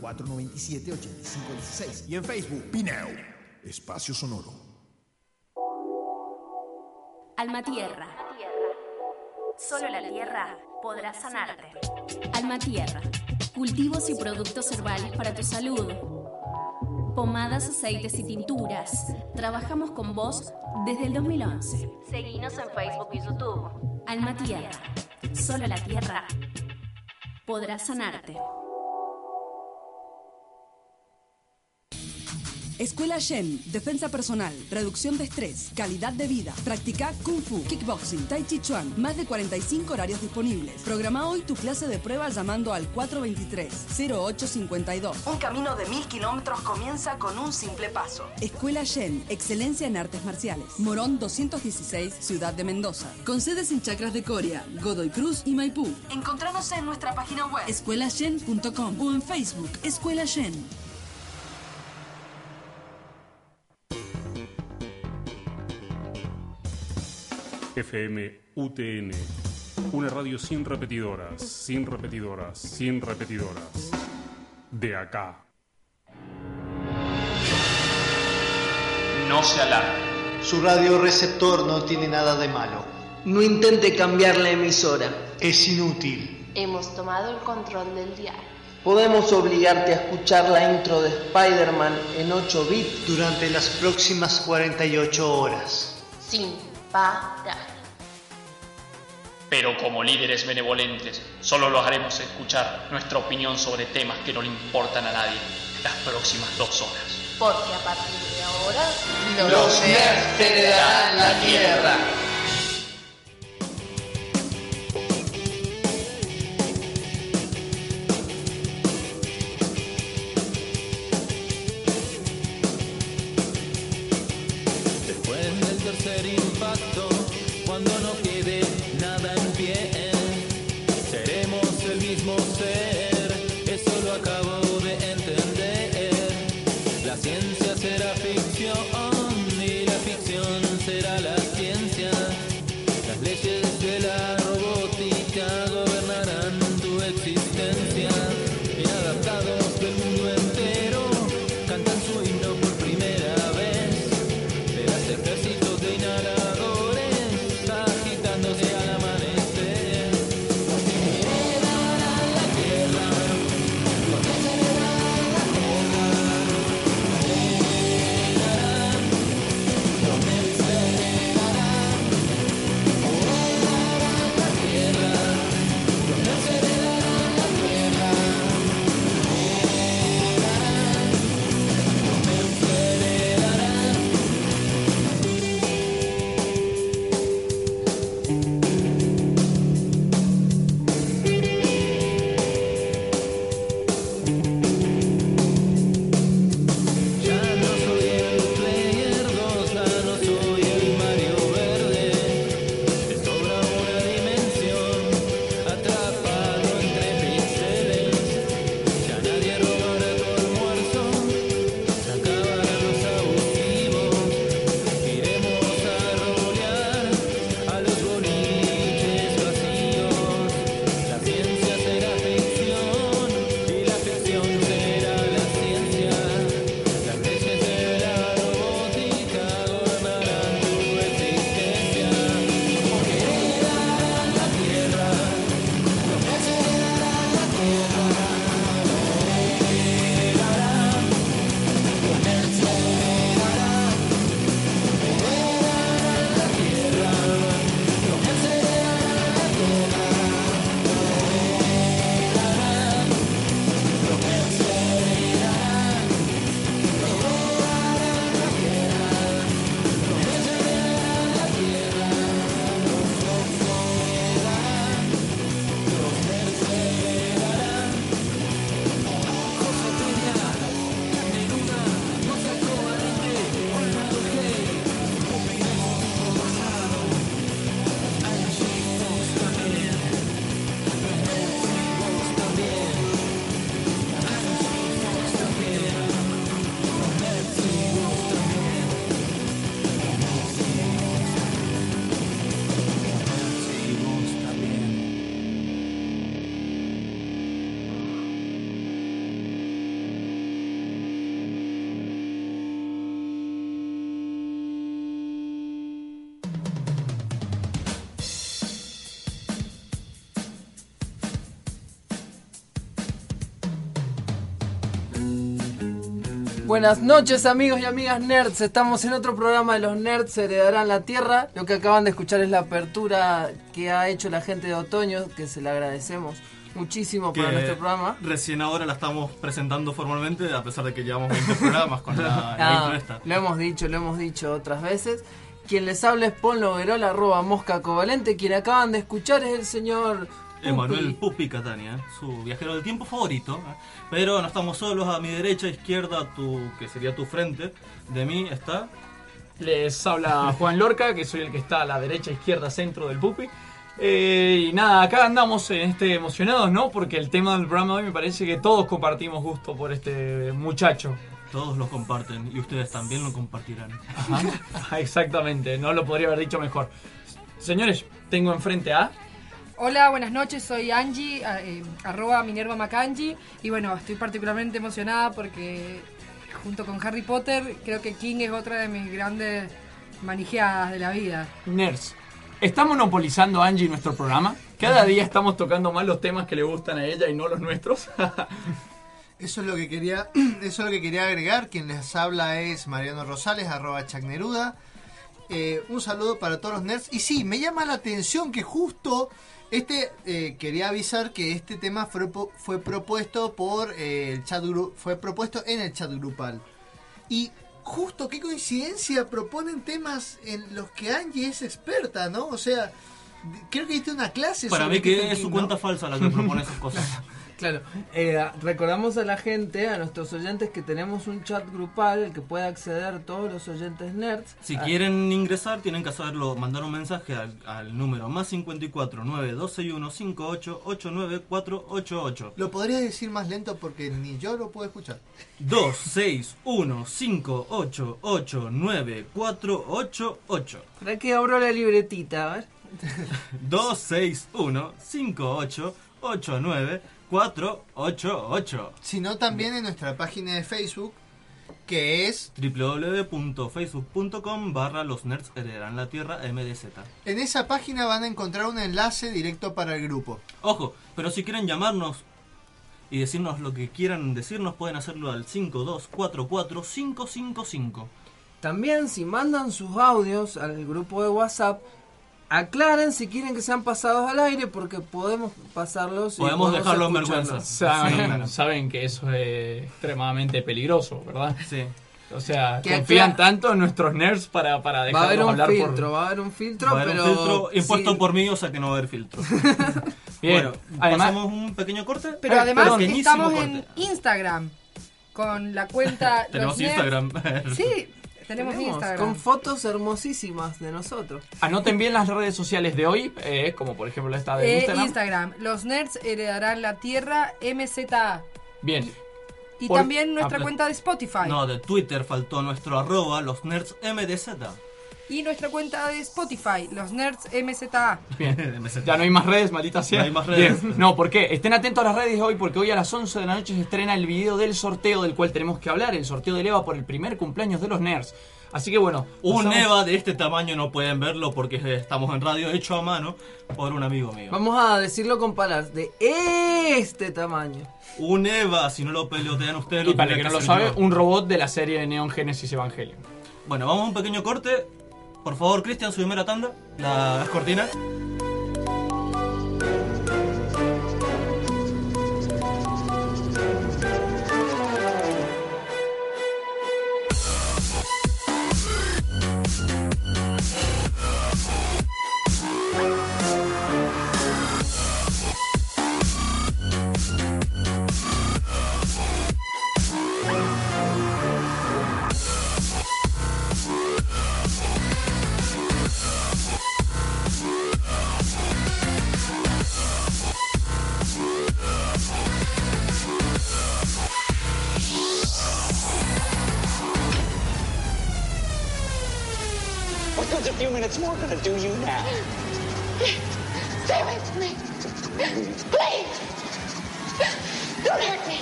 0497-8516 y en Facebook Pineo, Espacio Sonoro. Alma Tierra. Solo la tierra podrá sanarte. Alma Tierra. Cultivos y productos herbales para tu salud. Pomadas, aceites y tinturas. Trabajamos con vos desde el 2011. Seguinos en Facebook y YouTube. Alma Tierra. Solo la tierra podrá sanarte. Escuela Shen, defensa personal, reducción de estrés, calidad de vida. Practica Kung Fu, Kickboxing, Tai Chi Chuan. Más de 45 horarios disponibles. Programa hoy tu clase de prueba llamando al 423-0852. Un camino de mil kilómetros comienza con un simple paso. Escuela Shen, excelencia en artes marciales. Morón 216, Ciudad de Mendoza. Con sedes en Chacras de Coria, Godoy Cruz y Maipú. Encontranos en nuestra página web. escuelashen.com o en Facebook Escuela Shen. FM UTN. Una radio sin repetidoras, sin repetidoras, sin repetidoras. De acá. No se alarme. Su radioreceptor no tiene nada de malo. No intente cambiar la emisora. Es inútil. Hemos tomado el control del diario. Podemos obligarte a escuchar la intro de Spider-Man en 8 bits durante las próximas 48 horas. 5, batalla. Pero como líderes benevolentes, solo los haremos escuchar nuestra opinión sobre temas que no le importan a nadie las próximas dos horas. Porque a partir de ahora, los, los nerds te la tierra. Buenas noches amigos y amigas nerds, estamos en otro programa de los nerds heredarán la tierra. Lo que acaban de escuchar es la apertura que ha hecho la gente de Otoño, que se le agradecemos muchísimo por nuestro programa. Recién ahora la estamos presentando formalmente, a pesar de que llevamos 20 programas con la, ah, esta. Lo hemos dicho, lo hemos dicho otras veces. Quien les habla es Paul Noguerola, arroba mosca covalente. Quien acaban de escuchar es el señor Emanuel Pupi Catania, su viajero del tiempo favorito. ¿eh? Pero no estamos solos, a mi derecha, izquierda, tu, que sería tu frente. De mí está. Les habla Juan Lorca, que soy el que está a la derecha, izquierda, centro del Pupi. Eh, y nada, acá andamos en este emocionados, ¿no? Porque el tema del programa de hoy me parece que todos compartimos gusto por este muchacho. Todos lo comparten y ustedes también lo compartirán. Exactamente, no lo podría haber dicho mejor. Señores, tengo enfrente a Hola, buenas noches, soy Angie, eh, arroba Minerva Macangi, y bueno, estoy particularmente emocionada porque junto con Harry Potter creo que King es otra de mis grandes manijeadas de la vida. Nerds, ¿está monopolizando Angie nuestro programa? Cada día estamos tocando más los temas que le gustan a ella y no los nuestros. Eso es lo que quería, eso es lo que quería agregar. Quien les habla es Mariano Rosales, arroba Chagneruda. Eh, un saludo para todos los nerds. Y sí, me llama la atención que justo este eh, quería avisar que este tema fue, fue propuesto por eh, el chat fue propuesto en el chat grupal. Y justo qué coincidencia proponen temas en los que Angie es experta, ¿no? O sea, creo que diste una clase Para mí que es su cuenta falsa la que propone esas cosas. Claro, eh, recordamos a la gente, a nuestros oyentes, que tenemos un chat grupal el que puede acceder todos los oyentes nerds. Si quieren ingresar, tienen que hacerlo, mandar un mensaje al, número más 54 921 58 89488. Lo podrías decir más lento porque ni yo lo puedo escuchar. 261 58 89488. ¿Para qué abro la libretita? A ver. 261 58 488. Sino también en nuestra página de Facebook, que es www.facebook.com barra los nerds heredarán la tierra MDZ. En esa página van a encontrar un enlace directo para el grupo. Ojo, pero si quieren llamarnos y decirnos lo que quieran decirnos, pueden hacerlo al 5244-555. También si mandan sus audios al grupo de WhatsApp, Aclaren si quieren que sean pasados al aire porque podemos pasarlos. Podemos, dejarlos en vergüenza. Saben, que eso es extremadamente peligroso, ¿verdad? Sí. O sea, confían tanto en nuestros nerds para, para dejarlos va a haber un filtro, Va a haber un filtro, va a haber un filtro impuesto por mí, o sea que no va a haber filtro. Bien, bueno, además, pasamos un pequeño corte. Pero además estamos en Instagram con la cuenta. Tenemos Instagram. sí, tenemos, Instagram. Con fotos hermosísimas de nosotros. Anoten bien las redes sociales de hoy, eh, como por ejemplo esta de eh, Instagram. Instagram. Los nerds heredarán la tierra MZA. Bien. Y también nuestra cuenta de Spotify. No, de Twitter faltó nuestro arroba, los nerds MDZ. Y nuestra cuenta de Spotify, los nerds MZA. Bien, ya no hay más redes, maldita sea. No hay más redes. No, ¿por qué? Estén atentos a las redes hoy porque hoy a las 11 de la noche se estrena el video del sorteo del cual tenemos que hablar, el sorteo de EVA por el primer cumpleaños de los nerds. Así que bueno. Un EVA de este tamaño no pueden verlo porque estamos en radio hecho a mano por un amigo mío. Vamos a decirlo con palabras, de este tamaño. Un EVA, si no lo pelotean ustedes. Y para el que no lo sabe, un robot de la serie de Neon Genesis Evangelion. Bueno, vamos a un pequeño corte por favor, Cristian, subime la tanda, las cortinas. It's more gonna do you now. Stay away from me. Please. Don't hurt me.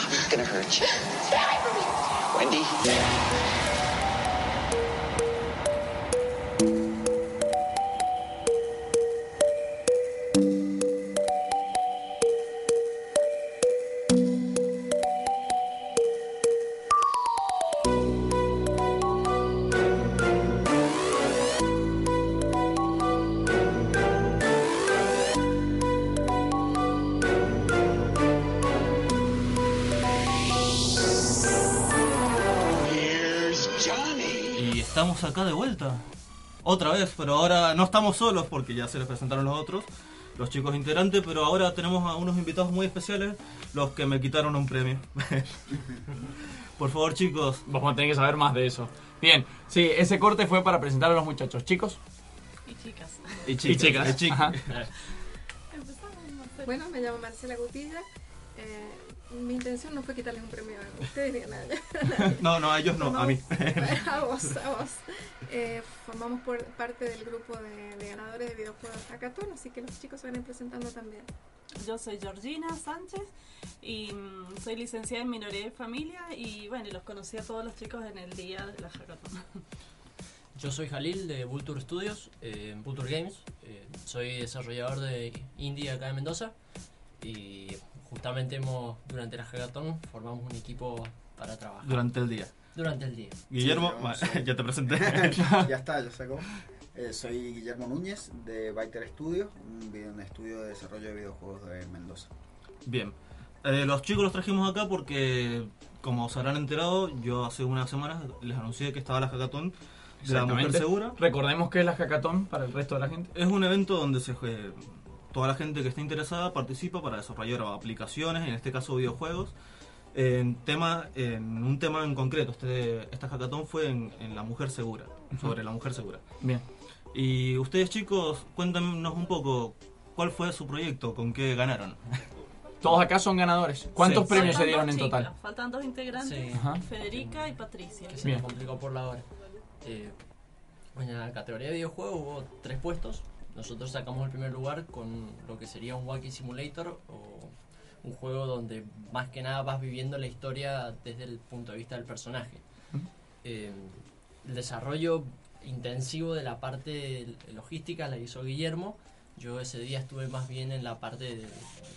I'm not gonna hurt you. Stay away from me. Wendy. Acá de vuelta. Otra vez, pero ahora no estamos solos porque ya se les presentaron los otros, los chicos integrantes, pero ahora tenemos a unos invitados muy especiales, los que me quitaron un premio. Por favor, chicos. Vamos a tener que saber más de eso. Bien, sí, ese corte fue para presentar a los muchachos. Chicos Y chicas. Y y chicas. Y chicas. Ajá. Bueno, me llamo Marcela Gutilla. Eh, mi intención no fue quitarles un premio a ustedes ni a nadie. No, no, a ellos no, a mí. A vos, a vos. Eh, formamos por parte del grupo de, de ganadores de videojuegos Hackathon, así que los chicos se van a ir presentando también. Yo soy Georgina Sánchez y mm, soy licenciada en minoría de familia y bueno, y los conocí a todos los chicos en el día de la hackathon. Yo soy Jalil de Vulture Studios, eh, Vulture Games. Eh, soy desarrollador de indie acá en Mendoza y justamente hemos, durante la hackathon formamos un equipo para trabajar. Durante el día. Durante el día. Guillermo, Sí, yo bueno, soy- ya te presenté. ya está, ya sacó. Eh, soy Guillermo Núñez de Byter Studios, un, video- un estudio de desarrollo de videojuegos de Mendoza. Bien. Eh, los chicos los trajimos acá porque, como se habrán enterado, yo hace unas semanas les anuncié que estaba la hackathon de la mujer Exactamente. segura. Recordemos que es la hackathon para el resto de la gente. Es un evento donde se jue- toda la gente que esté interesada participa para desarrollar aplicaciones, en este caso videojuegos, en tema en un tema en concreto. Este esta hackathon fue en, en la mujer segura, sobre la mujer segura. Bien. Y ustedes chicos, cuéntanos un poco cuál fue su proyecto, con qué ganaron. Todos acá son ganadores. ¿Cuántos Sí. premios se Faltan dieron dos en chicas, total? Faltan dos integrantes, Sí. Federica y Patricia. que se Bien. me complicó por la hora. Eh, en la categoría de videojuego hubo tres puestos. Nosotros sacamos el primer lugar con lo que sería un Wacky Simulator o un juego donde más que nada vas viviendo la historia desde el punto de vista del personaje. Eh, el desarrollo intensivo de la parte logística la hizo Guillermo. Yo ese día estuve más bien en la parte de-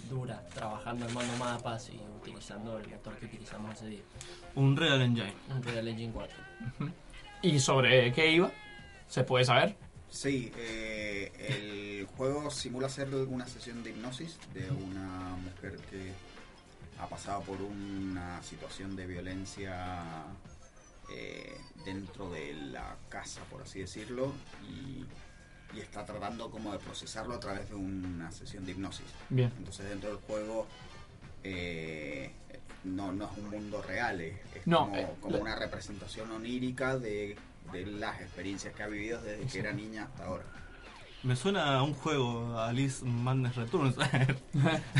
dura, trabajando armando mapas y utilizando el motor que utilizamos ese día. Un Real Engine. Un Real Engine 4. ¿Y sobre qué iba? ¿Se puede saber? Sí, eh, el juego simula ser una sesión de hipnosis de una mujer que ha pasado por una situación de violencia eh, dentro de la casa, por así decirlo, y, y está tratando como de procesarlo a través de una sesión de hipnosis. Bien. Entonces dentro del juego eh, no, no es un mundo real, es, es No, como, eh, como la- una representación onírica de, de las experiencias que ha vivido desde que era niña hasta ahora. Me suena a un juego, a Alice Madness Returns.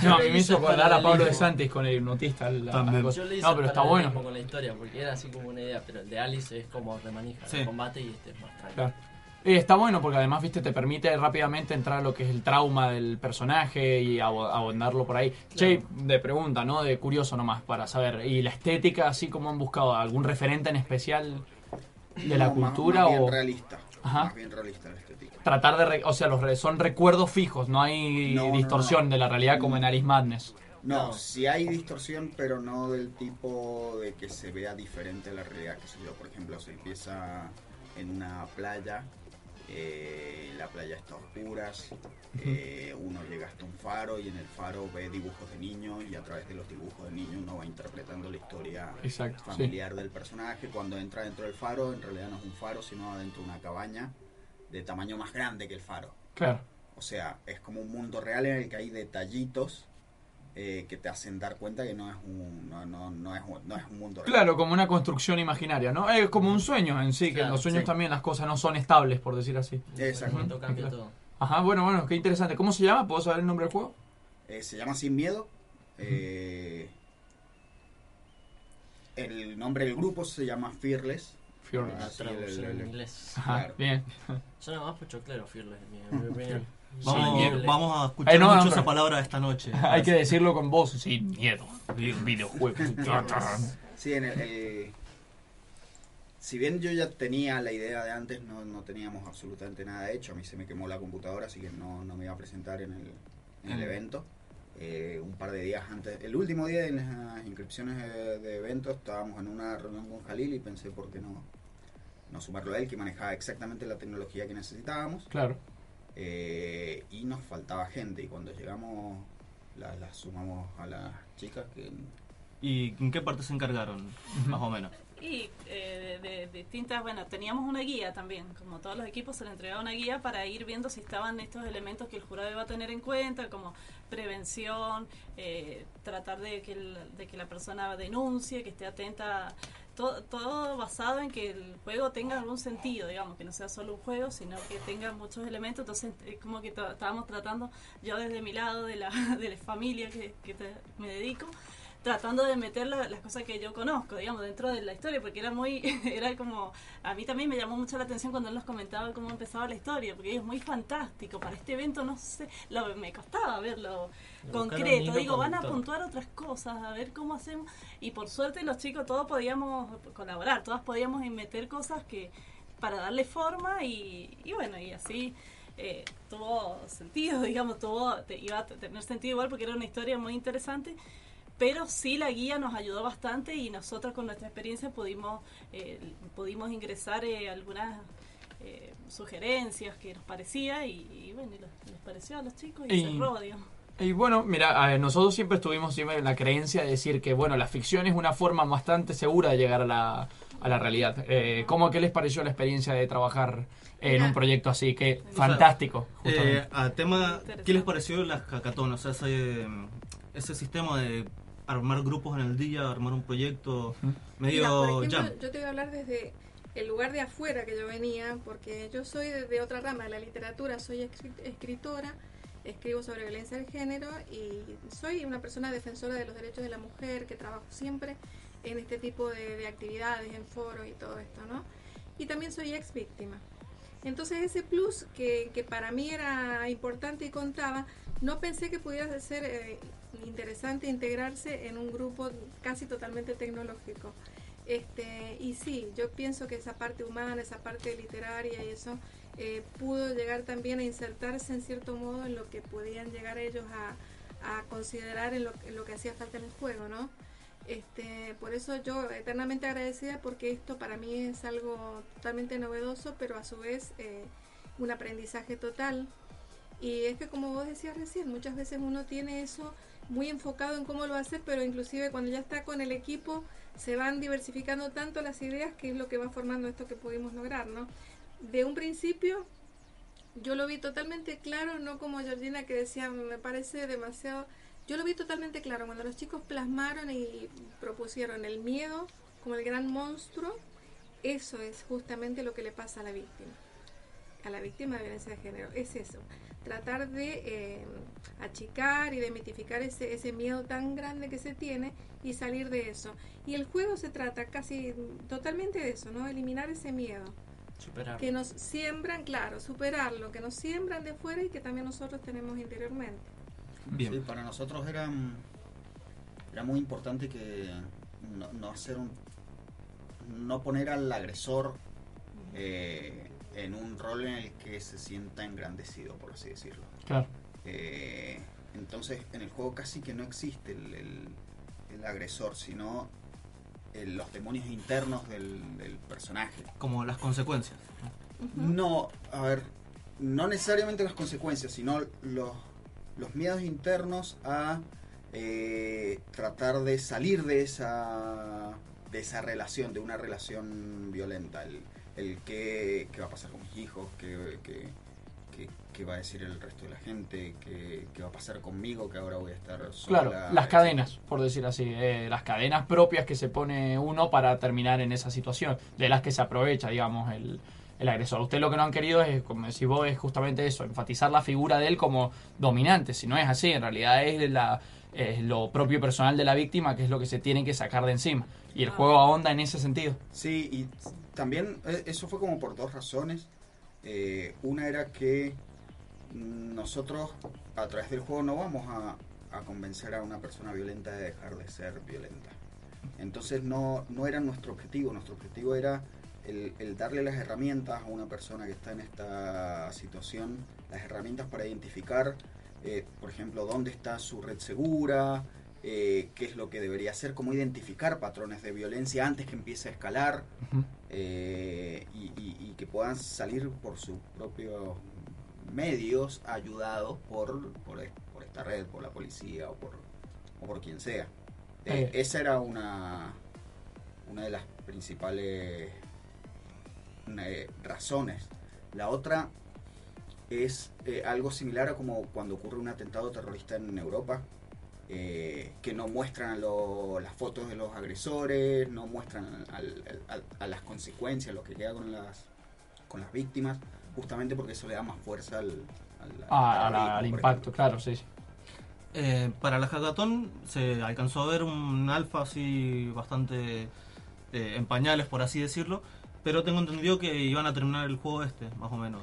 No, a mí me hizo acordar a Pablo de Santis con el hipnotista. la- También. la cosa. Yo le hice No, pero está bueno. con la historia, porque era así como una idea, pero el de Alice es como remanija Sí. el combate y este es más tranquilo. Claro. Eh, está bueno porque además, viste, te permite rápidamente entrar a lo que es el trauma del personaje y abo- abondarlo por ahí. Che, de pregunta, ¿no? De curioso nomás, para saber. ¿Y la estética, así como han buscado algún referente en especial de la No, cultura más bien o realista. Ajá. Más bien realista la estética. tratar de... re- o sea, los re- son recuerdos fijos, no hay No, no, distorsión no. de la realidad como en Alice Madness. No, sí hay distorsión, pero no del tipo de que se vea diferente a la realidad. Que sé yo, por ejemplo, se empieza en una playa, eh, la playa está a oscuras, eh, uno llega hasta un faro y en el faro ve dibujos de niños y a través de los dibujos de niños uno va interpretando la historia Exacto, sí. familiar del personaje. Cuando entra dentro del faro, en realidad no es un faro, sino adentro de una cabaña de tamaño más grande que el faro. Claro. O sea, es como un mundo real en el que hay detallitos eh, que te hacen dar cuenta que no es un, no, no, no es un, no es un mundo real. Claro, como una construcción imaginaria, ¿no? Es como un sueño en sí, que en los sueños sí. también las cosas no son estables, por decir así. Exacto. cambia todo. Ajá, bueno, bueno, qué interesante. ¿Cómo se llama? ¿Puedo saber el nombre del juego? Eh, se llama Sin Miedo. Eh, el nombre del grupo se llama Fearless. Fearless. Así Traducción el- el- en inglés. Ajá, Claro. bien. Suena más pochoclero, Fearless. en mi opinión. Vamos, vamos a escuchar Eh, no, no, mucho pero- esa palabra esta noche. Hay que decirlo con voz, sin miedo. Vi- Videojuego. Sí, en el, el- si bien yo ya tenía la idea de antes, no, no teníamos absolutamente nada hecho. A mí se me quemó la computadora, así que no, no me iba a presentar en el, en el Mm. evento. Eh, un par de días antes, el último día de las inscripciones de, de eventos, estábamos en una reunión con Jalil y pensé por qué no, no sumarlo a él, que manejaba exactamente la tecnología que necesitábamos. Claro. Eh, y nos faltaba gente y cuando llegamos las las sumamos a las chicas que ¿Y en qué parte se encargaron, más o menos? Y eh, de distintas, bueno, teníamos una guía también, como todos los equipos se le entregaba una guía para ir viendo si estaban estos elementos que el jurado iba a tener en cuenta, como prevención, eh, tratar de que, el- de que la persona denuncie, que esté atenta, todo, todo basado en que el juego tenga algún sentido, digamos, que no sea solo un juego, sino que tenga muchos elementos, entonces es como que estábamos tratando, yo desde mi lado de la, de la familia que, que te- me dedico, tratando de meter la- las cosas que yo conozco, digamos, dentro de la historia, porque era muy, era como, a mí también me llamó mucho la atención cuando él nos comentaba cómo empezaba la historia, porque es muy fantástico, para este evento no sé, lo, me costaba verlo un concreto, digo, van a puntuar otras cosas, a ver cómo hacemos, y por suerte los chicos todos podíamos colaborar, todas podíamos meter cosas que, para darle forma y, y bueno, y así eh, tuvo sentido, digamos, tuvo, te- iba a tener sentido igual porque era una historia muy interesante, pero sí la guía nos ayudó bastante y nosotros con nuestra experiencia pudimos, eh, pudimos ingresar eh, algunas eh, sugerencias que nos parecía y, y bueno, y les, les pareció a los chicos y, Y- cerró, digamos. Y bueno, mira, eh, nosotros siempre estuvimos siempre en la creencia de decir que, bueno, la ficción es una forma bastante segura de llegar a la, a la realidad. Eh, ¿Cómo que les pareció la experiencia de trabajar en un proyecto así? Que fantástico. Eh, a tema, ¿qué les pareció las? O sea, ese, ese sistema de armar grupos en el día, armar un proyecto medio Mira, por ejemplo, jam. yo te voy a hablar desde el lugar de afuera que yo venía, porque yo soy de, de otra rama de la literatura, soy escri- escritora, escribo sobre violencia de género y soy una persona defensora de los derechos de la mujer que trabajo siempre en este tipo de, de actividades, en foros y todo esto, ¿no? Y también soy ex víctima. Entonces ese plus que, que para mí era importante y contaba, no pensé que pudiera ser eh, interesante integrarse en un grupo casi totalmente tecnológico. Este, y sí, yo pienso que esa parte humana, esa parte literaria y eso eh, pudo llegar también a insertarse en cierto modo en lo que podían llegar ellos a, considerar en lo, en lo que hacía falta en el juego, ¿no? Este, por eso yo eternamente agradecida porque esto para mí es algo totalmente novedoso, pero a su vez eh, un aprendizaje total. Y es que como vos decías recién, muchas veces uno tiene eso muy enfocado en cómo lo hacer, pero inclusive cuando ya está con el equipo se van diversificando tanto las ideas que es lo que va formando esto que pudimos lograr, ¿no? De un principio yo lo vi totalmente claro, no como Georgina que decía, me parece demasiado... Yo lo vi totalmente claro cuando los chicos plasmaron y propusieron el miedo como el gran monstruo, eso es justamente lo que le pasa a la víctima, a la víctima de violencia de género, es eso, tratar de eh, achicar y de mitificar ese, ese miedo tan grande que se tiene y salir de eso. Y el juego se trata casi totalmente de eso, ¿no? Eliminar ese miedo Superar. que nos siembran, claro, superarlo, que nos siembran de fuera y que también nosotros tenemos interiormente. Sí, para nosotros era, mm, era muy importante que no, no hacer un no poner al agresor eh, en un rol en el que se sienta engrandecido, por así decirlo. Claro. Eh, entonces, en el juego casi que no existe el, el- el agresor, sino el- los demonios internos del, del personaje. Como las consecuencias. No, a ver, no necesariamente las consecuencias, sino los, los miedos internos a eh, tratar de salir de esa, de esa relación, de una relación violenta. El, el qué, qué va a pasar con mis hijos, qué, qué- qué- qué va a decir el resto de la gente, qué, qué va a pasar conmigo, que ahora voy a estar sola. Claro, las cadenas, por decir así, eh, las cadenas propias que se pone uno para terminar en esa situación, de las que se aprovecha, digamos, el, el agresor. Usted lo que no han querido es, como decís vos, es justamente eso, enfatizar la figura de él como dominante, si no es así, en realidad es, la, es lo propio personal de la víctima que es lo que se tiene que sacar de encima. Y el juego ahonda en ese sentido. Sí, y también eh, eso fue como por dos razones. Eh, una era que nosotros a través del juego no vamos a, a convencer a una persona violenta de dejar de ser violenta. Entonces no, no era nuestro objetivo, nuestro objetivo era el, el darle las herramientas a una persona que está en esta situación, las herramientas para identificar, eh, por ejemplo, dónde está su red segura, eh, qué es lo que debería hacer, cómo identificar patrones de violencia antes que empiece a escalar eh, y, y- y que puedan salir por sus propios medios ayudados por, por, es- por esta red, por la policía o por, o por quien sea. Eh, Eh. esa era una, una de las principales razones. La otra es eh, algo similar a como cuando ocurre un atentado terrorista en Europa, eh, que no muestran lo- las fotos de los agresores, no muestran al- al- a las consecuencias, lo que queda con las, con las víctimas, justamente porque eso le da más fuerza al, al- Ah, al al- terrorismo, al por impacto, claro, sí. sí. Eh, para la hackathon se alcanzó a ver un alfa así bastante eh, en pañales, por así decirlo, pero tengo entendido que iban a terminar el juego este, más o menos.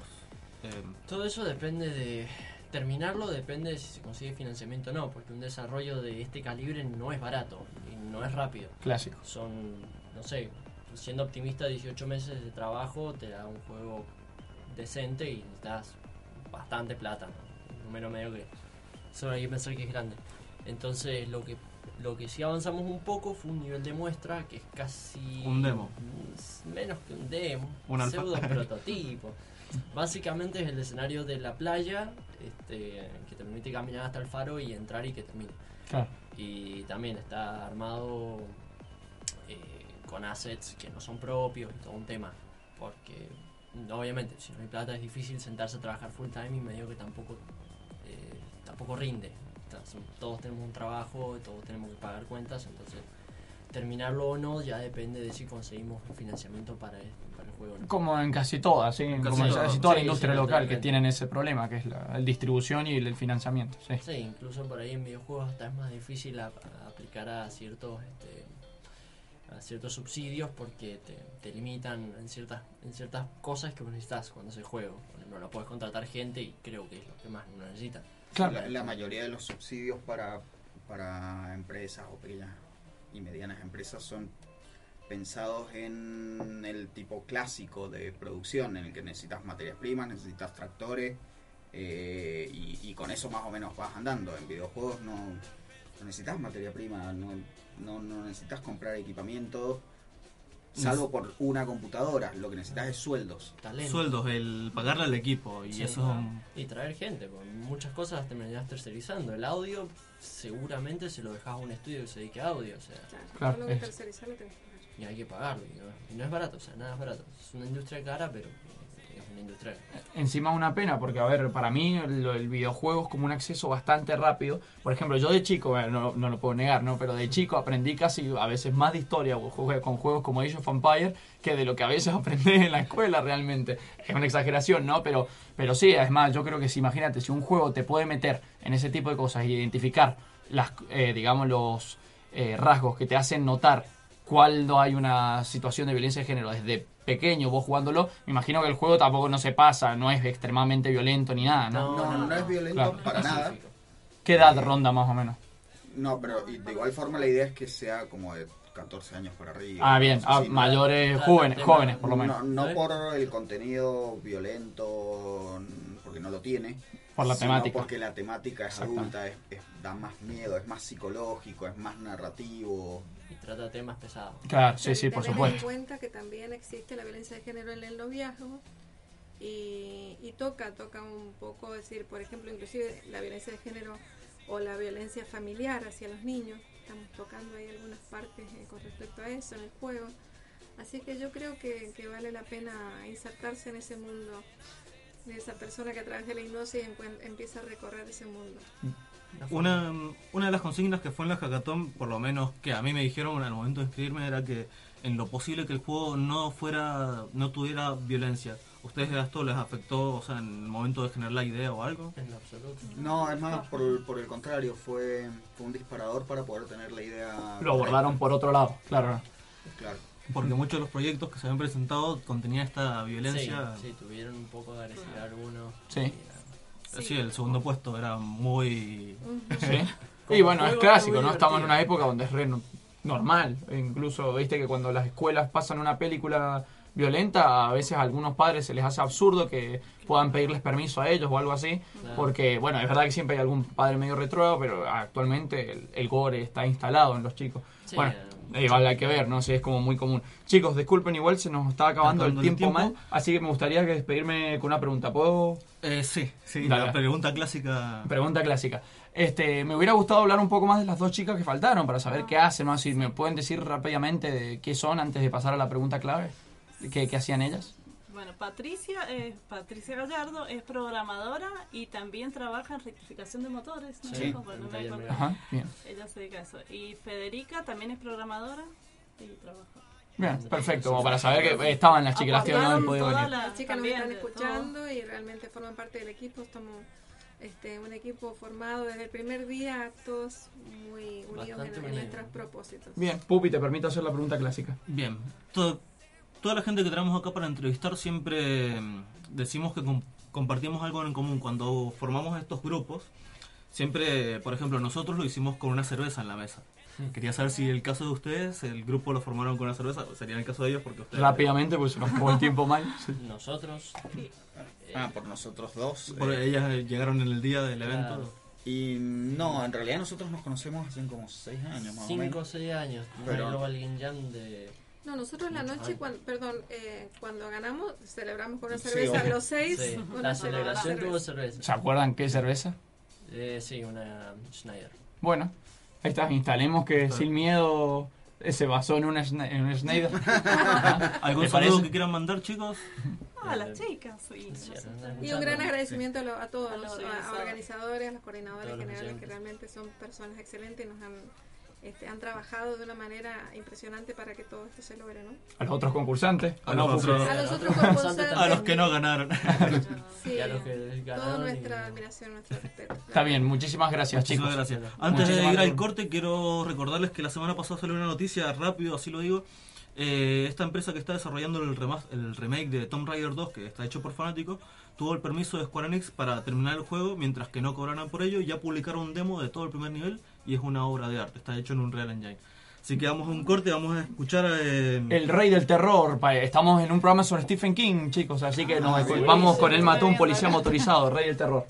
Eh, Todo eso depende de terminarlo, depende de si se consigue financiamiento o no, porque un desarrollo de este calibre no es barato y no es rápido. Clásico. Son, no sé, siendo optimista, 18 meses de trabajo te da un juego decente y necesitas bastante plata, ¿no? un número medio que solo hay que pensar que es grande. Entonces lo que lo que sí avanzamos un poco fue un nivel de muestra que es casi Un demo. menos que un demo, Un pseudo prototipo. Básicamente es el escenario de la playa este, que te permite caminar hasta el faro y entrar y que termine. Claro. Y también está armado eh, con assets que no son propios y todo un tema. Porque obviamente si no hay plata es difícil sentarse a trabajar full time y medio que tampoco, eh, tampoco rinde. Entonces, todos tenemos un trabajo, todos tenemos que pagar cuentas, entonces terminarlo o no ya depende de si conseguimos un financiamiento para juego. ¿no? Como en casi todas, ¿sí? Casi como en todo. casi toda la Sí, industria sí, local que tienen ese problema, que es la, la distribución y el financiamiento. Sí. Sí, incluso por ahí en videojuegos hasta es más difícil a- a aplicar a ciertos este, a ciertos subsidios porque te, te limitan en ciertas en ciertas cosas que necesitas cuando haces juego. Por ejemplo, no puedes contratar gente y creo que es lo que más uno necesita. La, la mayoría de los subsidios para, para empresas o pequeñas y medianas empresas son pensados en el tipo clásico de producción, en el que necesitas materias primas, necesitas tractores eh, y, y con eso más o menos vas andando. En videojuegos no, no necesitas materia prima, no, no, no necesitas comprar equipamiento, salvo por una computadora. Lo que necesitas es sueldos. Sueldos, el pagarle al equipo y Sí. eso Y traer gente, porque muchas cosas las terminarás tercerizando. El audio seguramente se lo dejas a un estudio que se dedique a audio, o sea. Claro, es- Y hay que pagarlo, y no, es barato, o sea, nada es barato. Es una industria cara, pero es una industria Encima una pena, porque a ver, para mí el, el videojuego es como un acceso bastante rápido. Por ejemplo, yo de chico, no, no lo puedo negar, ¿no? Pero de chico aprendí casi a veces más de historia con juegos como Age of Empire que de lo que a veces aprendí en la escuela realmente. Es una exageración, ¿no? Pero, pero sí, además yo creo que si imagínate, si un juego te puede meter en ese tipo de cosas identificar las, eh, digamos, los eh, rasgos que te hacen notar cuando hay una situación de violencia de género desde pequeño vos jugándolo, me imagino que el juego tampoco no se pasa, no es extremadamente violento ni nada, ¿no? No, no, no es violento Claro. para nada. ¿Qué edad ronda más o menos? No, pero y de igual forma la idea es que sea como de 14 años por arriba. Ah, bien, ah, mayores, jóvenes, jóvenes por lo menos. No, no por el contenido violento, porque no lo tiene. Por la sino temática. porque la temática es adulta, es, es- da más miedo, es más psicológico, es más narrativo. Y trata temas pesados. Claro, sí, sí, por tener supuesto. en cuenta que también existe la violencia de género en el noviazgo y, y toca, toca un poco decir, por ejemplo, inclusive la violencia de género o la violencia familiar hacia los niños. Estamos tocando ahí algunas partes eh, con respecto a eso en el juego. Así que yo creo que, que vale la pena insertarse en ese mundo de esa persona que a través de la hipnosis empieza a recorrer ese mundo. Una, una de las consignas que fue en la hackathon, por lo menos que a mí me dijeron al momento de inscribirme, era que en lo posible que el juego no fuera, no tuviera violencia. ¿Ustedes esto les afectó, o sea, en el momento de generar la idea o algo? En lo absoluto. No, es más, por, el- por el contrario, fue, fue un disparador para poder tener la idea. Lo abordaron por otro lado, claro. Claro. Porque muchos de los proyectos que se habían presentado contenían esta violencia. Sí, sí, tuvieron un poco de agresividad algunos. Sí. Sí, el segundo puesto era muy... Sí. Y bueno, es clásico, ¿no? Estamos en una época donde es re no- normal. Incluso, viste que cuando las escuelas pasan una película violenta, a veces a algunos padres se les hace absurdo que puedan pedirles permiso a ellos o algo así. Porque, bueno, es verdad que siempre hay algún padre medio retrógrado, pero actualmente el, el gore está instalado en los chicos. Sí, bueno, eh, igual hay que ver, no sé, es como muy común. Chicos, disculpen, igual se nos está acabando el el tiempo, mal, así que me gustaría que despedirme con una pregunta. ¿Puedo? Eh, sí, sí, Dale. la pregunta clásica... Pregunta clásica. Este, me hubiera gustado hablar un poco más de las dos chicas que faltaron para saber qué hacen, ¿no? Si me pueden decir rápidamente de qué son antes de pasar a la pregunta clave. ¿Qué, qué hacían ellas? Bueno, Patricia es Patricia Gallardo es programadora y también trabaja en rectificación de motores. ¿no? Sí, Como no en me. Ajá, bien. Ella se dedica a eso. Y Federica también es programadora y trabaja. Bien, perfecto, como para saber que eh, estaban las chicas, las tías no habían podido venir. la- Las chicas nos están todo. escuchando y realmente forman parte del equipo. Estamos este, un equipo formado desde el primer día, todos muy unidos en, Bastante en nuestros propósitos. Bien, Pupi, te permito hacer la pregunta clásica. Bien, todo- toda la gente que tenemos acá para entrevistar siempre mm, decimos que com- compartimos algo en común. Cuando formamos estos grupos, siempre, por ejemplo, nosotros lo hicimos con una cerveza en la mesa. Quería saber si el caso de ustedes, el grupo lo formaron con una cerveza, sería el caso de ellos porque ustedes... Rápidamente, pues se nos fue el tiempo mal. Sí. Nosotros. Ah, por nosotros dos. Por eh, ellas llegaron en el día del evento. Y no, en realidad nosotros nos conocemos hace como 6 años más o 5 o menos. 6 años. Pero- Pero... Global Game Jam de. No, nosotros la noche, cuando, perdón, eh, cuando ganamos, celebramos con una Sí, cerveza obvio. los seis. Sí, una La celebración tuvo cerveza. ¿Se acuerdan qué cerveza? Eh, sí, una Schneider. Bueno, ahí está, instalemos que Sin Miedo eh, se basó en una, en una Schneider. ¿Algún ¿Te saludo parece? que quieran mandar, chicos? Ah, las chicas. Y, no Sí, sé. ahora Y un gran agradecimiento a, lo- a todos A los los a- a organizadores. a los coordinadores Todos los generales, que oyentes. realmente son personas excelentes y nos han, este, han trabajado de una manera impresionante para que todo esto se logre, ¿no? A los otros concursantes. A A los otros concursantes. A los que no ganaron. Sí, Y a los que toda y- nuestra admiración, nuestro respeto. Está bien, muchísimas gracias, Muchísimas chicos. gracias. Antes de ir al corte, quiero recordarles que la semana pasada salió una noticia, rápido, así lo digo. Eh, esta empresa que está desarrollando el, remas- el remake de Tomb Raider 2, que está hecho por fanáticos, tuvo el permiso de Square Enix para terminar el juego, mientras que no cobraran por ello. y Ya publicaron un demo de todo el primer nivel y es una obra de arte, está hecho en un Real Engine. Así que vamos a un corte, vamos a escuchar eh, El rey del terror. Estamos en un programa sobre Stephen King, chicos, así que nos vamos con él mató a un policía motorizado, rey del terror.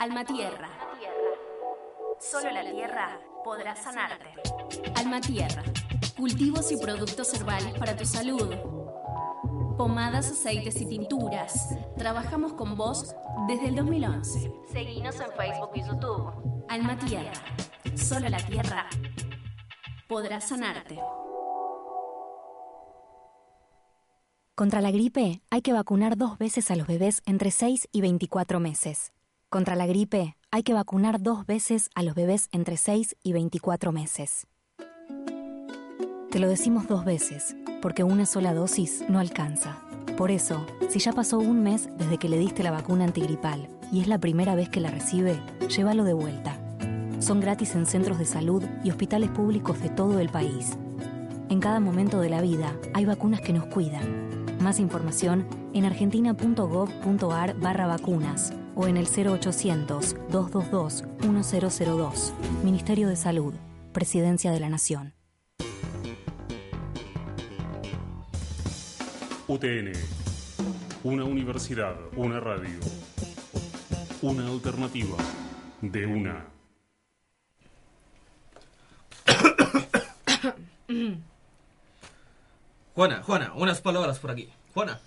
Alma Tierra. Solo la tierra podrá sanarte. Alma Tierra. Cultivos y productos herbales para tu salud. Pomadas, aceites y tinturas. Trabajamos con vos desde el 2011. Seguinos en Facebook y YouTube. Alma Tierra. Solo la tierra podrá sanarte. Contra la gripe hay que vacunar dos veces a los bebés entre 6 y 24 meses. Contra la gripe hay que vacunar dos veces a los bebés entre 6 y 24 meses. Te lo decimos dos veces, porque una sola dosis no alcanza. Por eso, si ya pasó un mes desde que le diste la vacuna antigripal y es la primera vez que la recibe, llévalo de vuelta. Son gratis en centros de salud y hospitales públicos de todo el país. En cada momento de la vida hay vacunas que nos cuidan. Más información en argentina.gov.ar barra vacunas o en el 0800-222-1002. Ministerio de Salud, Presidencia de la Nación. UTN. Una universidad, una radio. Una alternativa de una. Juana, Juana, unas palabras por aquí. Juana.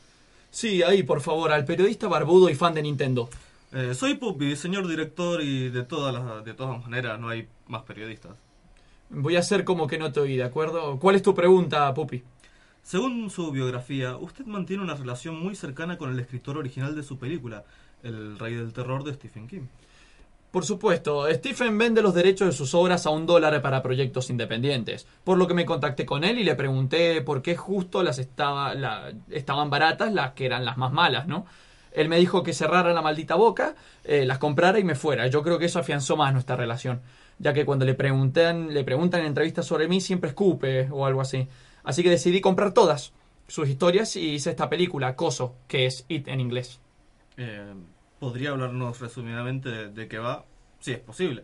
Sí, ahí, por favor, al periodista barbudo y fan de Nintendo. Eh, soy Pupi, señor director, y de todas, las, de todas maneras no hay más periodistas. Voy a hacer como que no te oí, ¿de acuerdo? ¿Cuál es tu pregunta, Pupi? Según su biografía, usted mantiene una relación muy cercana con el escritor original de su película, El Rey del Terror de Stephen King. Por supuesto, Stephen vende los derechos de sus obras a un dólar para proyectos independientes, por lo que me contacté con él y le pregunté por qué justo las estaba, la- estaban baratas las que eran las más malas, ¿no? Él me dijo que cerrara la maldita boca, eh, las comprara y me fuera. Yo creo que eso afianzó más nuestra relación, ya que cuando le preguntan, le preguntan en entrevistas sobre mí siempre escupe o algo así. Así que decidí comprar todas sus historias y hice esta película, Coso, que es It en inglés. Eh, ¿Podría hablarnos resumidamente de, de qué va? Si es posible,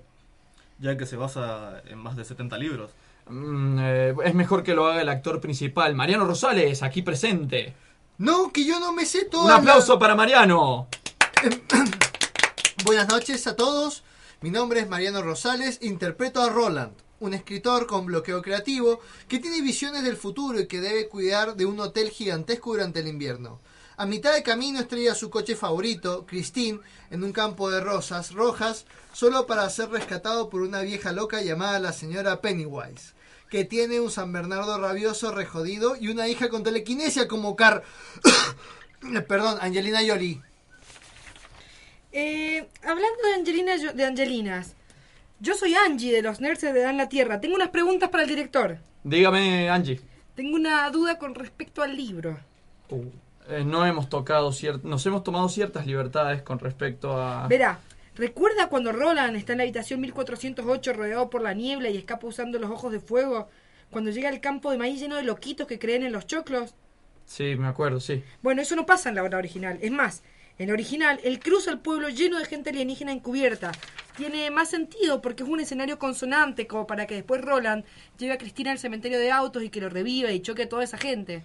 ya que se basa en más de 70 libros. Mm, eh, es mejor que lo haga el actor principal, Mariano Rosales, aquí presente. No, que yo no me sé todo. Un aplauso para Mariano. Buenas noches a todos. Mi nombre es Mariano Rosales. Interpreto a Roland, un escritor con bloqueo creativo que tiene visiones del futuro y que debe cuidar de un hotel gigantesco durante el invierno. A mitad de camino estrella su coche favorito, Christine, en un campo de rosas rojas, solo para ser rescatado por una vieja loca llamada la señora Pennywise, que tiene un San Bernardo rabioso, rejodido y una hija con telequinesia como Car... Perdón, Angelina Jolie. Eh, hablando de Angelina, de Angelinas, yo soy Angie de los Nerds de Dan la Tierra. Tengo unas preguntas para el director. Dígame, Angie. Tengo una duda con respecto al libro. Eh, no hemos tocado cier- nos hemos tomado ciertas libertades con respecto a Verá, ¿recuerda cuando Roland está en la habitación 1408 rodeado por la niebla y escapa usando los ojos de fuego? Cuando llega al campo de maíz lleno de loquitos que creen en los choclos. Sí, me acuerdo, sí. Bueno, eso no pasa en la obra original. Es más, en la original, él cruza el pueblo lleno de gente alienígena encubierta. Tiene más sentido porque es un escenario consonante como para que después Roland lleve a Cristina al cementerio de autos y que lo reviva y choque a toda esa gente.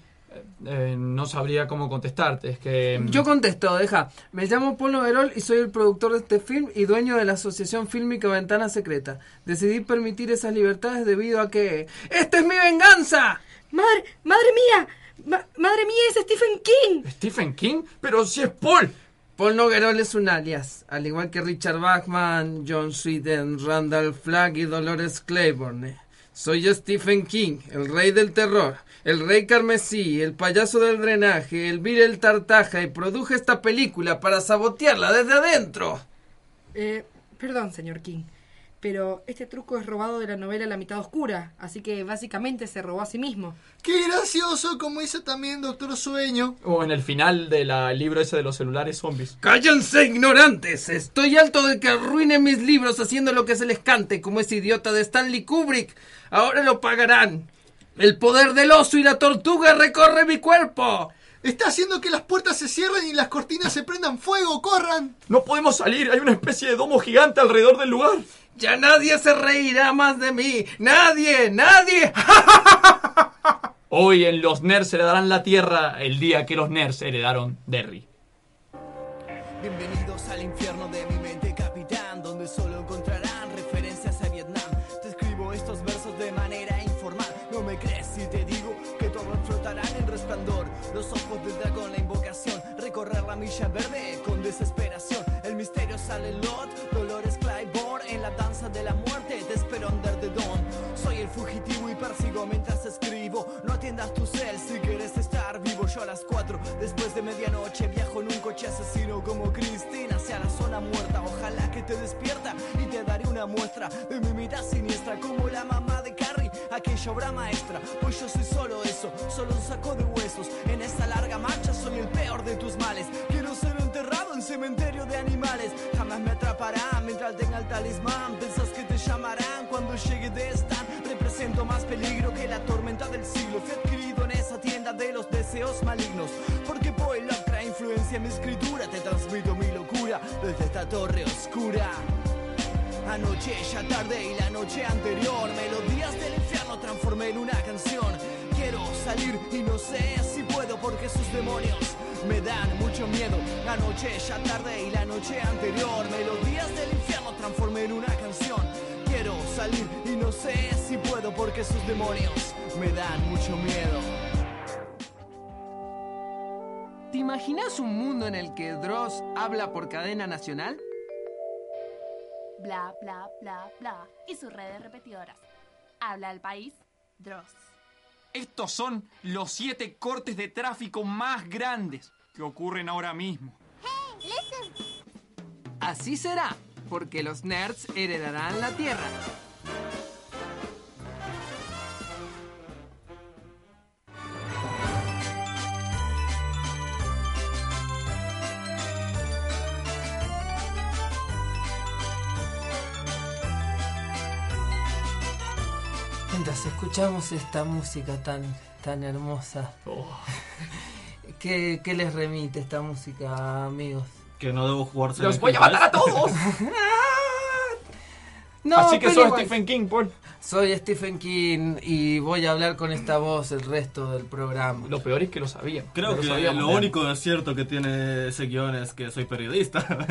Eh, no sabría cómo contestarte, es que mm, Yo contesto, deja. Me llamo Paul Noguerol y soy el productor de este film y dueño de la asociación fílmica Ventana Secreta. Decidí permitir esas libertades debido a que... ¡Esta es mi venganza! ¡Madre, madre mía! Ma- ¡Madre mía, es Stephen King! ¿Stephen King? Pero si es Paul. Paul Noguerol es un alias, al igual que Richard Bachman, John Sweden, Randall Flagg y Dolores Claiborne. Soy Stephen King, el rey del terror, el rey carmesí, el payaso del drenaje, el vir el tartaja y produje esta película para sabotearla desde adentro. Eh, perdón, señor King, pero este truco es robado de la novela La mitad oscura, así que básicamente se robó a sí mismo. ¡Qué gracioso! Como hizo también Doctor Sueño. O en el final del libro ese de los celulares zombies. ¡Cállense, ignorantes! Estoy alto de que arruinen mis libros haciendo lo que se les cante, como ese idiota de Stanley Kubrick. Ahora lo pagarán. El poder del oso y la tortuga recorre mi cuerpo. Está haciendo que las puertas se cierren y las cortinas se prendan fuego. ¡Corran! No podemos salir, hay una especie de domo gigante alrededor del lugar. Ya nadie se reirá más de mí. Nadie, nadie. Hoy en los nerds heredarán la tierra el día que los nerds heredaron Derry. Bienvenidos al infierno de mi Milla verde con desesperación. El misterio sale lot. Dolores Claiborne en la danza de la muerte. Te espero under the dawn. Soy el fugitivo y persigo mientras escribo. No atiendas tu cel si quieres estar vivo. Yo a las 4 después de medianoche viajo en un coche asesino como Cristina hacia la zona muerta. Ojalá que te despierta y te daré una muestra de mi mitad siniestra como la mamá de Carrie, aquella obra maestra. Pues yo soy solo eso, solo un saco de huesos. En cementerio de animales. Jamás me atraparán mientras tenga el talismán. Pensás que te llamarán cuando llegue de esta. Represento más peligro que la tormenta del siglo. Fui adquirido en esa tienda de los deseos malignos. Porque Boy Lovecraft influencia mi escritura. Te transmito mi locura desde esta torre oscura. Anoche, ya tarde y la noche anterior, melodías del infierno transformé en una canción. Quiero salir y no sé si puedo porque sus demonios me dan mucho miedo. Anoche, ya tarde y la noche anterior, melodías del infierno transformé en una canción. Quiero salir y no sé si puedo porque sus demonios me dan mucho miedo. ¿Te imaginas un mundo en el que Dross habla por cadena nacional? Bla, bla, bla, bla. Y sus redes repetidoras. Habla al país, Dross. Estos son los siete cortes de tráfico más grandes que ocurren ahora mismo. Así será, porque los nerds heredarán la Tierra. Mientras escuchamos esta música tan, tan hermosa, ¿qué, qué les remite esta música, amigos? Que no debo jugarse. ¡Los voy a matar a todos! No, Así que soy igual. Stephen King, Paul. Soy Stephen King y voy a hablar con esta voz el resto del programa. Lo peor es que lo sabía. Creo que lo único de cierto que tiene ese guion es que soy periodista.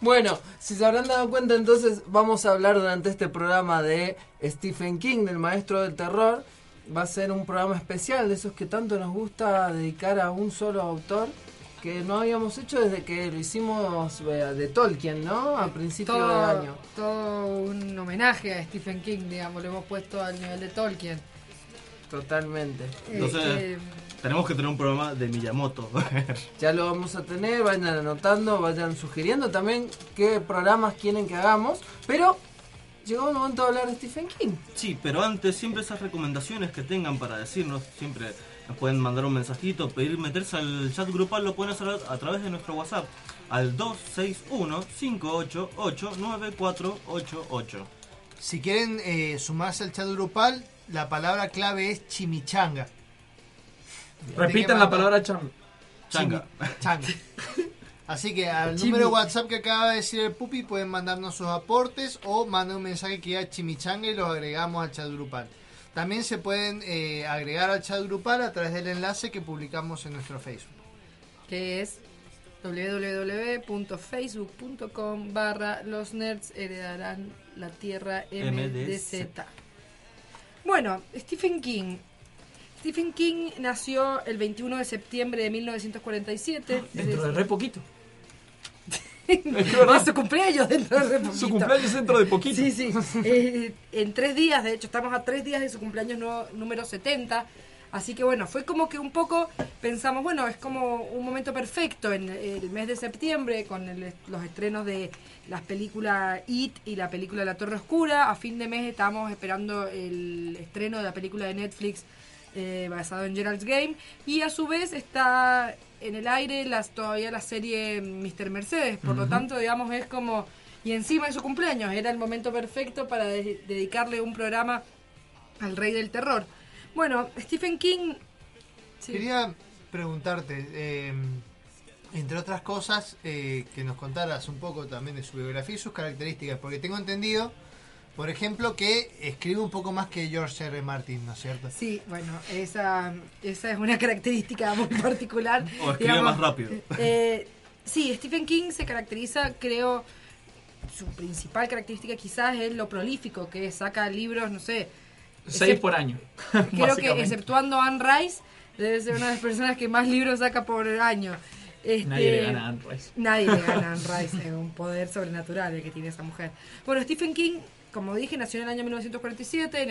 Bueno, si se habrán dado cuenta, entonces vamos a hablar durante este programa de Stephen King, del maestro del terror. Va a ser un programa especial de esos que tanto nos gusta dedicar a un solo autor, que no habíamos hecho desde que lo hicimos eh, de Tolkien, ¿no? A principio de todo, año. todo un homenaje a Stephen King, digamos, lo hemos puesto al nivel de Tolkien. Totalmente. Entonces, Este, tenemos que tener un programa de Miyamoto. Ya lo vamos a tener, vayan anotando, vayan sugiriendo también qué programas quieren que hagamos. Pero llegó el momento de hablar de Stephen King. Sí, pero antes, siempre esas recomendaciones que tengan para decirnos, siempre nos pueden mandar un mensajito, pedir meterse al chat grupal, lo pueden hacer a, través de nuestro WhatsApp al 261-588-9488. Si quieren eh, sumarse al chat grupal, la palabra clave es chimichanga. Repitan la palabra cham. Changa. Changa. Así que al Chimi. número de WhatsApp que acaba de decir el Pupi pueden mandarnos sus aportes o manden un mensaje que diga chimichanga y los agregamos al chat grupal. También se pueden eh, agregar al chat grupal a través del enlace que publicamos en nuestro Facebook. que es www.facebook.com barra los nerds heredarán la tierra MDZ. Bueno, Stephen King. Stephen King nació el 21 de septiembre de 1947. Dentro de re poquito. Es su cumpleaños dentro de re poquito. Su cumpleaños dentro de poquito. Sí, sí. Eh, en tres días, de hecho, estamos a tres días de su cumpleaños no- número 70. Así que bueno, fue como que un poco pensamos, bueno, es como un momento perfecto en el mes de septiembre con el- los estrenos de las películas It y la película La Torre Oscura. A fin de mes estamos esperando el estreno de la película de Netflix eh, basado en Gerald's Game. Y a su vez está en el aire las, todavía la serie Mr. Mercedes. Por lo tanto, digamos, es como... Y encima de su cumpleaños, era el momento perfecto para de- dedicarle un programa al rey del terror. Bueno, Stephen King... sí. Quería preguntarte, eh, entre otras cosas, eh, que nos contaras un poco también de su biografía y sus características, porque tengo entendido, por ejemplo, que escribe un poco más que George R. Martin, ¿no es cierto? Sí, bueno, esa, esa es una característica muy particular. O escribe más rápido. Eh, sí, Stephen King se caracteriza, creo, su principal característica quizás es lo prolífico, que saca libros, no sé. Seis por año. Creo que exceptuando Anne Rice, debe ser una de las personas que más libros saca por año. Este, Nadie le gana a Anne Rice. Nadie le gana a Anne Rice, es un poder sobrenatural el que tiene esa mujer. Bueno, Stephen King, como dije, nació en el año 1947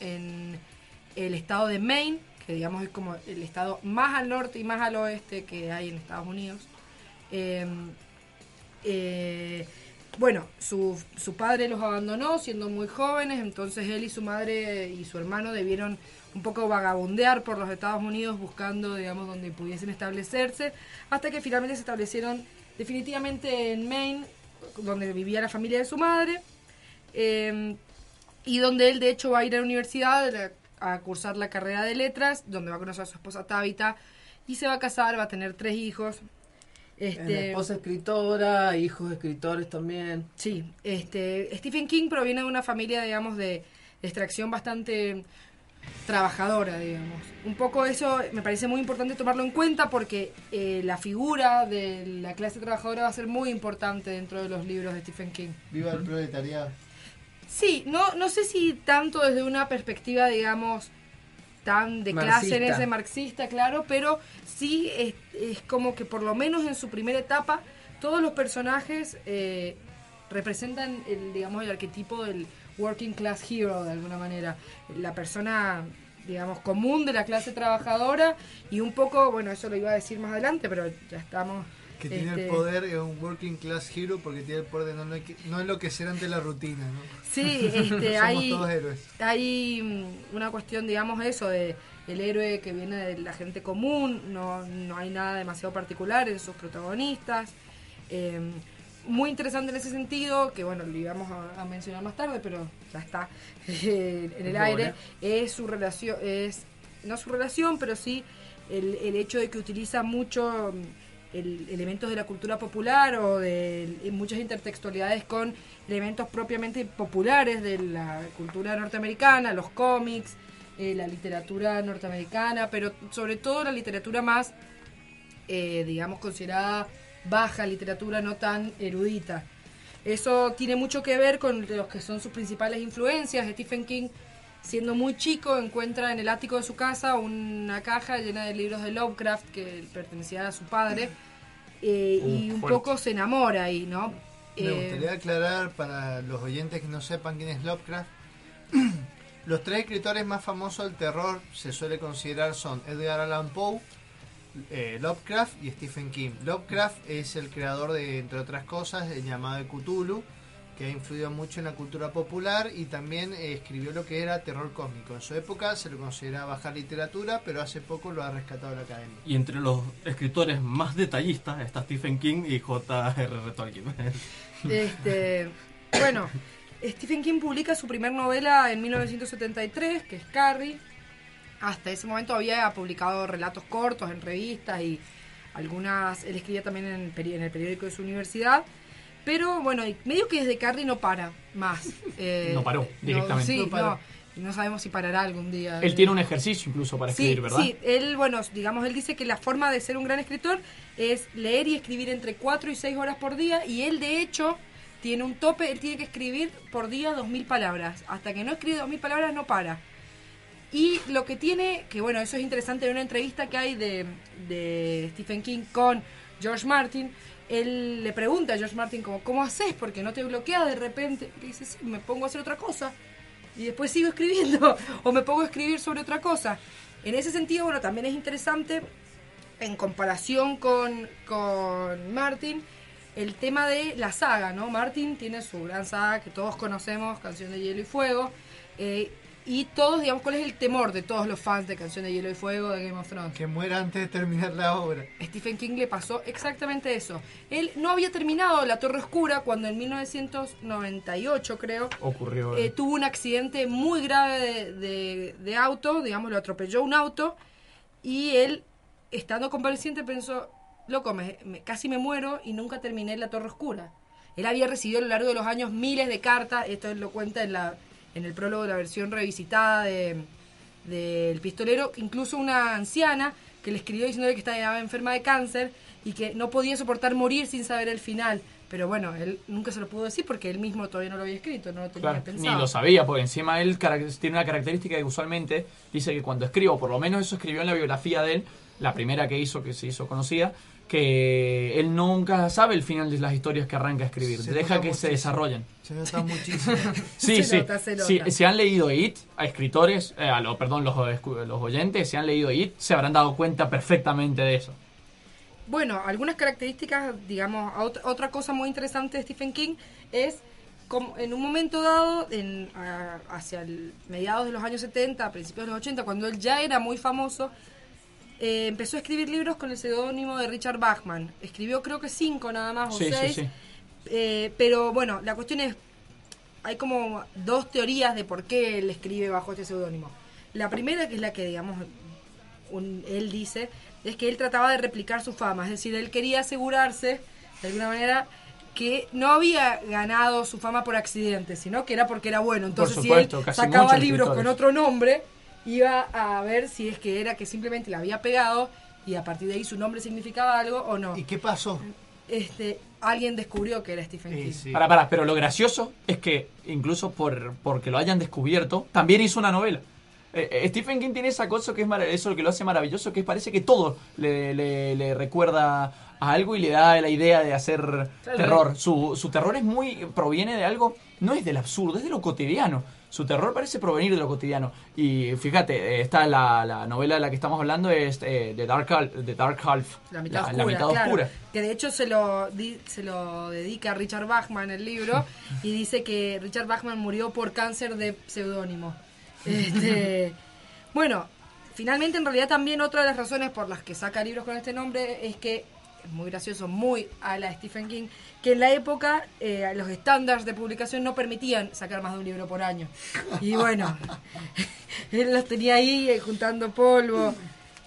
en el, estado de Maine, que digamos es como el estado más al norte y más al oeste que hay en Estados Unidos. Eh, eh, bueno, su, su padre los abandonó siendo muy jóvenes, entonces él y su madre y su hermano debieron un poco vagabundear por los Estados Unidos buscando, digamos, donde pudiesen establecerse, hasta que finalmente se establecieron definitivamente en Maine, donde vivía la familia de su madre, eh, y donde él de hecho va a ir a la universidad a cursar la carrera de letras, donde va a conocer a su esposa Tabitha, y se va a casar, va a tener tres hijos. Este... Esposa escritora, hijos escritores también. Sí, este, Stephen King proviene de una familia, digamos, de, de extracción bastante trabajadora, digamos. Un poco eso me parece muy importante tomarlo en cuenta porque eh, la figura de la clase trabajadora va a ser muy importante dentro de los libros de Stephen King. Viva el proletariado. Sí, no, no sé si tanto desde una perspectiva, digamos, tan de clase en Marxista. ese marxista, claro, pero sí es, es como que por lo menos en su primera etapa todos los personajes eh, representan el, digamos, el arquetipo del working class hero de alguna manera, la persona digamos común de la clase trabajadora y un poco, bueno, eso lo iba a decir más adelante, pero ya estamos Que tiene este, el poder, es un working class hero porque tiene el poder de no, no enloquecer ante la rutina, ¿no? Sí, este, Somos hay, todos héroes. hay mm, una cuestión, digamos, eso, de el héroe que viene de la gente común, no, no hay nada demasiado particular en sus protagonistas. Eh, muy interesante en ese sentido, que bueno, lo íbamos a, a mencionar más tarde, pero ya está eh, en el Muy aire, buena. es su relación, es no su relación, pero sí el, el hecho de que utiliza mucho mm, el- elementos de la cultura popular o de muchas intertextualidades con elementos propiamente populares de la cultura norteamericana, los cómics, eh, la literatura norteamericana, pero sobre todo la literatura más, eh, digamos, considerada baja literatura, no tan erudita. Eso tiene mucho que ver con los que son sus principales influencias. Stephen King, siendo muy chico, encuentra en el ático de su casa una caja llena de libros de Lovecraft que pertenecía a su padre. eh, y un fuerte. poco se enamora ahí, ¿no? Me Eh, gustaría aclarar para los oyentes que no sepan quién es Lovecraft. Los tres escritores más famosos del terror se suele considerar son Edgar Allan Poe, eh, Lovecraft y Stephen King. Lovecraft es el creador de, entre otras cosas, el llamado de Cthulhu, que ha influido mucho en la cultura popular y también eh, escribió lo que era terror cósmico. En su época se lo consideraba baja literatura, pero hace poco lo ha rescatado la academia. Y entre los escritores más detallistas está Stephen King y J.R.R. Tolkien. Este, bueno, Stephen King publica su primer novela en 1973, que es Carrie. Hasta ese momento había publicado relatos cortos en revistas y algunas, él escribía también en, en el periódico de su universidad. Pero bueno, y medio que desde Carrie no para más. Eh, No paró, directamente. sí, No no, paró. y no sabemos si parará algún día. Él tiene un ejercicio incluso para Sí, escribir, ¿verdad? Sí, él, bueno, digamos, él dice que la forma de ser un gran escritor es leer y escribir entre 4 y 6 horas por día y él, de hecho, tiene un tope, él tiene que escribir por día 2.000 palabras. Hasta que no escribe 2.000 palabras no para. Y lo que tiene, que bueno, eso es interesante en una entrevista que hay de, de Stephen King con George Martin, él le pregunta a George Martin ¿cómo haces? Porque no te bloqueas de repente. Y dice, sí, me pongo a hacer otra cosa y después sigo escribiendo o me pongo a escribir sobre otra cosa. En ese sentido, bueno, también es interesante en comparación con, con Martin el tema de la saga, ¿no? Martin tiene su gran saga que todos conocemos, Canción de Hielo y Fuego, eh, y todos, digamos, ¿cuál es el temor de todos los fans de Canción de Hielo y Fuego de Game of Thrones? Que muera antes de terminar la obra. Stephen King le pasó exactamente eso. Él no había terminado La Torre Oscura cuando en 1998, creo, Ocurrió. eh, tuvo un accidente muy grave de, de- de auto, digamos, lo atropelló un auto y él, estando convaleciente, pensó, loco, me- me- casi me muero y nunca terminé La Torre Oscura. Él había recibido a lo largo de los años miles de cartas, esto él lo cuenta en, la, en el prólogo de la versión revisitada de del pistolero, incluso una anciana que le escribió diciéndole que estaba enferma de cáncer y que no podía soportar morir sin saber el final, Pero bueno, él nunca se lo pudo decir porque él mismo todavía no lo había escrito, no lo tenía Claro, pensado. ni lo sabía, porque encima él tiene una característica que usualmente dice que cuando escribe, o por lo menos eso escribió en la biografía de él, la primera que hizo, que se hizo conocida, que él nunca sabe el final de las historias que arranca a escribir, Se deja que se desarrollen. Se nota muchísimo. Sí, Se sí. nota, se sí, nota. Si han leído It, a escritores, eh, a lo, perdón, los, los oyentes, si han leído It, se habrán dado cuenta perfectamente de eso. Bueno, algunas características, digamos, otra cosa muy interesante de Stephen King es como en un momento dado, en, a- hacia el mediados de los años 70, a principios de los 80, cuando él ya era muy famoso, eh, empezó a escribir libros con el seudónimo de Richard Bachman. Escribió creo que cinco nada más o Sí, seis. sí. Eh, pero bueno, la cuestión es, hay como dos teorías de por qué él escribe bajo este seudónimo. La primera, que es la que, digamos, un- él dice, es que él trataba de replicar su fama, es decir, él quería asegurarse, de alguna manera, que no había ganado su fama por accidente, sino que era porque era bueno. Entonces, supuesto, si él sacaba libros con otro nombre, iba a ver si es que era que simplemente le había pegado y a partir de ahí su nombre significaba algo o no. ¿Y qué pasó? Este, alguien descubrió que era Stephen King. Para, para, pero lo gracioso es que incluso por porque lo hayan descubierto, también hizo una novela. Eh, eh, Stephen King tiene esa cosa que es mara- eso lo que lo hace maravilloso, que parece que todo le, le- le recuerda a algo y le da la idea de hacer Claro. terror. Su, su terror es muy proviene de algo, no es del absurdo, es de lo cotidiano. Su terror parece provenir de lo cotidiano. Y fíjate, eh, esta la, la novela de la que estamos hablando es eh, The Dark The Dark Half, La mitad la- oscura, la mitad claro. oscura. Que de hecho se lo, di- se lo dedica a Richard Bachman el libro y dice que Richard Bachman murió por cáncer de seudónimo. Este, bueno, finalmente en realidad también otra de las razones por las que saca libros con este nombre es que muy gracioso, muy a la Stephen King, que en la época eh, los estándares de publicación no permitían sacar más de un libro por año. Y bueno, él los tenía ahí eh, juntando polvo.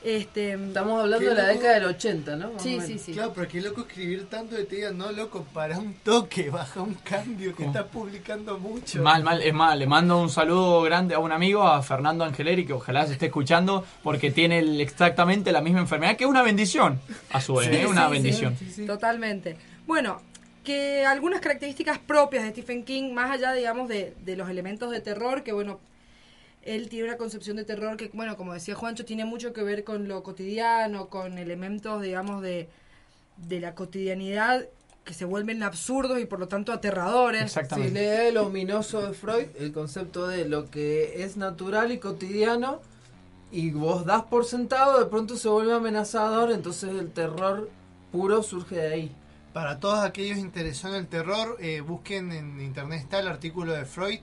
Este, Estamos hablando de la década del 80, ¿no? Más Sí, sí, sí. Claro, pero qué loco escribir tanto de te digan, no loco, para un toque, baja un cambio que ¿Cómo? estás publicando mucho. Mal, mal, es mal. Le mando un saludo grande a un amigo, a Fernando Angeleri, que ojalá se esté escuchando, porque tiene el- exactamente la misma enfermedad, que es una bendición, a su vez, Sí, ¿eh? una sí, bendición. sí, Totalmente. Bueno, que algunas características propias de Stephen King, más allá, digamos, de, de los elementos de terror, que bueno, él tiene una concepción de terror que, bueno, como decía Juancho, tiene mucho que ver con lo cotidiano, con elementos, digamos, de, de la cotidianidad que se vuelven absurdos y por lo tanto aterradores. Si lee el ominoso de Freud, el concepto de lo que es natural y cotidiano, y vos das por sentado, de pronto se vuelve amenazador, entonces el terror puro surge de ahí. Para todos aquellos interesados en el terror, eh, busquen en internet está el artículo de Freud,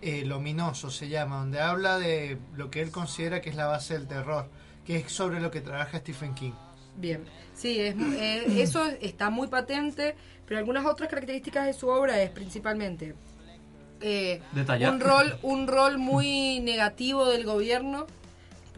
El ominoso se llama, donde habla de lo que él considera que es la base del terror, que es sobre lo que trabaja Stephen King. Bien, sí, es, eh, eso está muy patente, pero algunas otras características de su obra es principalmente eh, un rol un rol muy negativo del gobierno,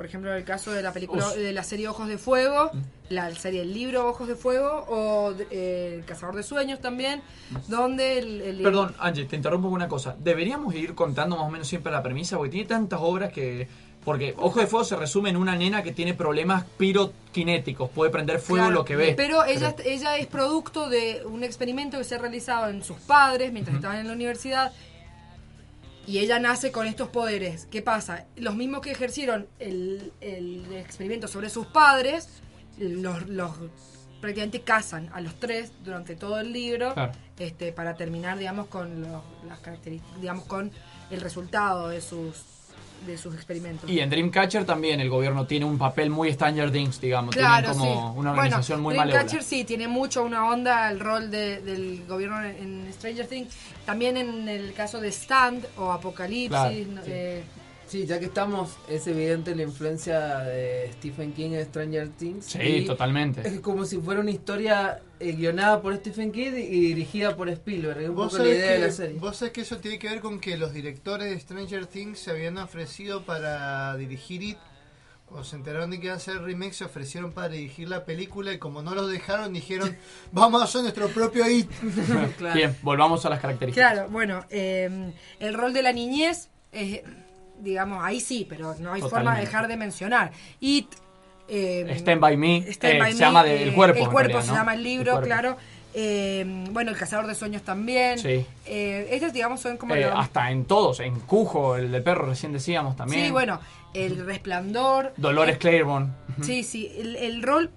por ejemplo en el caso de la película Uf. de la serie Ojos de Fuego, la serie El libro Ojos de Fuego o eh, El cazador de sueños también, donde el, el- Perdón, Angie, te interrumpo con una cosa. Deberíamos ir contando más o menos siempre la premisa, porque tiene tantas obras que... Porque Ojo de Fuego se resume en una nena que tiene problemas piroquinéticos, puede prender fuego Claro, lo que ve. Pero ella, ella es producto de un experimento que se ha realizado en sus padres mientras estaban en la universidad. Y ella nace con estos poderes. ¿Qué pasa? Los mismos que ejercieron el, el experimento sobre sus padres, los, los prácticamente casan a los tres durante todo el libro Claro. este, para terminar, digamos, con los- las características, digamos, con el resultado de sus de sus experimentos. Y en Dreamcatcher también el gobierno tiene un papel muy Stranger Things, digamos. Claro, Tienen como sí. una organización bueno, muy malévola. Dreamcatcher sí, tiene mucho una onda el rol de- del gobierno en, Stranger Things. También en el caso de Stand o Apocalipsis. Claro, sí. eh, Sí, ya que estamos, es evidente la influencia de Stephen King en Stranger Things. Sí, Y totalmente. Es como si fuera una historia eh, guionada por Stephen King y dirigida por Spielberg. Es un ¿Vos poco la sabés, idea de la que, serie. vos sabés que eso tiene que ver con que los directores de Stranger Things se habían ofrecido para dirigir It. Cuando se enteraron de que iba a ser el remake, se ofrecieron para dirigir la película y como no los dejaron, dijeron, vamos a hacer nuestro propio It. Bien, volvamos a las características. Claro, bueno, eh, el rol de la niñez, es, digamos, ahí sí, pero no hay forma de dejar de mencionar. It. eh, Stand by Me, Stand eh, se llama de- El eh, Cuerpo, El cuerpo realidad, se ¿no? llama el libro, claro. Eh, bueno, El Cazador de Sueños también. Sí. Eh, estos, digamos, son como... Eh, lo- hasta en todos, en Cujo, el de perro recién decíamos también. Sí, bueno, El Resplandor. Dolores Claiborne. Sí, sí, el, el rol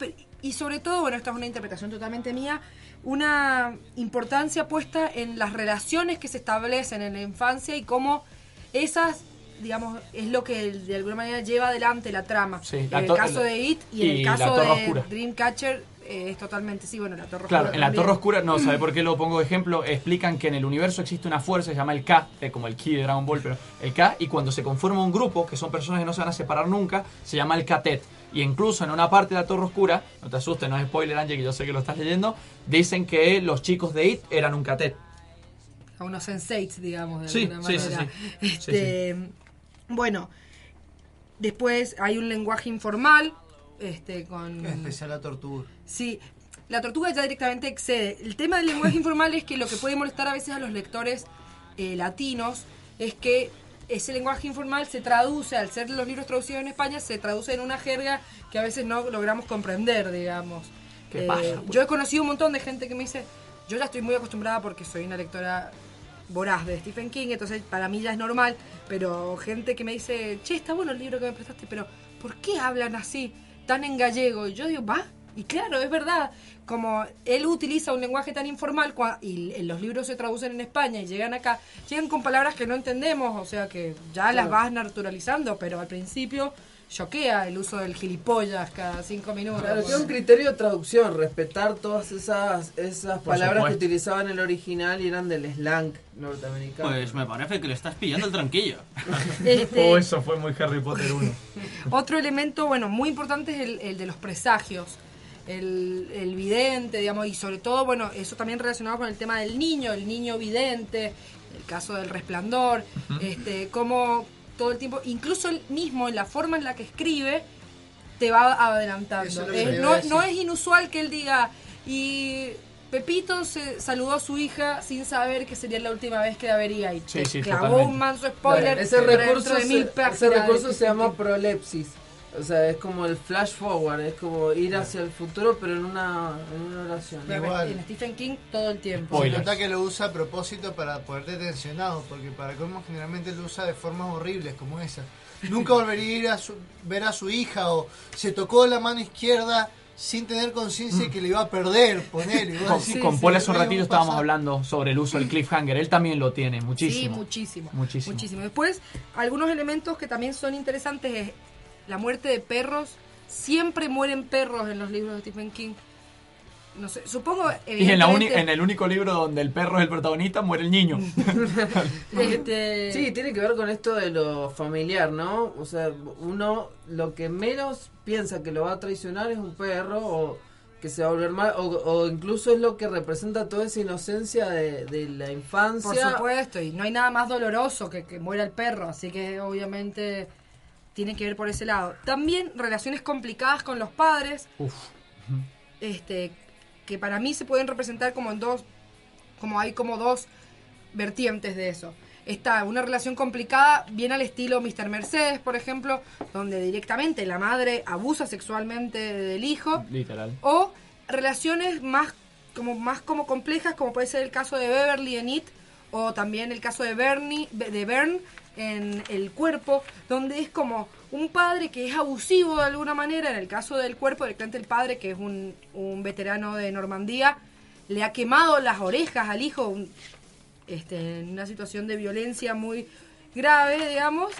y sobre todo, bueno, esta es una interpretación totalmente mía, una importancia puesta en las relaciones que se establecen en la infancia y cómo esas, digamos, es lo que de alguna manera lleva adelante la trama. Sí, en la el to- caso de It y en el caso de Oscura. Dreamcatcher eh, es totalmente, sí, bueno, la Torre Claro, Oscura en la. Torre Oscura, no, ¿sabe por qué lo pongo de ejemplo? Explican que en el universo existe una fuerza, se llama el K, eh, como el Ki de Dragon Ball, pero el K, y cuando se conforma un grupo, que son personas que no se van a separar nunca, se llama el Katet. Y incluso en una parte de la Torre Oscura, no te asustes, no es spoiler, Angie, que yo sé que lo estás leyendo, dicen que los chicos de It eran un Katet. a unos sensates, digamos, de Sí, alguna sí, sí, manera. sí. Este, Bueno, después hay un lenguaje informal, este, con... Especial la tortuga. Sí, la tortuga ya directamente excede. El tema del lenguaje informal es que lo que puede molestar a veces a los lectores eh, latinos es que ese lenguaje informal se traduce, al ser los libros traducidos en España, se traduce en una jerga que a veces no logramos comprender, digamos. ¿Qué Eh, pasa, pues? Yo he conocido un montón de gente que me dice, yo ya estoy muy acostumbrada porque soy una lectora voraz de Stephen King, entonces para mí ya es normal, pero gente que me dice, che, está bueno el libro que me prestaste, pero ¿por qué hablan así, tan en gallego? Y yo digo, va, y claro, es verdad, como él utiliza un lenguaje tan informal y los libros se traducen en España y llegan acá, llegan con palabras que no entendemos, o sea que ya las Claro. vas naturalizando, pero al principio choquea el uso del gilipollas cada cinco minutos. Claro, que es un criterio de traducción, respetar todas esas, esas Por palabras que utilizaban en el original y eran del slang norteamericano. Pues me parece que le estás pillando el tranquillo. Este- Oh, eso fue muy Harry Potter 1. Otro elemento, bueno, muy importante es el, el de los presagios. El, el vidente, digamos, y sobre todo, bueno, eso también relacionado con el tema del niño, el niño vidente, el caso del resplandor, este, como todo el tiempo, incluso él mismo en la forma en la que escribe, te va adelantando. Es no, no es inusual que él diga, y Pepito se saludó a su hija sin saber que sería la última vez que la vería, y Sí, te sí, clavó totalmente. un manso spoiler. ese recurso, de mil se, páginas ese de recurso se llama prolepsis. O sea, es como el flash forward, es como ir hacia el futuro, pero en una, en una oración. Pero En Stephen King todo el tiempo. Se nota que lo usa a propósito para ponerte tensionado, porque para colmo generalmente lo usa de formas horribles como esa. Nunca volvería a ir a su- ver a su hija o se tocó la mano izquierda sin tener conciencia de que le iba a perder, poner. Con, con Paul hace un "Oye, ratito ¿cómo estábamos pasa?". hablando sobre el uso del cliffhanger. Él también lo tiene, muchísimo. Sí, muchísimo. Muchísimo. Muchísimo. Después, algunos elementos que también son interesantes es la muerte de perros. Siempre mueren perros en los libros de Stephen King. No sé, supongo, Y en, la uni- en el único libro donde el perro es el protagonista, muere el niño. este, Sí, tiene que ver con esto de lo familiar, ¿no? O sea, uno lo que menos piensa que lo va a traicionar es un perro o que se va a volver mal, o, o incluso es lo que representa toda esa inocencia de, de la Por infancia. supuesto, y no hay nada más doloroso que que muera el perro, así que obviamente tiene que ver por ese lado. También relaciones complicadas con los padres, Uf. este, que para mí se pueden representar como en dos, como hay como dos vertientes de eso. Está una relación complicada, bien al estilo Mr. Mercedes, por ejemplo, donde directamente la madre abusa sexualmente del hijo, Literal. o relaciones más como más como complejas como puede ser el caso de Beverly en It o también el caso de Bernie de Bern en El cuerpo donde es como un padre que es abusivo de alguna manera en el caso del cuerpo directamente el padre que es un, un veterano de Normandía le ha quemado las orejas al hijo un- este, en una situación de violencia muy grave digamos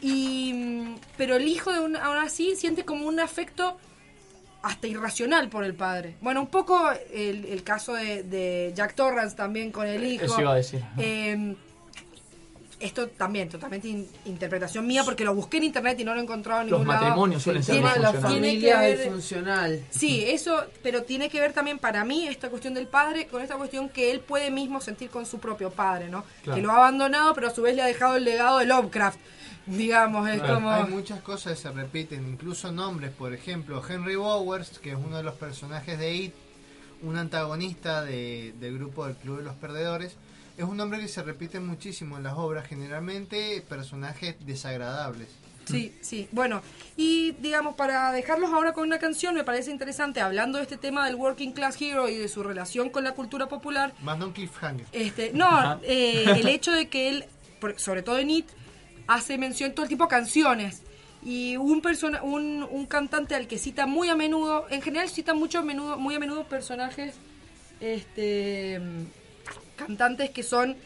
y pero el hijo de un- aún así siente como un afecto hasta irracional por el padre. Bueno, un poco el, el caso de, de Jack Torrance también con el hijo. Eso iba a decir. Eh, esto también, totalmente in- interpretación mía, porque lo busqué en internet y no lo he encontrado en Los ningún lado. matrimonios suelen ser Tiene- tiene Familia ver- disfuncional. Sí, eso, pero tiene que ver también para mí esta cuestión del padre con esta cuestión que él puede mismo sentir con su propio padre, ¿no? Claro. Que lo ha abandonado, pero a su vez le ha dejado el legado de Lovecraft. Digamos, es Claro, como... Hay muchas cosas que se repiten, incluso nombres, por ejemplo, Henry Bowers, que es uno de los personajes de It, un antagonista de- del grupo del Club de los Perdedores, es un nombre que se repite muchísimo en las obras, generalmente personajes desagradables. Sí, sí. Bueno, y digamos, para dejarlos ahora con una canción, me parece interesante, hablando de este tema del Working Class Hero y de su relación con la cultura popular. Manda un cliffhanger. Este, no, eh, el hecho de que él, sobre todo en It, hace mención todo el tipo de canciones. Y un, persona, un, un cantante al que cita muy a menudo, en general cita mucho a menudo, muy a menudo personajes, este, cantantes que son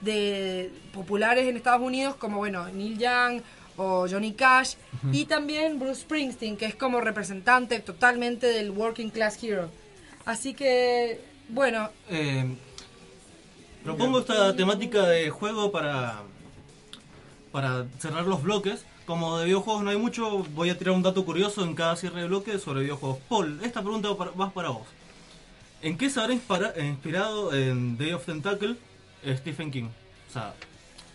de populares en Estados Unidos, como bueno, Neil Young o Johnny Cash, y también Bruce Springsteen, que es como representante totalmente del Working Class Hero. Así que, bueno, Eh, propongo esta temática de juego para, para cerrar los bloques. Como de videojuegos no hay mucho, voy a tirar un dato curioso en cada cierre de bloque sobre videojuegos. Paul, esta pregunta va para- va para vos. ¿En qué se habrá inspira- inspirado en Day of Tentacle eh, Stephen King? O sea,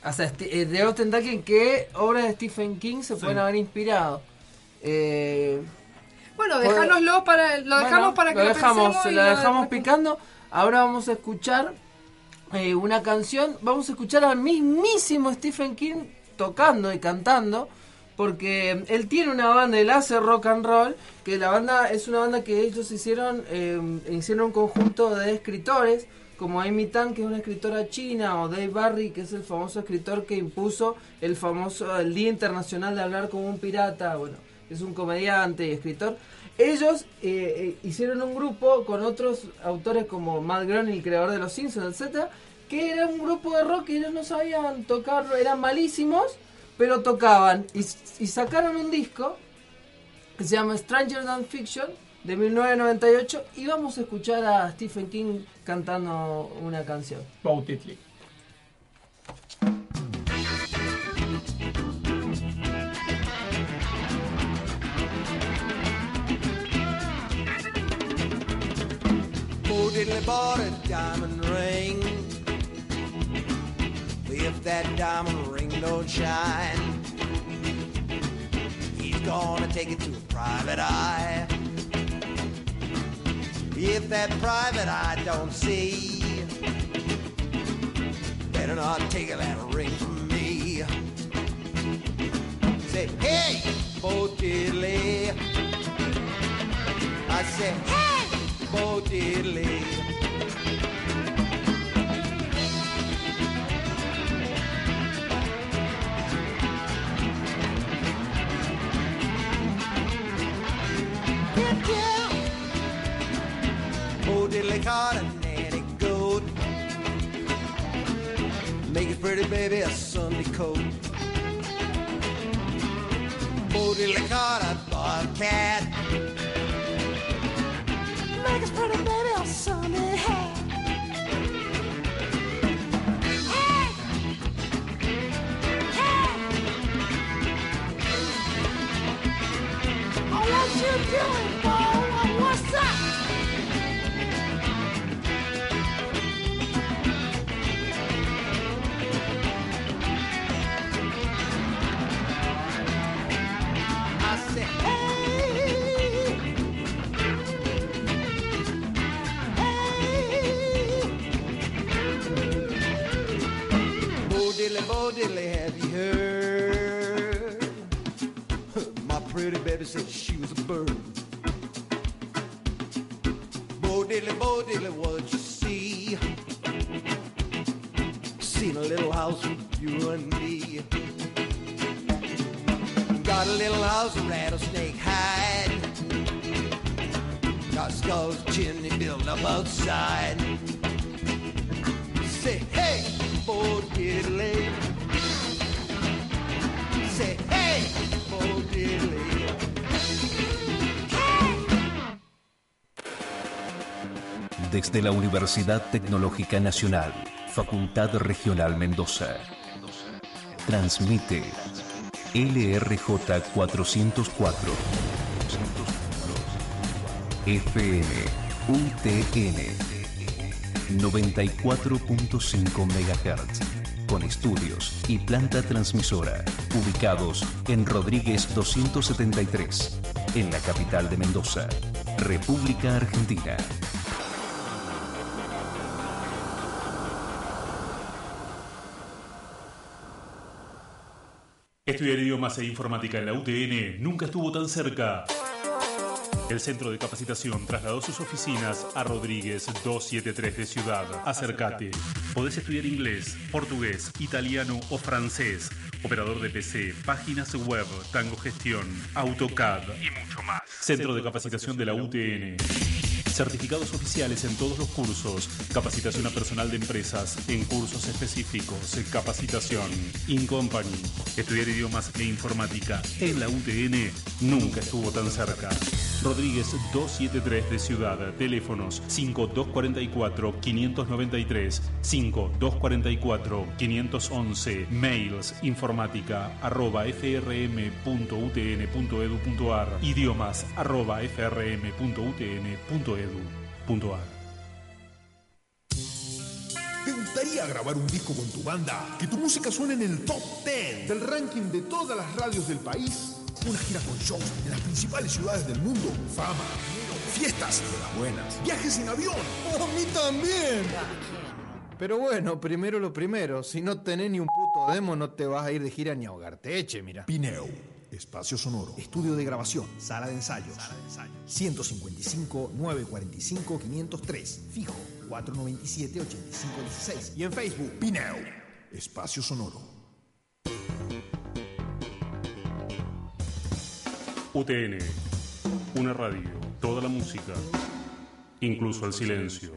O sea, eh, de Austin Tucker, ¿en qué obras de Stephen King se Sí. pueden haber inspirado? Eh, bueno, dejánoslo para, lo dejamos Bueno, para que lo lo, dejamos, lo- dejamos picando. Ahora vamos a escuchar eh, una canción. Vamos a escuchar al mismísimo Stephen King tocando y cantando. Porque él tiene una banda, él hace rock and roll. Que la banda es una banda que ellos hicieron, eh, hicieron un conjunto de escritores. Como Amy Tan, que es una escritora china, o Dave Barry, que es el famoso escritor que impuso el famoso el Día Internacional de Hablar como un Pirata. Bueno, es un comediante y escritor. Ellos eh, eh, hicieron un grupo con otros autores como Matt Groening, el creador de Los Simpsons, etcétera, que era un grupo de rock que ellos no sabían tocar, eran malísimos, pero tocaban. Y, y sacaron un disco que se llama Stranger Than Fiction de 1998 y vamos a escuchar a Stephen King cantando una canción. Bo diddley bought a diamond ring. If that diamond ring don't shine, he's gonna take it to a private eye. If that private eye don't see, better not take that ring from me. Say, hey, Bo Diddley. I say, hey, Bo Diddley. Bo Diddley caught a nanny goat. Make it pretty, baby, a Sunday coat. Bo Diddley caught a bobcat. Make it pretty, baby, a Sunday hat. Oh, what you doing, Bo diddley, bo diddley, have you heard? My pretty baby said she was a bird. Bo diddley, bo diddley, what you see? Seen a little house with you and me. Got a little house, a rattlesnake hide. Got skulls, chimney built up outside. Say, hey, Bo Desde la Universidad Tecnológica Nacional, Facultad Regional Mendoza. Transmite LRJ 404. FM UTN 94.5 MHz. Con estudios y planta transmisora ubicados en Rodríguez 273, en la capital de Mendoza, República Argentina. Estudiar idiomas e informática en la UTN nunca estuvo tan cerca. El centro de capacitación trasladó sus oficinas a Rodríguez 273 de Ciudad. Acércate. Podés estudiar inglés, portugués, italiano o francés, operador de PC, páginas web, tango gestión, AutoCAD y mucho más. Centro de capacitación de la UTN. Certificados oficiales en todos los cursos. Capacitación a personal de empresas en cursos específicos. Capacitación. In Company. Estudiar idiomas e informática en la UTN nunca estuvo tan cerca. Rodríguez 273 de Ciudad. Teléfonos 5244-593, 5244-511. Mails informática arroba frm.utn.edu.ar. Idiomas arroba frm.utn.edu.ar. ¿Te gustaría grabar un disco con tu banda? Que tu música suene en el top 10 del ranking de todas las radios del país. Una gira con shows en las principales ciudades del mundo. Fama, dinero, fiestas de las buenas. Viajes en avión. A mí también. Pero bueno, primero lo primero. Si no tenés ni un puto demo, no te vas a ir de gira ni a ahogarte. Eche, mira. Pineo. Espacio sonoro. Estudio de grabación. Sala de ensayos. 155 945 503. Fijo. 497 8516. Y en Facebook. Pineo. Espacio sonoro. UTN. Una radio. Toda la música. Incluso el silencio.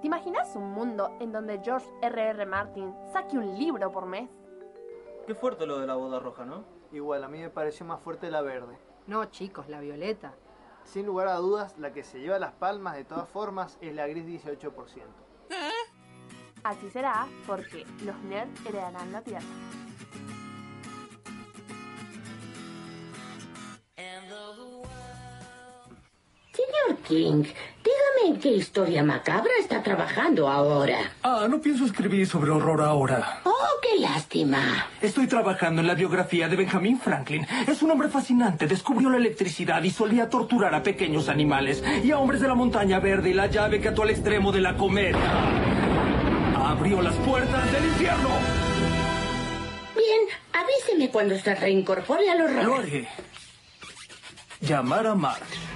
¿Te imaginas un mundo en donde George R.R. Martin saque un libro por mes? Qué fuerte lo de la boda roja, ¿no? Igual, a mí me pareció más fuerte la verde. No, chicos, la violeta. Sin lugar a dudas, la que se lleva las palmas de todas formas es la gris 18%. Así será porque los nerds heredarán la tierra. Señor King, dígame en qué historia macabra está trabajando ahora. Ah, no pienso escribir sobre horror ahora. Oh, qué lástima. Estoy trabajando en la biografía de Benjamin Franklin. Es un hombre fascinante. Descubrió la electricidad y solía torturar a pequeños animales y a hombres de la montaña verde y la llave que ató al extremo de la comedia. Abrió las puertas del infierno. Bien, avíseme cuando se reincorpore al horror. Lo haré. Llamar a Marge.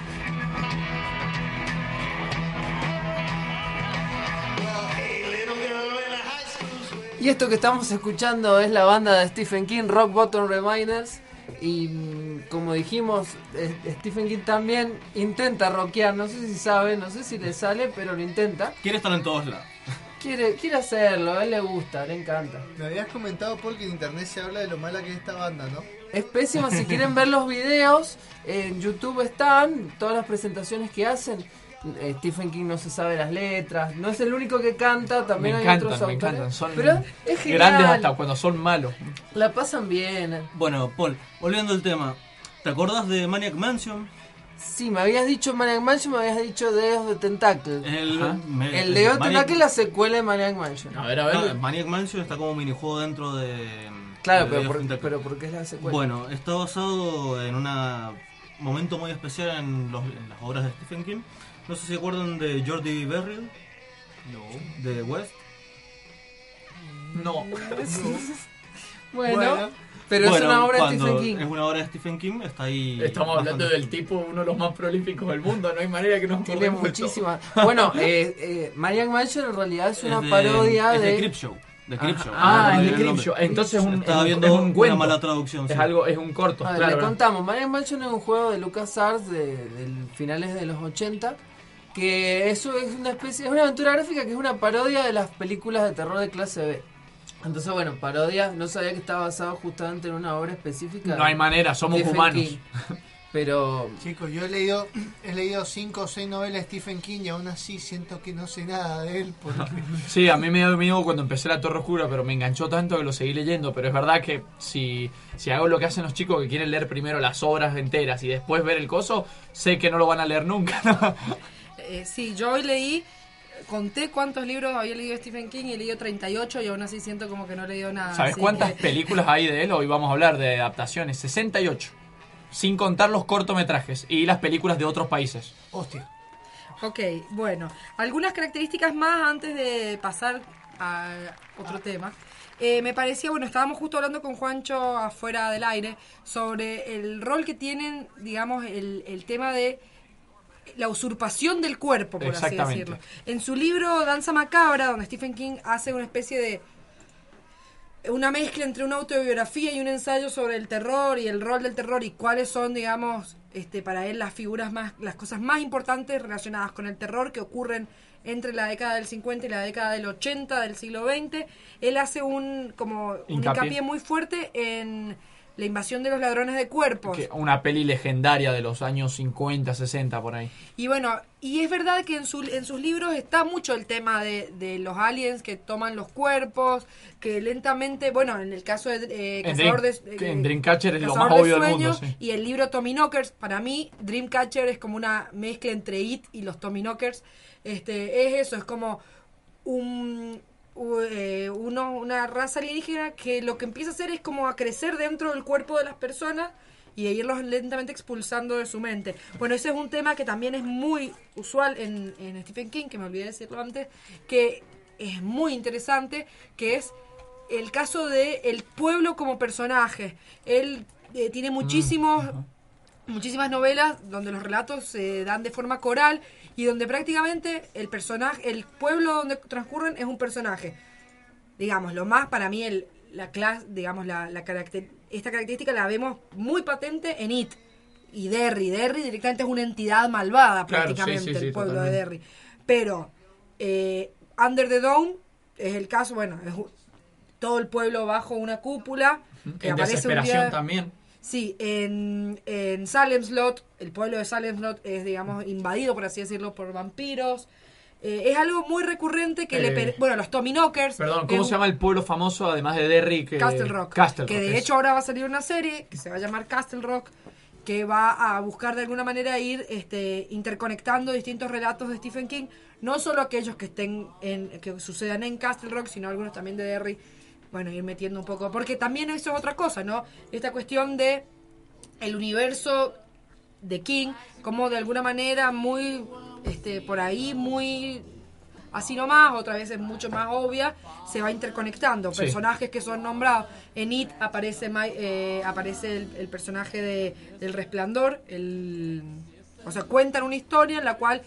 Y esto que estamos escuchando es la banda de Stephen King, Rock Bottom Reminders. Y mm, como dijimos, eh, Stephen King también intenta rockear. No sé si sabe, no sé si le sale, pero lo intenta. Quiere estar en todos lados. Quiere, quiere hacerlo, a él le gusta, le encanta. Me habías comentado, Paul, que en internet se habla de lo mala que es esta banda, ¿no? Es pésima, si quieren ver los videos, en YouTube están todas las presentaciones que hacen. Eh, Stephen King no se sabe las letras, no es el único que canta, también me hay encantan, otros me autores. encantan. Son pero es genial. grandes hasta cuando son malos. La pasan bien. Bueno, Paul, volviendo al tema. ¿Te acordás de Maniac Mansion? Sí, me habías dicho Maniac Mansion, me habías dicho Dedos de Tentacle. El, me- el Dedos de Maniac- Tentacle es la secuela de Maniac Mansion. No, Maniac Mansion está como minijuego dentro de. Claro, pero por- Tentacle. pero ¿por qué es la secuela? Bueno, está basado en un momento muy especial en, los- en las obras de Stephen King. No sé si se acuerdan de Jordi Berriel. No. De West. No. Bueno, pero es una obra de Stephen King. Es una obra de Stephen King, está ahí. Estamos hablando del tipo, uno de los más prolíficos del mundo. No hay manera que nos Tiene muchísimas. Bueno, eh, eh, Maniac Mansion en realidad es una Es de- parodia es de. de Creepshow. De Creepshow. Ah, No es me de olvidé el Creepshow. nombre. Entonces es un, Estaba es viendo es un una cuento. mala traducción. Es sí. algo, es un corto. A ver, claro, le contamos. Maniac Mansion es un juego de LucasArts de, de finales de los 80 que eso es una especie es una aventura gráfica que es una parodia de las películas de terror de clase B. Entonces, bueno, parodia, no sabía que estaba basado justamente en una obra específica. No hay manera, somos humanos. Pero Chicos, yo he leído, he leído cinco o seis novelas de Stephen King y aún así siento que no sé nada de él. Porque... Sí, a mí me dio miedo cuando empecé la Torre Oscura, pero me enganchó tanto que lo seguí leyendo. Pero es verdad que si, si hago lo que hacen los chicos que quieren leer primero las obras enteras y después ver el coso, sé que no lo van a leer nunca. ¿no? Eh, sí, yo hoy leí, conté cuántos libros había leído Stephen King y he leído 38 y aún así siento como que no he leído nada. ¿Sabes cuántas que- películas hay de él? Hoy vamos a hablar de adaptaciones. 68. Sin contar los cortometrajes y las películas de otros países. Hostia. Ok, bueno, algunas características más antes de pasar a otro tema. Eh, me parecía, bueno, estábamos justo hablando con Juancho afuera del aire sobre el rol que tienen, digamos, el, el tema de la usurpación del cuerpo, por así Exactamente. decirlo. En su libro Danza Macabra, donde Stephen King hace una especie de una mezcla entre una autobiografía y un ensayo sobre el terror y el rol del terror y cuáles son, digamos, este, para él las figuras más, las cosas más importantes relacionadas con el terror que ocurren entre la década del 50 y la década del 80 del siglo XX. Él hace un como un Hincapié. hincapié muy fuerte en la invasión de los ladrones de cuerpos. Que una peli legendaria de los años 50, 60 por ahí. Y bueno, y es verdad que en, su, en sus libros está mucho el tema de, de los aliens que toman los cuerpos, que lentamente, bueno, en el caso de eh, En, Cazador Dream- de, que eh, en Dreamcatcher es lo Cazador más de del mundo. Sí. y el libro Tommy Knockers, para mí Dreamcatcher es como una mezcla entre It y los Tommy Knockers. Este, es eso, es como un uno, una raza alienígena que lo que empieza a hacer es como a crecer dentro del cuerpo de las personas y a irlos lentamente expulsando de su mente. Bueno, ese es un tema que también es muy usual en, en Stephen King, que me olvidé decirlo antes, que es muy interesante, que es el caso de el pueblo como personaje. Él eh, tiene muchísimos muchísimas novelas donde los relatos se dan de forma coral y donde prácticamente el personaje, el pueblo donde transcurren es un personaje. Digamos, lo más para mí el, la clase, digamos, la, la caracter- esta característica la vemos muy patente en It y Derry. Derry directamente es una entidad malvada Claro, prácticamente, sí, sí, el pueblo totalmente. de Derry. Pero eh, Under the Dome es el caso, bueno, es todo el pueblo bajo una cúpula. que En aparece un día- desesperación también. Sí, en, en Salem Slot, el pueblo de Salem Slot es, digamos, invadido, por así decirlo, por vampiros. Eh, es algo muy recurrente que le... Eh, per- Bueno, los Tommy Knockers. Perdón, ¿cómo es se llama el pueblo famoso además de Derry? Que... Castle Rock. Castle que Rock, de eso. hecho ahora va a salir una serie que se va a llamar Castle Rock, que va a buscar de alguna manera ir este, interconectando distintos relatos de Stephen King, no solo aquellos que estén en, que sucedan en Castle Rock, sino algunos también de Derry. Bueno, ir metiendo un poco, porque también eso es otra cosa, ¿no? Esta cuestión de el universo de King, como de alguna manera muy, este, por ahí muy así nomás, otra vez es mucho más obvia, se va interconectando. Sí. Personajes que son nombrados. En It aparece, eh, aparece el, el personaje de, del resplandor, el, o sea, cuentan una historia en la cual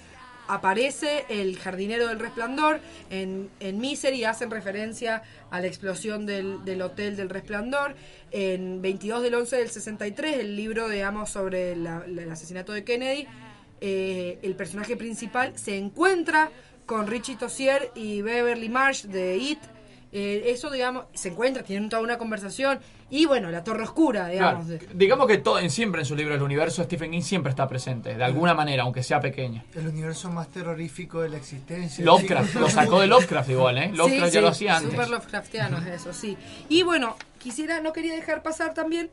aparece el jardinero del resplandor. En, en Misery hacen referencia a la explosión del, del hotel del resplandor. En 22 del 11 del 63, el libro, digamos, sobre la- la- el asesinato de Kennedy, eh, el personaje principal se encuentra con Richie Tossier y Beverly Marsh de It. Eh, eso, digamos, se encuentra, tienen toda una conversación. Y bueno, la Torre Oscura, digamos. Claro. Digamos que todo, en siempre en su libro El universo de Stephen King siempre está presente, de alguna manera, aunque sea pequeña. El universo más terrorífico de la existencia. Lovecraft, lo sacó de Lovecraft igual, ¿eh? Lovecraft Sí, ya lo hacía antes. Super Lovecraftiano es eso, sí. Y bueno, quisiera, no quería dejar pasar también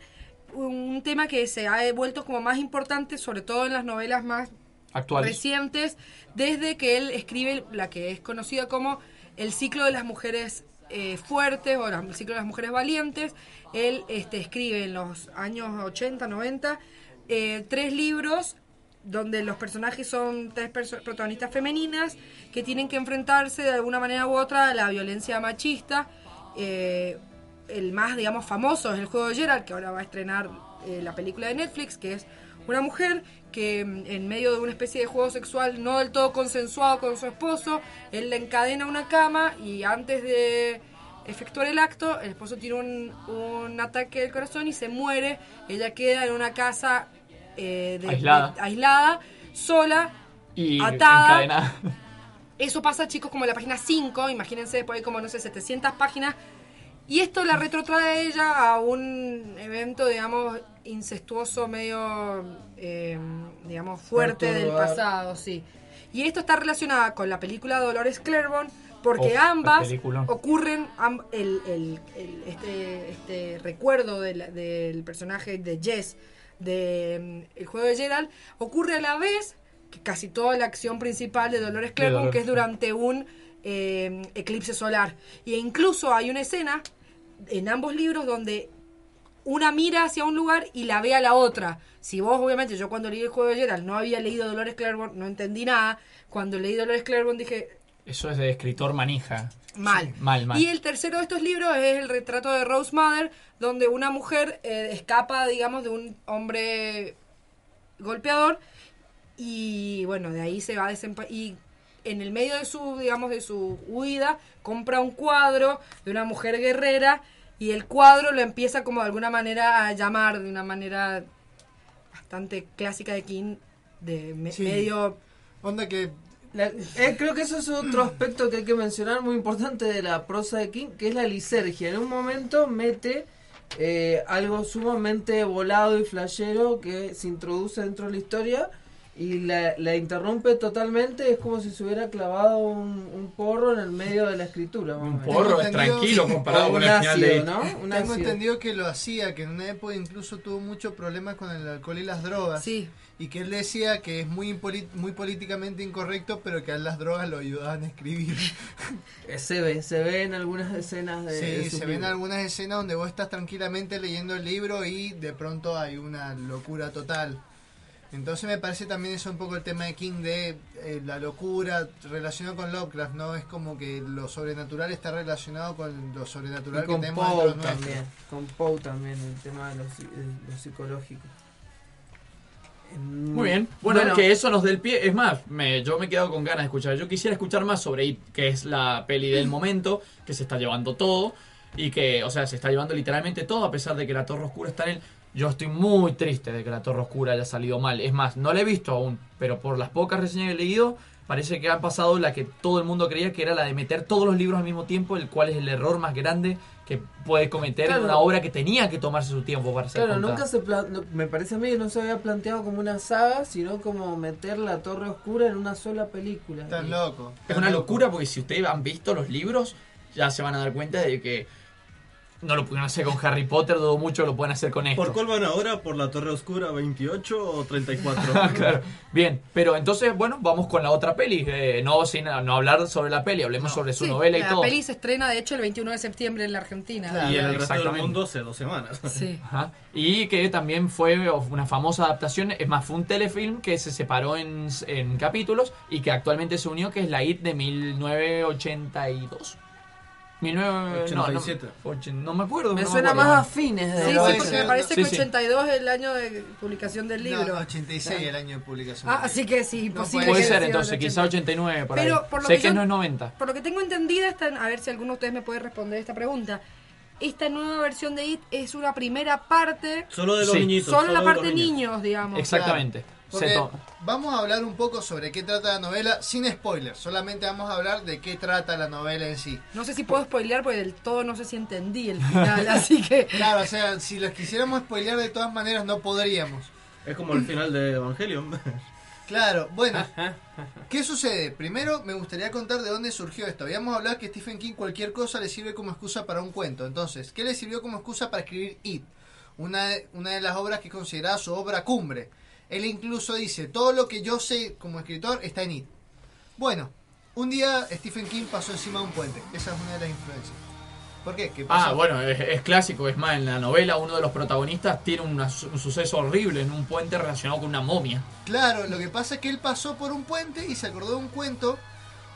un tema que se ha vuelto como más importante, sobre todo en las novelas más Actuales. recientes, desde que él escribe la que es conocida como el ciclo de las mujeres eh, fuertes o el ciclo de las mujeres valientes. Él este, escribe en los años 80, 90 eh, tres libros donde los personajes son tres protagonistas femeninas que tienen que enfrentarse de alguna manera u otra a la violencia machista. Eh, el más, digamos, famoso es el juego de Gerald, que ahora va a estrenar la película de Netflix, que es una mujer que mm, en medio de una especie de juego sexual no del todo consensuado con su esposo, él le encadena a una cama y antes de efectuar el acto, el esposo tiene un, un ataque del corazón y se muere. Ella queda en una casa eh, de- Aislada. de- aislada, sola, Y atada. encadenada. Eso pasa, chicos, como en la página 5, imagínense, después hay como, no sé, 700 páginas. Y esto la retrotrae a ella a un evento, digamos, incestuoso, medio, eh, digamos, fuerte del pasado, sí. Y esto está relacionado con la película Dolores Claiborne, porque Uf, ambas ocurren, el, el- el- este, este recuerdo del, del personaje de Jess, de mm, El juego de Gerald, ocurre a la vez que casi toda la acción principal de Dolores Claiborne, que es durante un eh, eclipse solar. Y incluso hay una escena en ambos libros donde una mira hacia un lugar y la ve a la otra. Si vos, obviamente, yo cuando leí el juego de Gerald no había leído Dolores Claiborne, no entendí nada. Cuando leí Dolores Claiborne dije, Eso es de escritor manija. Mal. Mal, mal. Y el tercero de estos libros es el retrato de Rose Mother, donde una mujer eh, escapa, digamos, de un hombre golpeador y bueno, de ahí se va a y en el medio de su, digamos, de su huida, compra un cuadro de una mujer guerrera y el cuadro lo empieza como de alguna manera a llamar, de una manera bastante clásica de King, de me- Sí. medio... Onda que La- eh, creo que eso es otro aspecto que hay que mencionar muy importante de la prosa de King, que es la lisergia. En un momento mete eh, algo sumamente volado y flashero que se introduce dentro de la historia y la, la interrumpe totalmente. Es como si se hubiera clavado un, un porro en el medio de la escritura. menos. porro es tranquilo comparado con un el final de ácido. ¿no? Un Tengo ácido. entendido que lo hacía, que en una época incluso tuvo muchos problemas con el alcohol y las drogas. Sí. Y que él decía que es muy, impoli- muy políticamente incorrecto, pero que a él las drogas lo ayudaban a escribir. Eh, Se ve, se ve en algunas escenas de. de Sí, sus se ven algunas escenas donde vos estás tranquilamente leyendo el libro y de pronto hay una locura total. Entonces me parece también eso un poco el tema de King de eh, la locura relacionado con Lovecraft, ¿no? Es como que lo sobrenatural está relacionado con lo sobrenatural Y que con tenemos Poe también, con Poe también, el tema de lo, psi- de lo psicológico. Muy bien. Bueno, que eso nos dé el pie. Es más, me, yo me he quedado con ganas de escuchar. Yo quisiera escuchar más sobre It, que es la peli del momento, que se está llevando todo. Y que, o sea, se está llevando literalmente todo, a pesar de que la Torre Oscura está en él. Yo estoy muy triste de que la Torre Oscura haya salido mal. Es más, no la he visto aún, pero por las pocas reseñas que he leído, parece que ha pasado la que todo el mundo creía que era la de meter todos los libros al mismo tiempo, el cual es el error más grande que puede cometer Claro. en una obra que tenía que tomarse su tiempo para ser Claro, contada. nunca se no, me parece a mí que no se había planteado como una saga, sino como meter la Torre Oscura en una sola película. Y- loco. Es una locura porque si ustedes han visto los libros, ya se van a dar cuenta de que no lo pudieron hacer con Harry Potter, dudo mucho que lo pueden hacer con esto. ¿Por cuál van ahora? ¿Por la Torre Oscura 28 o 34? claro. Bien, pero entonces, bueno, vamos con la otra peli. Eh, no sin no hablar sobre la peli, hablemos sobre su Sí, novela y la todo. peli se estrena, de hecho, el 21 de septiembre en la Argentina. y en el resto del mundo hace dos semanas. Sí. Ajá. Y que también fue una famosa adaptación, es más, fue un telefilm que se separó en, en capítulos y que actualmente se unió, que es la IT de 1982. 1987. 87. No, no me acuerdo. Me no suena acuerdo. más a fines de Sí, sí, porque me parece Sí, que sí. 82 es el año de publicación del libro. No, 86 el año de publicación. Ah, así que sí, imposible. Puede que ser entonces, quizá 89 por Pero ahí. por lo sé que que, yo- no es 90. Por lo que tengo entendida, esta, a ver si alguno de ustedes me puede responder esta pregunta. Esta nueva versión de IT es una primera parte. Solo de los Sí. niñitos. Solo la de parte los niños, digamos. Exactamente. Porque vamos a hablar un poco sobre qué trata la novela sin spoilers. Solamente vamos a hablar de qué trata la novela en sí. No sé si puedo spoilear porque del todo no sé si entendí el final, así que. Claro, o sea, si los quisiéramos spoilear de todas maneras no podríamos. Es como el final de Evangelion. Claro, bueno, ¿qué sucede? Primero me gustaría contar de dónde surgió esto. Habíamos hablado que Stephen King cualquier cosa le sirve como excusa para un cuento. Entonces, ¿qué le sirvió como excusa para escribir It? Una, de- una de las obras que es considerada su obra cumbre. Él incluso dice, todo lo que yo sé como escritor está en It. Bueno, un día Stephen King pasó encima de un puente. Esa es una de las influencias. ¿Por qué? Ah, bueno, es, es clásico. Es más, en la novela uno de los protagonistas tiene una un suceso horrible en un puente relacionado con una momia. Claro, lo que pasa es que él pasó por un puente y se acordó de un cuento,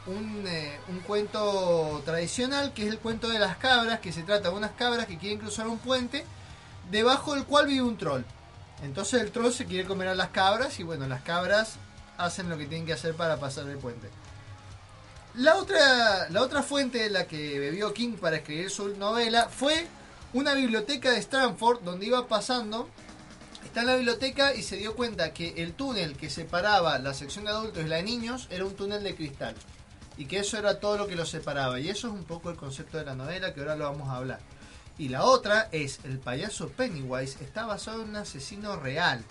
un, eh, un cuento tradicional, que es el cuento de las cabras, que se trata de unas cabras que quieren cruzar un puente, debajo del cual vive un troll. Entonces el troll se quiere comer a las cabras y bueno, las cabras hacen lo que tienen que hacer para pasar el puente. La otra, la otra fuente de la que bebió King para escribir su novela fue una biblioteca de Stanford donde iba pasando está en la biblioteca y se dio cuenta que el túnel que separaba la sección de adultos y la de niños era un túnel de cristal. Y que eso era todo lo que los separaba. Y eso es un poco el concepto de la novela que ahora lo vamos a hablar. Y la otra es el payaso Pennywise está basado en un asesino real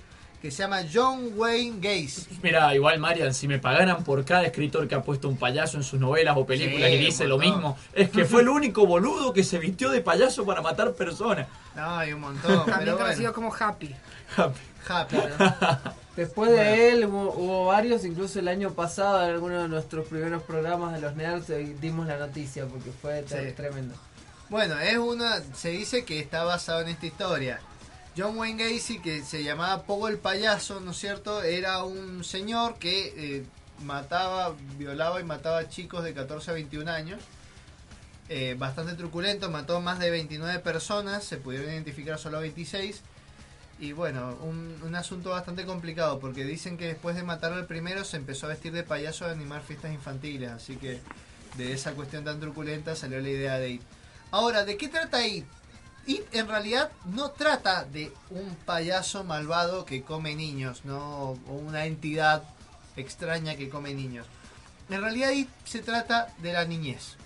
que se llama John Wayne Gacy. Mira, igual Marian, si me pagaran por cada escritor que ha puesto un payaso en sus novelas o películas Sí, y dice lo mismo, es que fue el único boludo que se vistió de payaso para matar personas. No, hay un montón. También conocido bueno, como Happy. happy. Después de él hubo, hubo varios, incluso el año pasado en alguno de nuestros primeros programas de los nerds dimos la noticia porque fue Sí. tremendo. Bueno, es una. Se dice que está basado en esta historia. John Wayne Gacy, que se llamaba Pogo el payaso, ¿no es cierto? Era un señor que eh, mataba, violaba y mataba chicos de 14 a 21 años. Eh, bastante truculento, mató más de 29 personas, se pudieron identificar solo 26. Y bueno, un, un asunto bastante complicado porque dicen que después de matar al primero se empezó a vestir de payaso a animar fiestas infantiles. Así que de esa cuestión tan truculenta salió la idea de. Ahora, ¿de qué trata It? It en realidad no trata de un payaso malvado que come niños, ¿no? O una entidad extraña que come niños. En realidad It se trata de la niñez.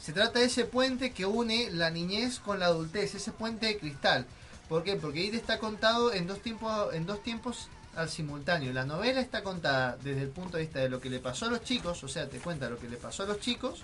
Se trata de ese puente que une la niñez con la adultez, ese puente de cristal. ¿Por qué? Porque It está contado en dos tiempos, en dos tiempos al simultáneo. La novela está contada desde el punto de vista de lo que le pasó a los chicos, o sea, te cuenta lo que le pasó a los chicos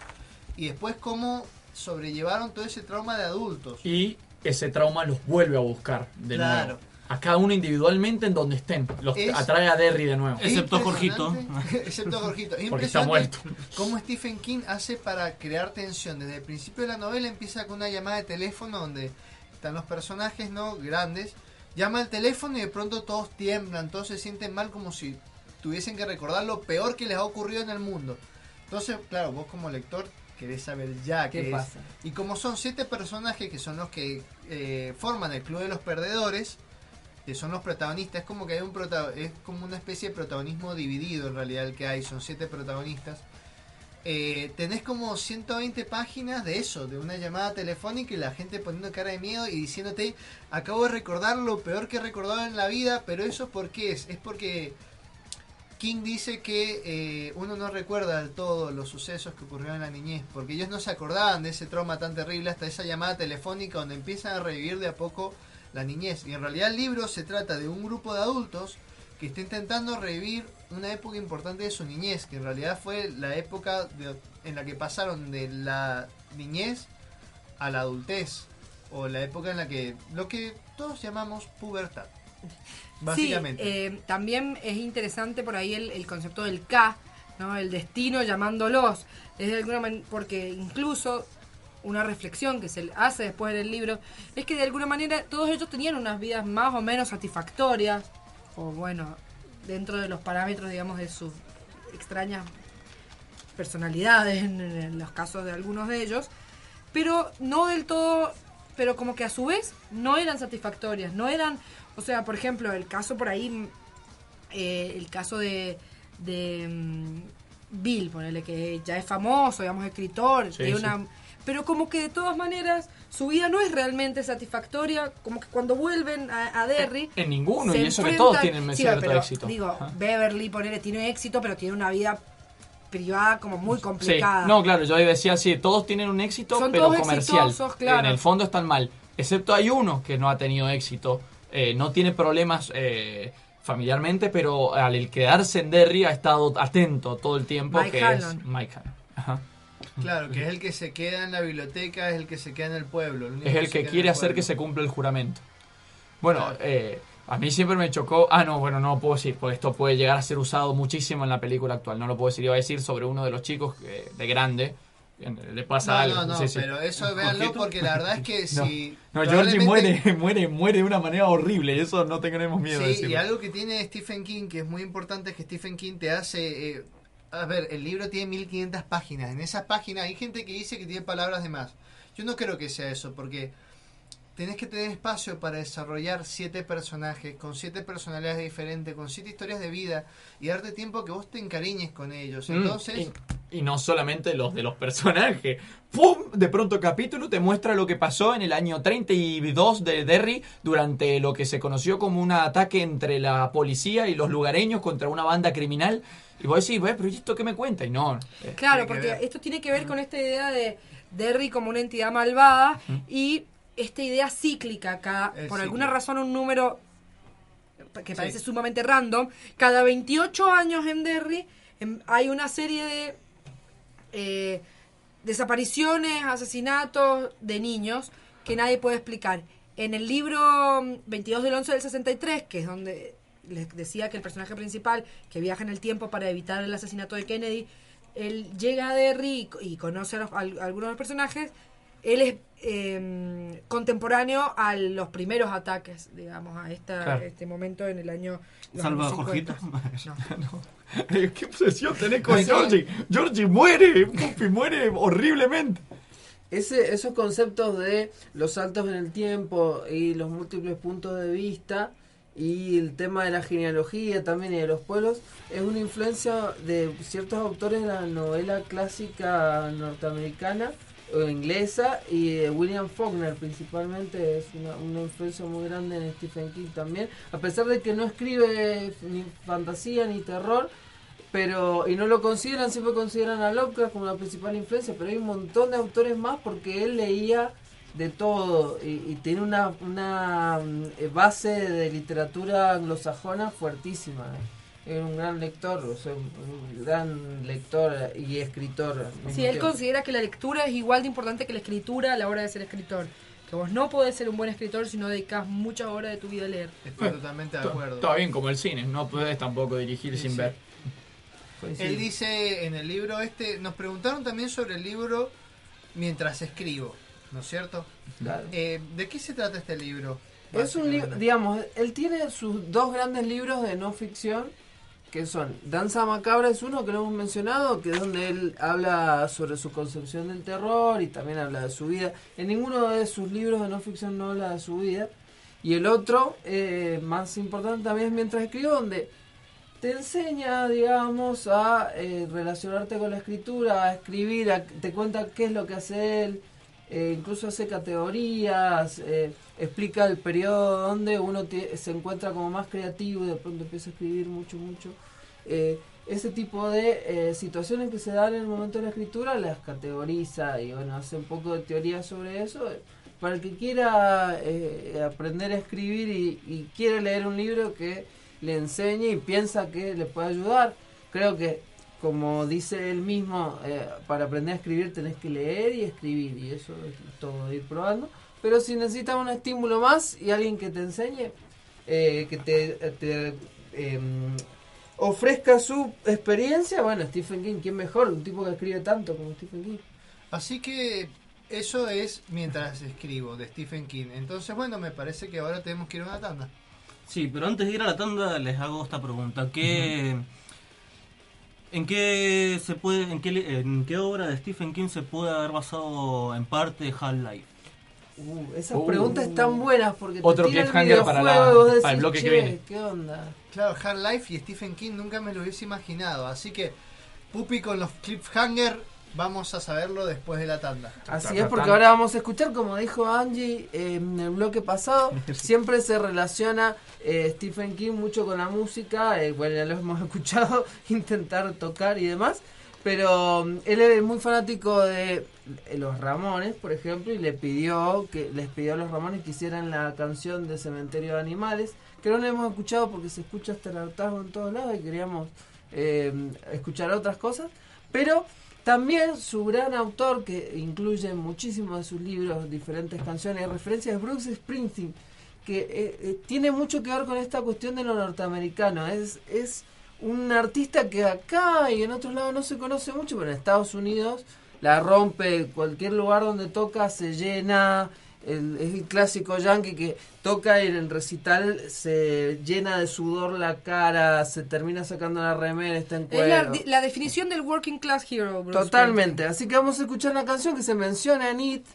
y después cómo sobrellevaron todo ese trauma de adultos. Y ese trauma los vuelve a buscar de Claro. nuevo. A cada uno individualmente en donde estén. Los Es- atrae a Derry de nuevo. Excepto Jorgito. Excepto Jorgito. Es Porque está muerto. Cómo Stephen King hace para crear tensión. Desde el principio de la novela empieza con una llamada de teléfono donde están los personajes no grandes. Llama al teléfono y de pronto todos tiemblan, todos se sienten mal como si tuviesen que recordar lo peor que les ha ocurrido en el mundo. Entonces, claro, vos como lector querés saber ya ¿Qué qué, es. pasa? Y como son siete personajes que son los que eh, forman el Club de los Perdedores, que son los protagonistas, es como que hay un prota es como una especie de protagonismo dividido en realidad el que hay, son siete protagonistas. Eh, tenés como 120 páginas de eso, de una llamada telefónica y la gente poniendo cara de miedo y diciéndote, acabo de recordar lo peor que he recordado en la vida, pero eso por qué es? Es porque King dice que eh, uno no recuerda del todo los sucesos que ocurrieron en la niñez, porque ellos no se acordaban de ese trauma tan terrible hasta esa llamada telefónica donde empiezan a revivir de a poco la niñez. Y en realidad el libro se trata de un grupo de adultos que está intentando revivir una época importante de su niñez, que en realidad fue la época en la que pasaron de la niñez a la adultez, o la época en la que lo que todos llamamos pubertad. Básicamente. Sí, eh, también es interesante por ahí el, el concepto del K, ¿no? El destino llamándolos. Es de alguna manera, porque incluso una reflexión que se hace después del libro es que de alguna manera todos ellos tenían unas vidas más o menos satisfactorias, o bueno, dentro de los parámetros, digamos, de sus extrañas personalidades en, en los casos de algunos de ellos, pero no del todo, pero como que a su vez no eran satisfactorias, no eran, o sea, por ejemplo, el caso por ahí, eh, el caso de, de mm, Bill, ponele que ya es famoso, digamos, escritor, Sí, sí. una, pero como que de todas maneras su vida no es realmente satisfactoria, como que cuando vuelven a, a Derry... En ninguno, se y eso que todos tienen Sí, cierto pero, éxito. Digo, Ajá. Beverly, ponele, tiene éxito, pero tiene una vida privada como muy Sí, complicada. no, claro, yo ahí decía, sí, todos tienen un éxito, Son pero todos comercial. exitosos, claro. En el fondo están mal. Excepto hay uno que no ha tenido éxito, eh, no tiene problemas eh, familiarmente, pero al quedarse en Derry ha estado atento todo el tiempo, Mike que es Mike. Ajá. Claro, que es el que se queda en la biblioteca, es el que se queda en el pueblo. único Es el que quiere el hacer que se cumpla el juramento. Bueno, eh, a mí siempre me chocó. Ah, no, bueno, no lo puedo decir, porque esto puede llegar a ser usado muchísimo en la película actual. No lo puedo decir. Iba a decir sobre uno de los chicos que- de grande. Le pasa No, algo. no, no, Sí, sí. pero eso véanlo porque la verdad es que No. si... No, Georgie probablemente- muere, muere, muere de una manera horrible. y Eso no tenemos miedo de Sí, decirlo. y algo que tiene Stephen King que es muy importante es que Stephen King te hace... eh, a ver, el libro tiene 1500 páginas. En esas páginas hay gente que dice que tiene palabras de más. Yo no creo que sea eso, porque tenés que tener espacio para desarrollar siete personajes, con siete personalidades diferentes, con siete historias de vida, y darte tiempo que vos te encariñes con ellos. Mm, Entonces... y, y no solamente los de los personajes. ¡Pum! De pronto capítulo te muestra lo que pasó en el año 32 de Derry durante lo que se conoció como un ataque entre la policía y los lugareños contra una banda criminal. Y vos decís, "Ve, pero ¿y esto qué me cuenta? Y no. eh, Claro, porque esto tiene que ver con esta idea de Derry como una entidad malvada y esta idea cíclica Es por alguna razón un número que parece Sí. sumamente random, cada 28 años en Derry em, hay una serie de eh, desapariciones, asesinatos de niños que nadie puede explicar. En el libro mm, 22 del 11 del 63, que es donde les decía que el personaje principal, que viaja en el tiempo para evitar el asesinato de Kennedy, él llega a Derry y, y conoce a, los- a algunos de los personajes. Él es eh, contemporáneo a los primeros ataques, digamos, a esta, Claro. este momento en el año. Salva a Jorgito. 50. ¿Qué obsesión tenés con. Georgie? Georgie muere, Puppy muere horriblemente. Ese, esos conceptos de los saltos en el tiempo y los múltiples puntos de vista y el tema de la genealogía también y de los pueblos es una influencia de ciertos autores de la novela clásica norteamericana inglesa y de William Faulkner principalmente es una, una influencia muy grande en Stephen King también a pesar de que no escribe ni fantasía ni terror pero y no lo consideran, siempre consideran a Lovecraft como la principal influencia, pero hay un montón de autores más porque él leía de todo y, tiene una, una mm, eh, base de literatura anglosajona fuertísima. eh. Era un gran lector, o sea, un gran lector y escritor. mismo Sí, él considera que la lectura es igual de importante que la escritura a la hora de ser escritor. Que vos no podés ser un buen escritor si no dedicas muchas horas de tu vida a leer. Estoy totalmente de acuerdo. Todo bien, como el cine, no puedes tampoco dirigir Sí, sin sí. ver. Él dice en el libro este, nos preguntaron también sobre el libro Mientras escribo, ¿no es cierto? Claro. Eh, ¿De qué se trata este libro? Es un libro, digamos, él tiene sus dos grandes libros de no ficción, que son Danza Macabra es uno que no hemos mencionado, que es donde él habla sobre su concepción del terror y también habla de su vida. En ninguno de sus libros de no ficción no habla de su vida. Y el otro, eh, más importante también es Mientras escribo, donde te enseña, digamos, a eh, relacionarte con la escritura, a escribir, a- te cuenta qué es lo que hace él, eh, incluso hace categorías, eh, explica el periodo donde uno tie- se encuentra como más creativo y de pronto empieza a escribir mucho, mucho. Eh, ese tipo de eh, situaciones que se dan en el momento de la escritura las categoriza y bueno, hace un poco de teoría sobre eso. Para el que quiera eh, aprender a escribir y, y quiere leer un libro que le enseñe y piensa que le puede ayudar, creo que como dice él mismo, eh, para aprender a escribir tenés que leer y escribir y eso es todo ir probando. Pero si necesitas un estímulo más y alguien que te enseñe, que te, te, em, ofrezca su experiencia, bueno, Stephen King, ¿quién mejor? Un tipo que escribe tanto como Stephen King. Así que eso es Mientras escribo, de Stephen King. Entonces, bueno, me parece que ahora tenemos que ir a una tanda. Sí, pero antes de ir a la tanda les hago esta pregunta. ¿Qué, ¿En qué se puede, en qué, en qué obra de Stephen King se puede haber basado en parte Half-Life? Uh, esas Uh. preguntas están buenas porque te Otro tiran el para la- para el decís, bloque que "Che, viene". ¿Qué onda? Claro, Hard Life y Stephen King nunca me lo hubiese imaginado. Así que, Pupi con los cliffhanger, vamos a saberlo después de la tanda. Así es, porque ahora vamos a escuchar, como dijo Angie eh, en el bloque pasado, siempre se relaciona eh, Stephen King mucho con la música, eh, bueno, ya lo hemos escuchado, intentar tocar y demás, pero mm, él es muy fanático de los Ramones, por ejemplo, y le pidió que les pidió a los Ramones que hicieran la canción de Cementerio de Animales, que no la hemos escuchado porque se escucha hasta el hartazgo en todos lados y queríamos eh, escuchar otras cosas, pero también su gran autor, que incluye muchísimos de sus libros diferentes canciones y referencias, es Bruce Springsteen, que eh, eh, tiene mucho que ver con esta cuestión de lo norteamericano. Es, es un artista que acá y en otros lados no se conoce mucho, pero en Estados Unidos la rompe, cualquier lugar donde toca se llena. El, es el clásico yankee que toca y en el recital se llena de sudor la cara, se termina sacando la remera, está en Es la, cuero. la definición del working class hero, Bruce Totalmente. Así que vamos a escuchar una canción que se menciona en It.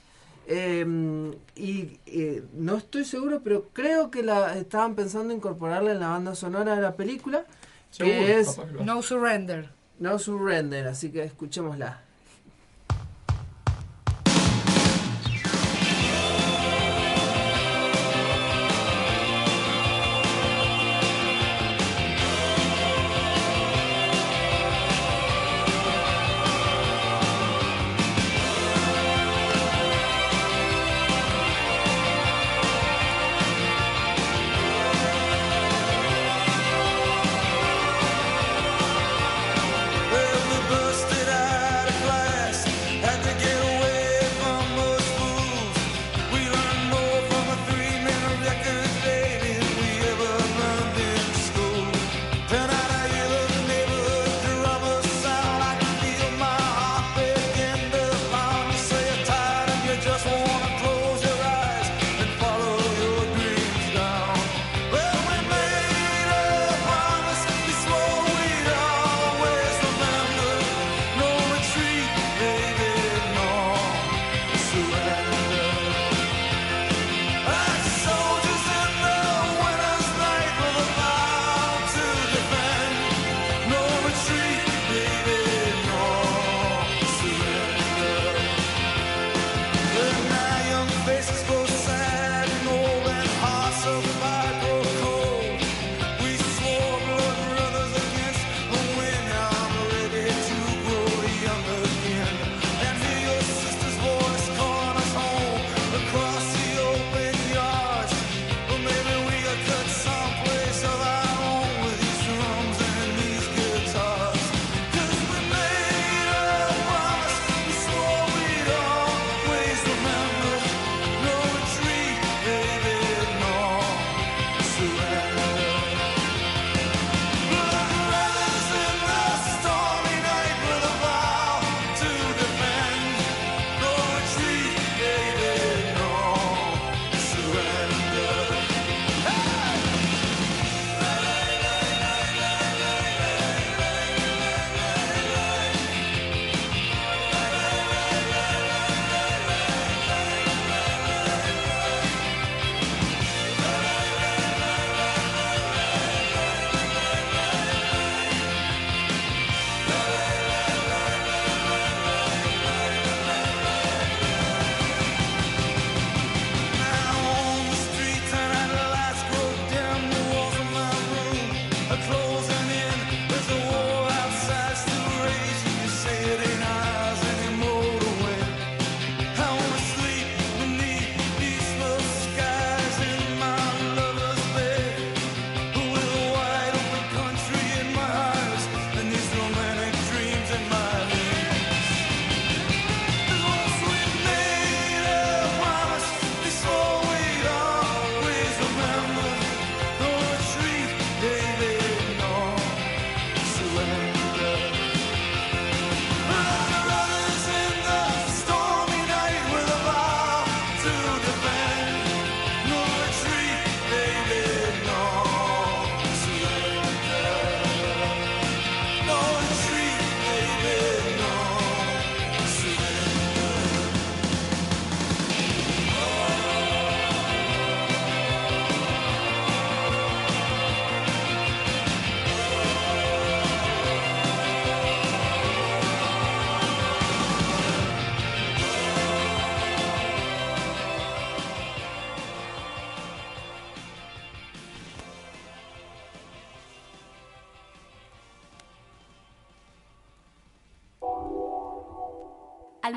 eh, y eh, no estoy seguro, pero creo que la estaban pensando incorporarla en la banda sonora de la película. Que es No Surrender. No Surrender. Así que escuchémosla.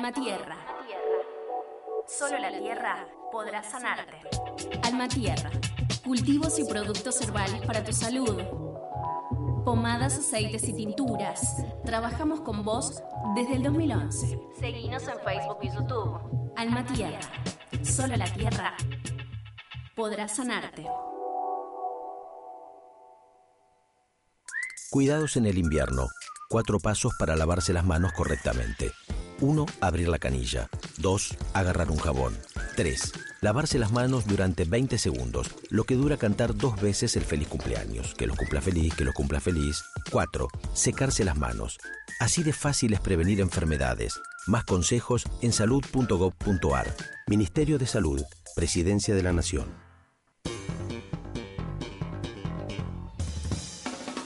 Alma Tierra. Solo la tierra podrá sanarte. Alma Tierra. Cultivos y productos herbales para tu salud. Pomadas, aceites y tinturas. Trabajamos con vos desde el 2011. Seguinos en Facebook y YouTube. Alma Tierra. Solo la tierra podrá sanarte. Cuidados en el invierno. Cuatro pasos para lavarse las manos correctamente. 1. Abrir la canilla. 2. Agarrar un jabón. 3. Lavarse las manos durante 20 segundos, lo que dura cantar dos veces el feliz cumpleaños. Que los cumpla feliz, que los cumpla feliz. 4. Secarse las manos. Así de fácil es prevenir enfermedades. Más consejos en salud.gov.ar. Ministerio de Salud. Presidencia de la Nación.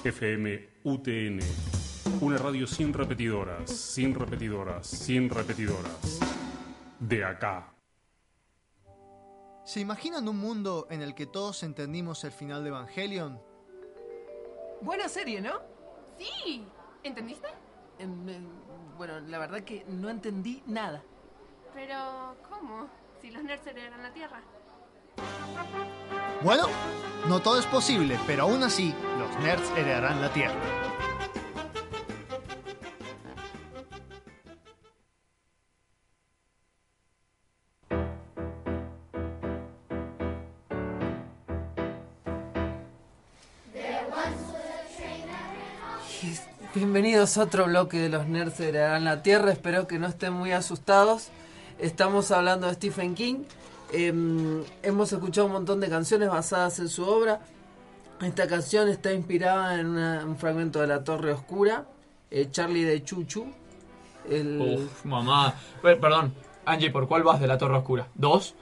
FM UTN. Una radio sin repetidoras, sin repetidoras, sin repetidoras. De acá. ¿Se imaginan un mundo en el que todos entendimos el final de Evangelion? Buena serie, ¿no? Sí. ¿Entendiste? Em, bueno, la verdad que no entendí nada. Pero, ¿cómo? Si los nerds heredan la Tierra. Bueno, no todo es posible, pero aún así, los nerds heredarán la Tierra. Bienvenidos a otro bloque de los nerds heredarán la Tierra. Espero que no estén muy asustados. Estamos hablando de Stephen King. Em, hemos escuchado un montón de canciones basadas en su obra. Esta canción está inspirada en un fragmento de La Torre Oscura, eh, Charlie de Chuchu. El, Uf, mamá. Per- Perdón, Angie, ¿por cuál vas de la Torre Oscura? ¿Dos?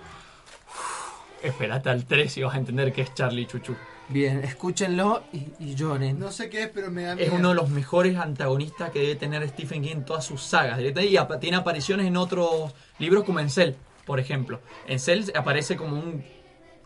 Uf, Espérate al 3 y vas a entender que es Charlie Chuchu. Bien, escúchenlo y, y lloren. No sé qué es, pero me da Es uno de los mejores antagonistas que debe tener Stephen King en todas sus sagas. Y apa- tiene apariciones en otros libros como en Cell, por ejemplo. En Cell aparece como un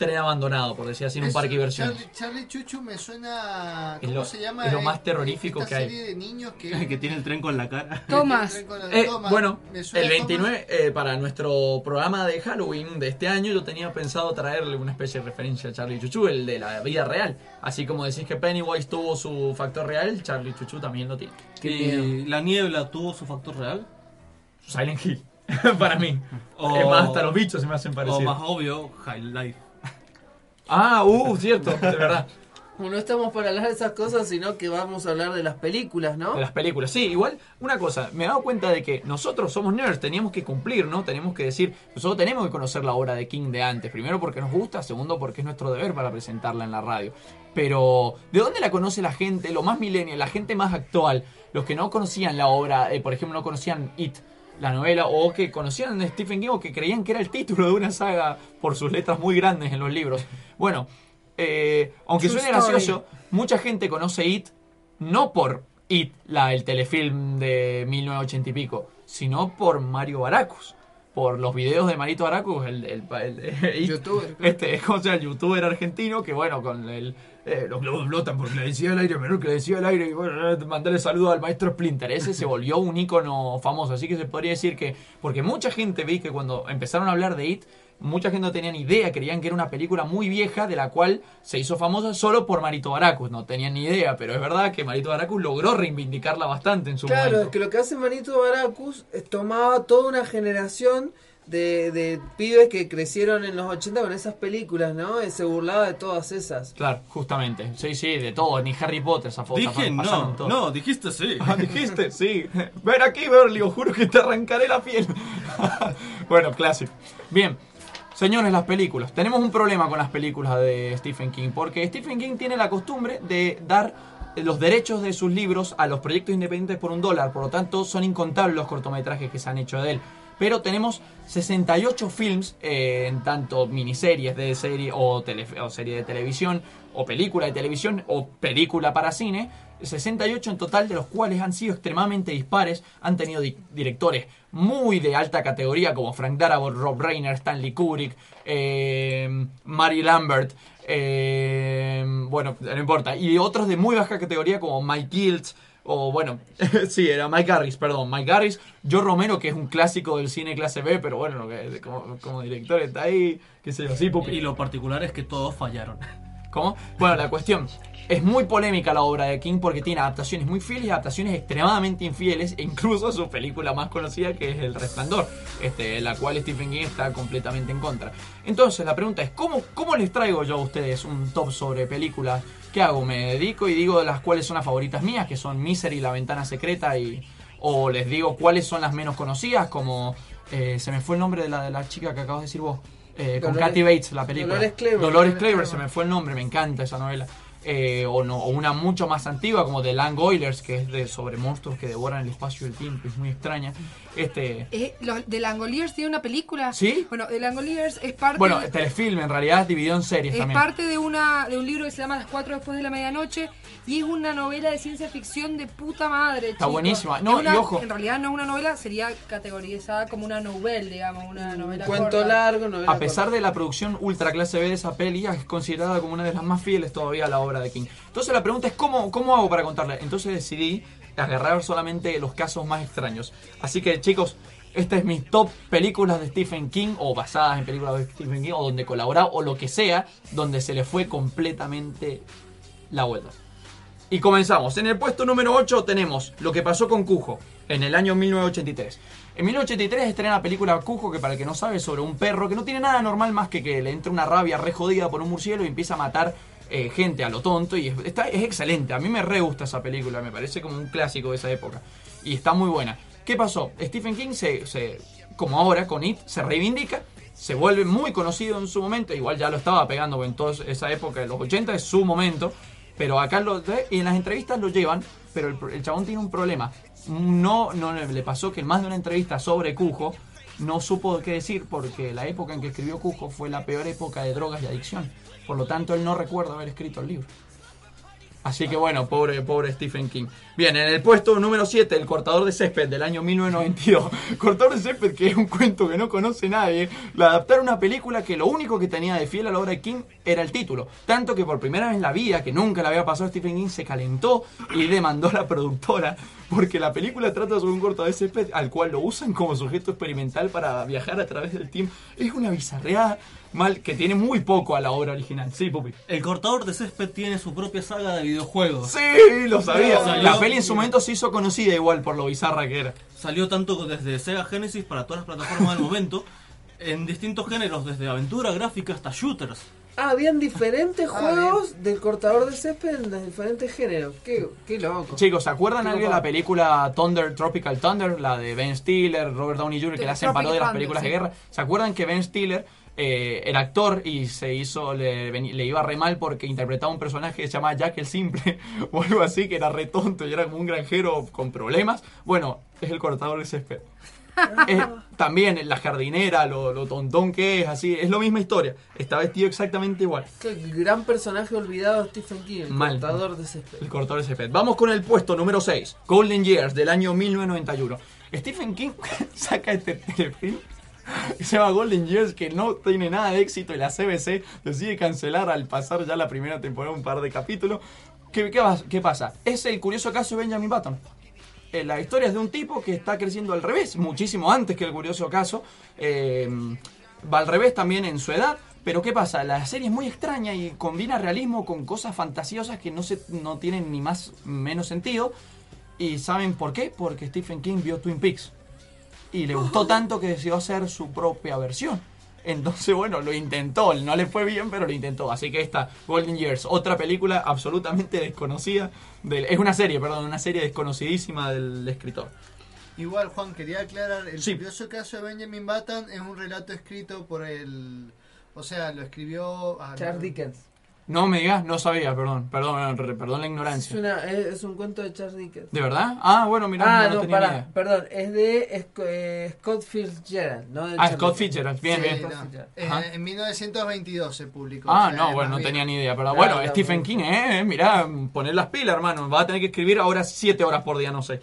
tren abandonado, por decir así, en un parque de diversiones. Charlie, Charlie Chuchu me suena. Es ¿Cómo lo- se llama? es lo Eh, más terrorífico esta que hay. serie de niños que. que tiene el tren con la cara. Tomás. Eh, Thomas. bueno, el Thomas. 29, eh, para nuestro programa de Halloween de este año, yo tenía pensado traerle una especie de referencia a Charlie Chuchu, el de la vida real. Así como decís que Pennywise tuvo su factor real, Charlie Chuchu también lo tiene. ¿Y la niebla tuvo su factor real? Silent Hill, para mí. O- Es más, hasta los bichos se me hacen O parecidos. más obvio, High Life. Ah, uh, cierto, de verdad. No estamos para hablar de esas cosas, sino que vamos a hablar de las películas, ¿no? De las películas, sí, igual, una cosa, me he dado cuenta de que nosotros somos nerds, teníamos que cumplir, ¿no? Tenemos que decir, nosotros tenemos que conocer la obra de King de antes, primero porque nos gusta, segundo porque es nuestro deber para presentarla en la radio. Pero, ¿de dónde la conoce la gente, lo más millennial, la gente más actual, los que no conocían la obra, eh, por ejemplo, no conocían It, la novela, o que conocían de Stephen King o que creían que era el título de una saga por sus letras muy grandes en los libros? Bueno, eh, aunque True suene story. gracioso, mucha gente conoce It no por It, la, el telefilm de 1980 y pico, sino por Mario Baracus. Por los videos de Marito Baracus, el, el, el- Youtuber. Este, o sea, el youtuber argentino que, bueno, con el. Eh, los globos flotan porque le decía al aire, menor que le decía al aire, y bueno, mandarle saludo al maestro Splinter. Ese se volvió un ícono famoso. Así que se podría decir que. Porque mucha gente vi que cuando empezaron a hablar de It, mucha gente no tenía ni idea, creían que era una película muy vieja de la cual se hizo famosa solo por Marito Baracus. No tenían ni idea, pero es verdad que Marito Baracus logró reivindicarla bastante en su Claro, momento. es que lo que hace Manito Baracus es tomaba toda una generación de, de pibes que crecieron en los 80 con esas películas, ¿no? Y se burlaba de todas esas. Claro, justamente. Sí, sí, de todo. Ni Harry Potter esa foto. Dije no, no, dijiste sí. Ah, dijiste, sí. Ven aquí, Berlio, juro que te arrancaré la piel. bueno, clásico. Bien, señores, las películas. Tenemos un problema con las películas de Stephen King, porque Stephen King tiene la costumbre de dar los derechos de sus libros a los proyectos independientes por un dólar, por lo tanto son incontables los cortometrajes que se han hecho de él. Pero tenemos 68 films, eh, en tanto miniseries de serie o, tele- serie de televisión, o película de televisión, o película para cine, 68 en total, de los cuales han sido extremadamente dispares. Han tenido di- directores muy de alta categoría, como Frank Darabont, Rob Reiner, Stanley Kubrick, eh, Mary Lambert, eh, bueno, no importa. Y otros de muy baja categoría, como Mike Giltz, O bueno, sí, era Mike Harris, perdón, Mike Harris. Joe Romero, que es un clásico del cine clase B, pero bueno, como, como director está ahí, qué sé yo, sí, Pupi. Y lo particular es que todos fallaron. ¿Cómo? Bueno, la cuestión. Es muy polémica la obra de King porque tiene adaptaciones muy fieles y adaptaciones extremadamente infieles, e incluso su película más conocida que es El Resplandor, este, la cual Stephen King está completamente en contra. Entonces la pregunta es, ¿cómo, ¿cómo les traigo yo a ustedes un top sobre películas? ¿Qué hago? ¿Me dedico y digo las cuales son las favoritas mías, que son Misery, La Ventana Secreta, y o les digo cuáles son las menos conocidas, como eh, se me fue el nombre de la, de la chica que acabas de decir vos, eh, con Kathy Bates, la película. Dolores Claiborne. Dolores Claiborne. se me fue el nombre, me encanta esa novela. Eh, o, no, o una mucho más antigua como The Lang Oilers, que es de sobre monstruos que devoran el espacio y el tiempo, es muy extraña. Este, Eh, los de Langoliers tiene una película. ¿Sí? Bueno, de Langoliers es parte. bueno, telefilm en realidad dividido en series Es también. parte de una de un libro que se llama Las cuatro después de la medianoche y es una novela de ciencia ficción de puta madre. Está chicos. buenísima. Es No, una- y ojo. En realidad no es una novela, sería categorizada como una novela, digamos, una novela cuento corta. largo, novela A pesar de la producción ultra clase B de esa peli, es considerada como una de las más fieles todavía a la obra de King. Entonces la pregunta es, ¿cómo, cómo hago para contarla? Entonces decidí agarrar solamente los casos más extraños. Así que chicos, esta es mi top películas de Stephen King, o basadas en películas de Stephen King, o donde colaborado, o lo que sea, donde se le fue completamente la vuelta. Y comenzamos. En el puesto número 8 tenemos Lo que pasó con Cujo, en el año 1983. En 1983 estrena la película Cujo, que para el que no sabe, sobre un perro que no tiene nada normal más que que le entra una rabia re jodida por un murciélago y empieza a matar eh, gente a lo tonto. Y es, está- es excelente. A mí me re gusta esa película, me parece como un clásico de esa época. Y está muy buena. ¿Qué pasó? Stephen King se, como ahora con It, se reivindica. Se vuelve muy conocido en su momento, igual ya lo estaba pegando en toda esa época de los 80, es su momento, pero acá lo y en las entrevistas lo llevan, pero el, el chabón tiene un problema. No, no le pasó que en más de una entrevista sobre Cujo no supo qué decir porque la época en que escribió Cujo fue la peor época de drogas y adicción. Por lo tanto, él no recuerda haber escrito el libro. Así que bueno, pobre, pobre Stephen King. Bien, en el puesto número 7, El cortador de césped del año 1992. cortador de césped, que es un cuento que no conoce nadie. Lo adaptaron a una película que lo único que tenía de fiel a la obra de King era el título. Tanto que por primera vez en la vida, que nunca le había pasado a Stephen King, se calentó y demandó a la productora. Porque la película trata sobre un cortador de césped al cual lo usan como sujeto experimental para viajar a través del tiempo. Es una bizarreada mal que tiene muy poco a la obra original. Sí, Pupi. El cortador de césped tiene su propia saga de videojuegos. Sí, lo sabía. Salió- la peli en su momento se hizo conocida igual por lo bizarra que era. Salió tanto desde Sega Genesis para todas las plataformas del momento, en distintos géneros, desde aventura gráfica hasta shooters. Ah, habían diferentes Ah, juegos del cortador de césped en los diferentes géneros. Qué, qué loco. Chicos, ¿se acuerdan algo de la película Thunder, Tropical Thunder? La de Ben Stiller, Robert Downey Jr., que le hacen parodia de las Thunder, películas de guerra. ¿Se acuerdan que Ben Stiller eh, era actor y se hizo le, iba re mal porque interpretaba un personaje que se llamaba Jack el Simple o algo así, que era re tonto y era como un granjero con problemas? Bueno, es el cortador de césped. Es- también la jardinera, lo, lo tontón que es, así, es la misma historia. Está vestido exactamente igual. Qué gran personaje olvidado Stephen King, el Mal. cortador de césped. El cortador de césped. Vamos con el puesto número 6, Golden Years, del año 1991. Stephen King saca este telefilm se llama Golden Years, que no tiene nada de éxito y la CBC decide cancelar al pasar ya la primera temporada un par de capítulos. ¿Qué, qué, qué pasa? Es el curioso caso de Benjamin Button. Eh, la historia es de un tipo que está creciendo al revés, muchísimo antes que el curioso caso. Eh, va al revés también en su edad. Pero ¿qué pasa? La serie es muy extraña y combina realismo con cosas fantasiosas que no, se, no tienen ni más menos sentido. ¿Y saben por qué? Porque Stephen King vio Twin Peaks. Y le gustó tanto que decidió hacer su propia versión. Entonces, bueno, lo intentó. No le fue bien, pero lo intentó. Así que esta, Golden Years, otra película absolutamente desconocida. Del, es una serie, perdón, una serie desconocidísima del escritor. Igual, Juan, quería aclarar, el Sí. curioso caso de Benjamin Button es un relato escrito por el... O sea, lo escribió... ah, Charles no. Dickens. No me digas, no sabía, perdón, perdón, re- perdón la Es, ignorancia. una, es, es un cuento de Charles Dickens. ¿De verdad? Ah, bueno, mira, ah, no, no, tenía idea. perdón, es de eh, Scott Fitzgerald, ¿no? de Ah, Charles Scott. Fitzgerald, bien, Sí, bien. no, eh, en 1922 se publicó. Ah, o sea, no, es bueno, no tenía ni idea. Pero Claro, bueno, Stephen King, eh, mirá, poner las pilas, hermano. Va a tener que escribir ahora 7 horas por día, no sé.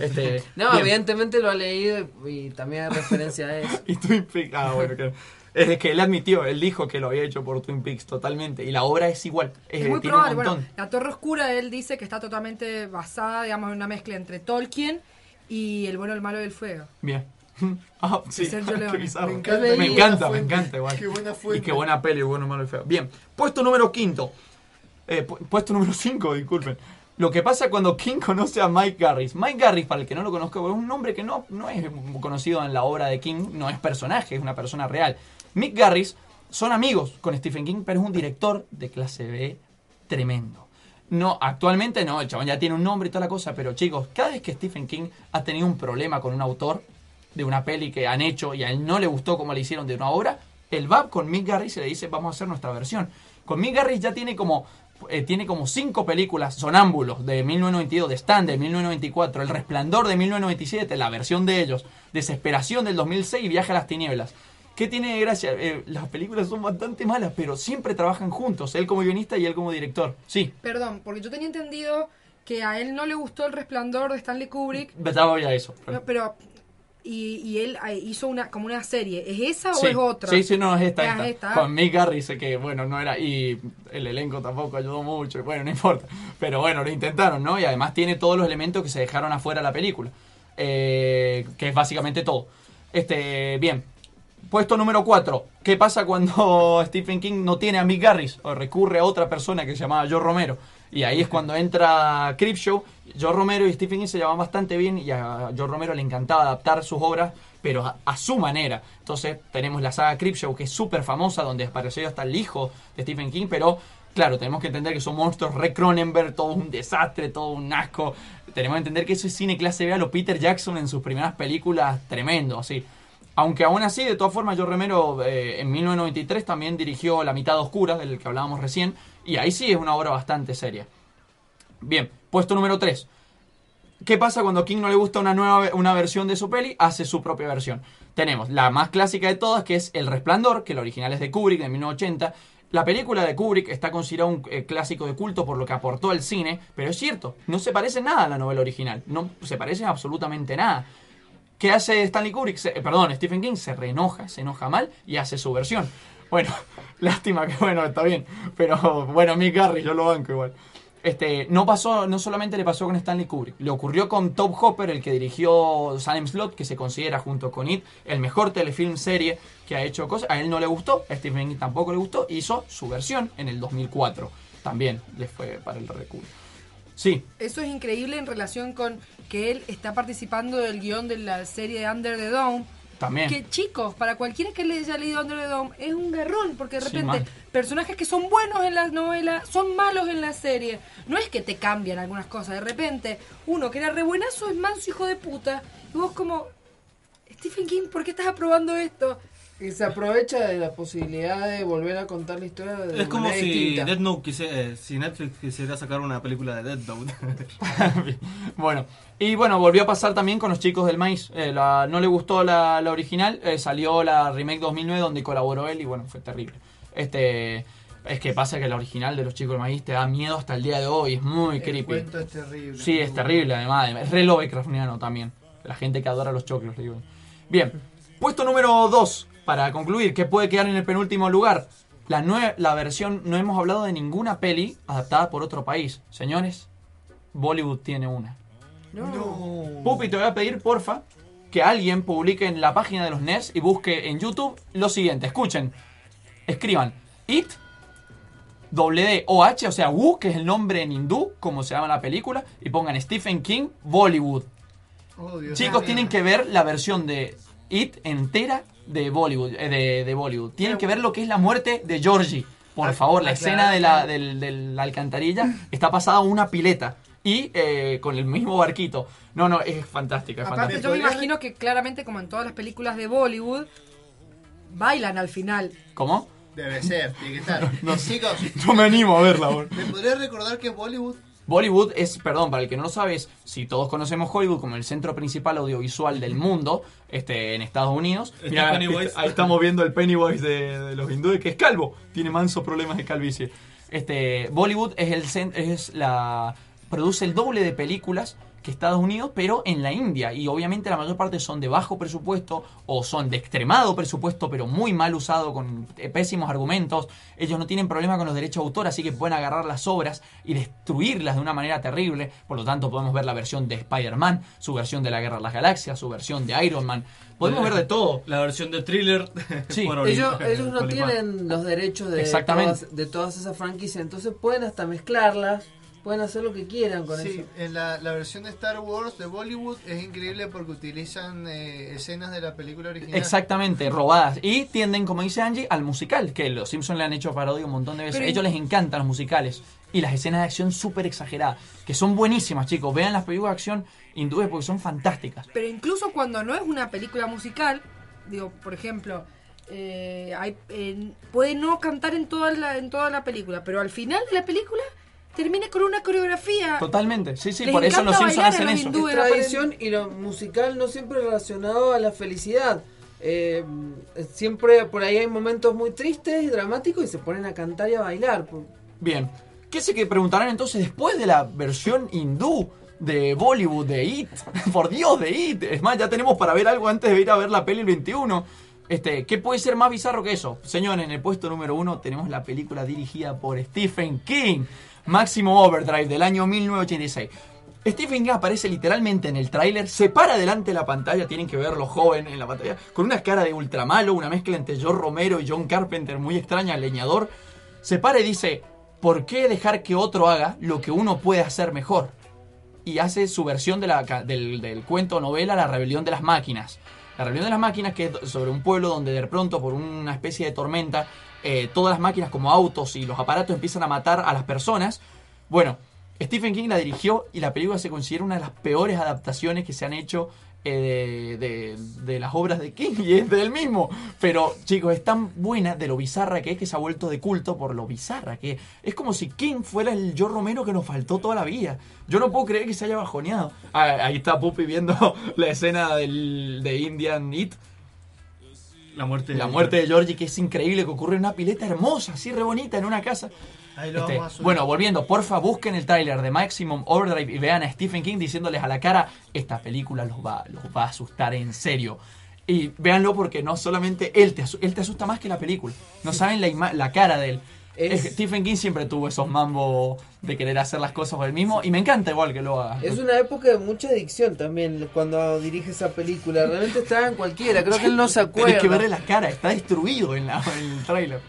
Este, No, bien. evidentemente lo ha leído y también hay referencia a eso. Y Peaks. Ah, bueno, claro. Es que él admitió, él dijo que lo había hecho por Twin Peaks totalmente. Y la obra es igual. Es, Es muy tiene un probable. montón. Bueno, la Torre Oscura, él dice que está totalmente basada, digamos, en una mezcla entre Tolkien y El bueno, el malo y el fuego. Bien. Ah, sí. Sergio qué Leone. bizarro. Me Me encanta. me encanta, igual. Qué buena y fuente. qué buena peli, bueno, malo y feo. Bien. Puesto número quinto. Eh, pu- puesto número 5, disculpen. Lo que pasa cuando King conoce a Mike Garris. Mike Garris, para el que no lo conozca, es un nombre que no, no es conocido en la obra de King, no es personaje, es una persona real. Mick Garris son amigos con Stephen King, pero es un director de clase B tremendo. No, actualmente no, el chabón ya tiene un nombre y toda la cosa, pero chicos, cada vez que Stephen King ha tenido un problema con un autor de una peli que han hecho y a él no le gustó como le hicieron de una obra, él va con Mick Garris y le dice, vamos a hacer nuestra versión. Con Mick Garris ya tiene como eh, tiene como cinco películas, Sonámbulos de 1992, de Stand de 1994, El Resplandor de 1997, la versión de ellos, Desesperación del 2006 y Viaje a las Tinieblas. ¿Qué tiene de gracia? Eh, las películas son bastante malas, pero siempre trabajan juntos, él como guionista y él como director. Sí, Perdón, porque yo tenía entendido que a él no le gustó el resplandor de Stanley Kubrick, ya voy a eso. no, pero y, y él eh, hizo una como una serie. ¿Es esa Sí, o es otra? Sí, sí, no, es esta, Ah, esta. es esta. Con Mick Garris, que bueno, no era. Y el elenco tampoco ayudó mucho. y Bueno, no importa. Pero bueno, lo intentaron, ¿no? Y además tiene todos los elementos que se dejaron afuera de la película. Eh, que es básicamente todo. Este, bien. Puesto número 4. ¿Qué pasa cuando Stephen King no tiene a Mick Garris? O recurre a otra persona que se llamaba Joe Romero. Y ahí es cuando entra Creepshow. Joe Romero y Stephen King se llevaban bastante bien y a Joe Romero le encantaba adaptar sus obras, pero a, su manera. Entonces tenemos la saga Creepshow, que es súper famosa, donde apareció hasta el hijo de Stephen King, pero claro, tenemos que entender que son monstruos re Cronenberg, todo un desastre, todo un asco. Tenemos que entender que eso es cine clase B a lo Peter Jackson en sus primeras películas, tremendo, así. Aunque aún así, de todas formas, Joe Romero eh, en 1993 también dirigió La mitad oscura, del que hablábamos recién, y ahí sí es una obra bastante seria. Bien, puesto número 3. ¿Qué pasa cuando King no le gusta una nueva una versión de su peli? Hace su propia versión. Tenemos la más clásica de todas, que es El Resplandor, que el original es de Kubrick, de 1980. La película de Kubrick está considerada un eh, clásico de culto por lo que aportó al cine, pero es cierto, no se parece nada a la novela original, no se parece absolutamente nada. ¿Qué hace Stanley Kubrick? Perdón, Stephen King se reenoja, se enoja mal y hace su versión. Bueno, lástima que bueno, está bien. Pero bueno, Mick Garris, yo lo banco igual. Este, no pasó, no solamente le pasó con Stanley Kubrick, le ocurrió con Top Hopper, el que dirigió Salem Slot, que se considera junto con It el mejor telefilm serie que ha hecho cosas. A él no le gustó, a Stephen King tampoco le gustó, hizo su versión en el 2004. También le fue para el reculo. Sí, Eso es increíble en relación con que él está participando del guion de la serie de Under the Dome. también. Que chicos, para cualquiera que le haya leído Under the Dome, es un garrón, porque de repente personajes que son buenos en la novela son malos en la serie. No es que te cambian algunas cosas, de repente uno que era re buenazo es manso hijo de puta. Y vos como, Stephen King, ¿por qué estás aprobando esto? Y se aprovecha de la posibilidad de volver a contar la historia de Es como si distinta. Death Note quise- eh, si Netflix quisiera sacar una película de Death Note. Bueno, y bueno, volvió a pasar también con los chicos del maíz. Eh, la- no le gustó la, la original, eh, salió la remake 2009 donde colaboró él y bueno, fue terrible. Este, es que pasa que la original de los chicos del maíz te da miedo hasta el día de hoy, es muy El creepy. cuento es terrible. Sí, es terrible además, es re Lovecraftiano también. La gente que adora los choclos, digo. Bien, puesto número 2, para concluir, que puede quedar en el penúltimo lugar. La, nue- la versión, no hemos hablado de ninguna peli adaptada por otro país. Señores, Bollywood tiene una. Pupi, te voy a pedir, porfa, que alguien publique en la página de los NES y busque en YouTube lo siguiente. Escuchen, escriban It, W-D-O-H, o sea, Wu, que es el nombre en hindú, como se llama la película, y pongan Stephen King, Bollywood. Oh, Dios Chicos, tienen que ver la versión de It entera de Bollywood. eh, de, de Bollywood. Tienen que ver lo que es la muerte de Georgie. Por Ah, favor, la ah, escena de la, del- de la alcantarilla está pasada a una pileta. Y eh, con el mismo barquito. No, no, es fantástica. Es Aparte, fantástica. yo me imagino que claramente, como en todas las películas de Bollywood, bailan al final. ¿Cómo? Debe ser, tiene que estar. Chicos, Yo me animo a verla. boludo. ¿me podrías recordar que Bollywood Bollywood es, perdón, para el que no lo sabe, es, si todos conocemos Hollywood como el centro principal audiovisual del mundo, este, en Estados Unidos. Pennywise. ahí estamos viendo el Pennywise de, de los hindúes, que es calvo, tiene mansos problemas de calvicie. Este, Bollywood es el es la produce el doble de películas que Estados Unidos, pero en la India. Y obviamente la mayor parte son de bajo presupuesto o son de extremado presupuesto, pero muy mal usado, con eh, pésimos argumentos. Ellos no tienen problema con los derechos de autor, así que pueden agarrar las obras y destruirlas de una manera terrible. Por lo tanto, podemos ver la versión de Spider-Man, su versión de la Guerra de las Galaxias, su versión de Iron Man. Podemos ver de todo. La versión de thriller. Sí. Ellos, ellos no tienen los derechos de Exactamente. todas, de todas esas franquicias, entonces pueden hasta mezclarlas, pueden hacer lo que quieran con Sí, eso. en la, la versión de Star Wars de Bollywood es increíble porque utilizan eh, escenas de la película original. Exactamente, robadas. Y tienden, como dice Angie, al musical, que los Simpsons le han hecho parodia un montón de veces. Pero- ellos les encantan los musicales. Y las escenas de acción súper exageradas, que son buenísimas, chicos. Vean las películas de acción hindúes porque son fantásticas. Pero incluso cuando no es una película musical, digo, por ejemplo, eh, hay, eh, puede no cantar en toda, la, en toda la película, pero al final de la película termina con una coreografía. Totalmente, sí, sí, Les por eso los Simpsons hacen eso. Es tradición y lo musical no siempre relacionado a la felicidad. Eh, siempre por ahí hay momentos muy tristes y dramáticos y se ponen a cantar y a bailar. Bien. ¿Qué se que preguntarán entonces después de la versión hindú de Bollywood de It? Por Dios, de It. Es más, ya tenemos para ver algo antes de ir a ver la peli el 21. Este, ¿Qué puede ser más bizarro que eso? Señores, en el puesto número uno tenemos la película dirigida por Stephen King, Máximo Overdrive del año 1986. Stephen King aparece literalmente en el tráiler, se para delante de la pantalla, tienen que verlo joven en la pantalla, con una cara de ultramalo, una mezcla entre George Romero y John Carpenter muy extraña, leñador. Se para y dice, ¿por qué dejar que otro haga lo que uno puede hacer mejor? Y hace su versión del, del cuento novela La rebelión de las máquinas. La rebelión de las máquinas que es sobre un pueblo donde de pronto por una especie de tormenta eh, todas las máquinas como autos y los aparatos empiezan a matar a las personas. Bueno, Stephen King la dirigió y la película se considera una de las peores adaptaciones que se han hecho eh, de, las obras de King y es del mismo. Pero chicos, es tan buena de lo bizarra que es que se ha vuelto de culto por lo bizarra que es. Es como si King fuera el Joe Romero que nos faltó toda la vida. Yo no puedo creer que se haya bajoneado. Ah, ahí está Puppy viendo la escena del, de Indian Eat. La muerte, La muerte de Georgie, que es increíble, que ocurre en una pileta hermosa, así re bonita, en una casa. Ahí lo Este, vamos a subir. bueno, volviendo, porfa, busquen el tráiler de Maximum Overdrive y vean a Stephen King diciéndoles a la cara, esta película los va, los va a asustar en serio. Y véanlo porque no solamente él te, él te asusta más que la película. No saben la, ima- la cara de él. Es- Stephen King siempre tuvo esos mambos de querer hacer las cosas por él mismo y me encanta igual que lo haga. Es una época de mucha adicción también cuando dirige esa película. Realmente estaba en cualquiera, creo que él no se acuerda. Tienes que verle la cara, está destruido en, la- en el tráiler.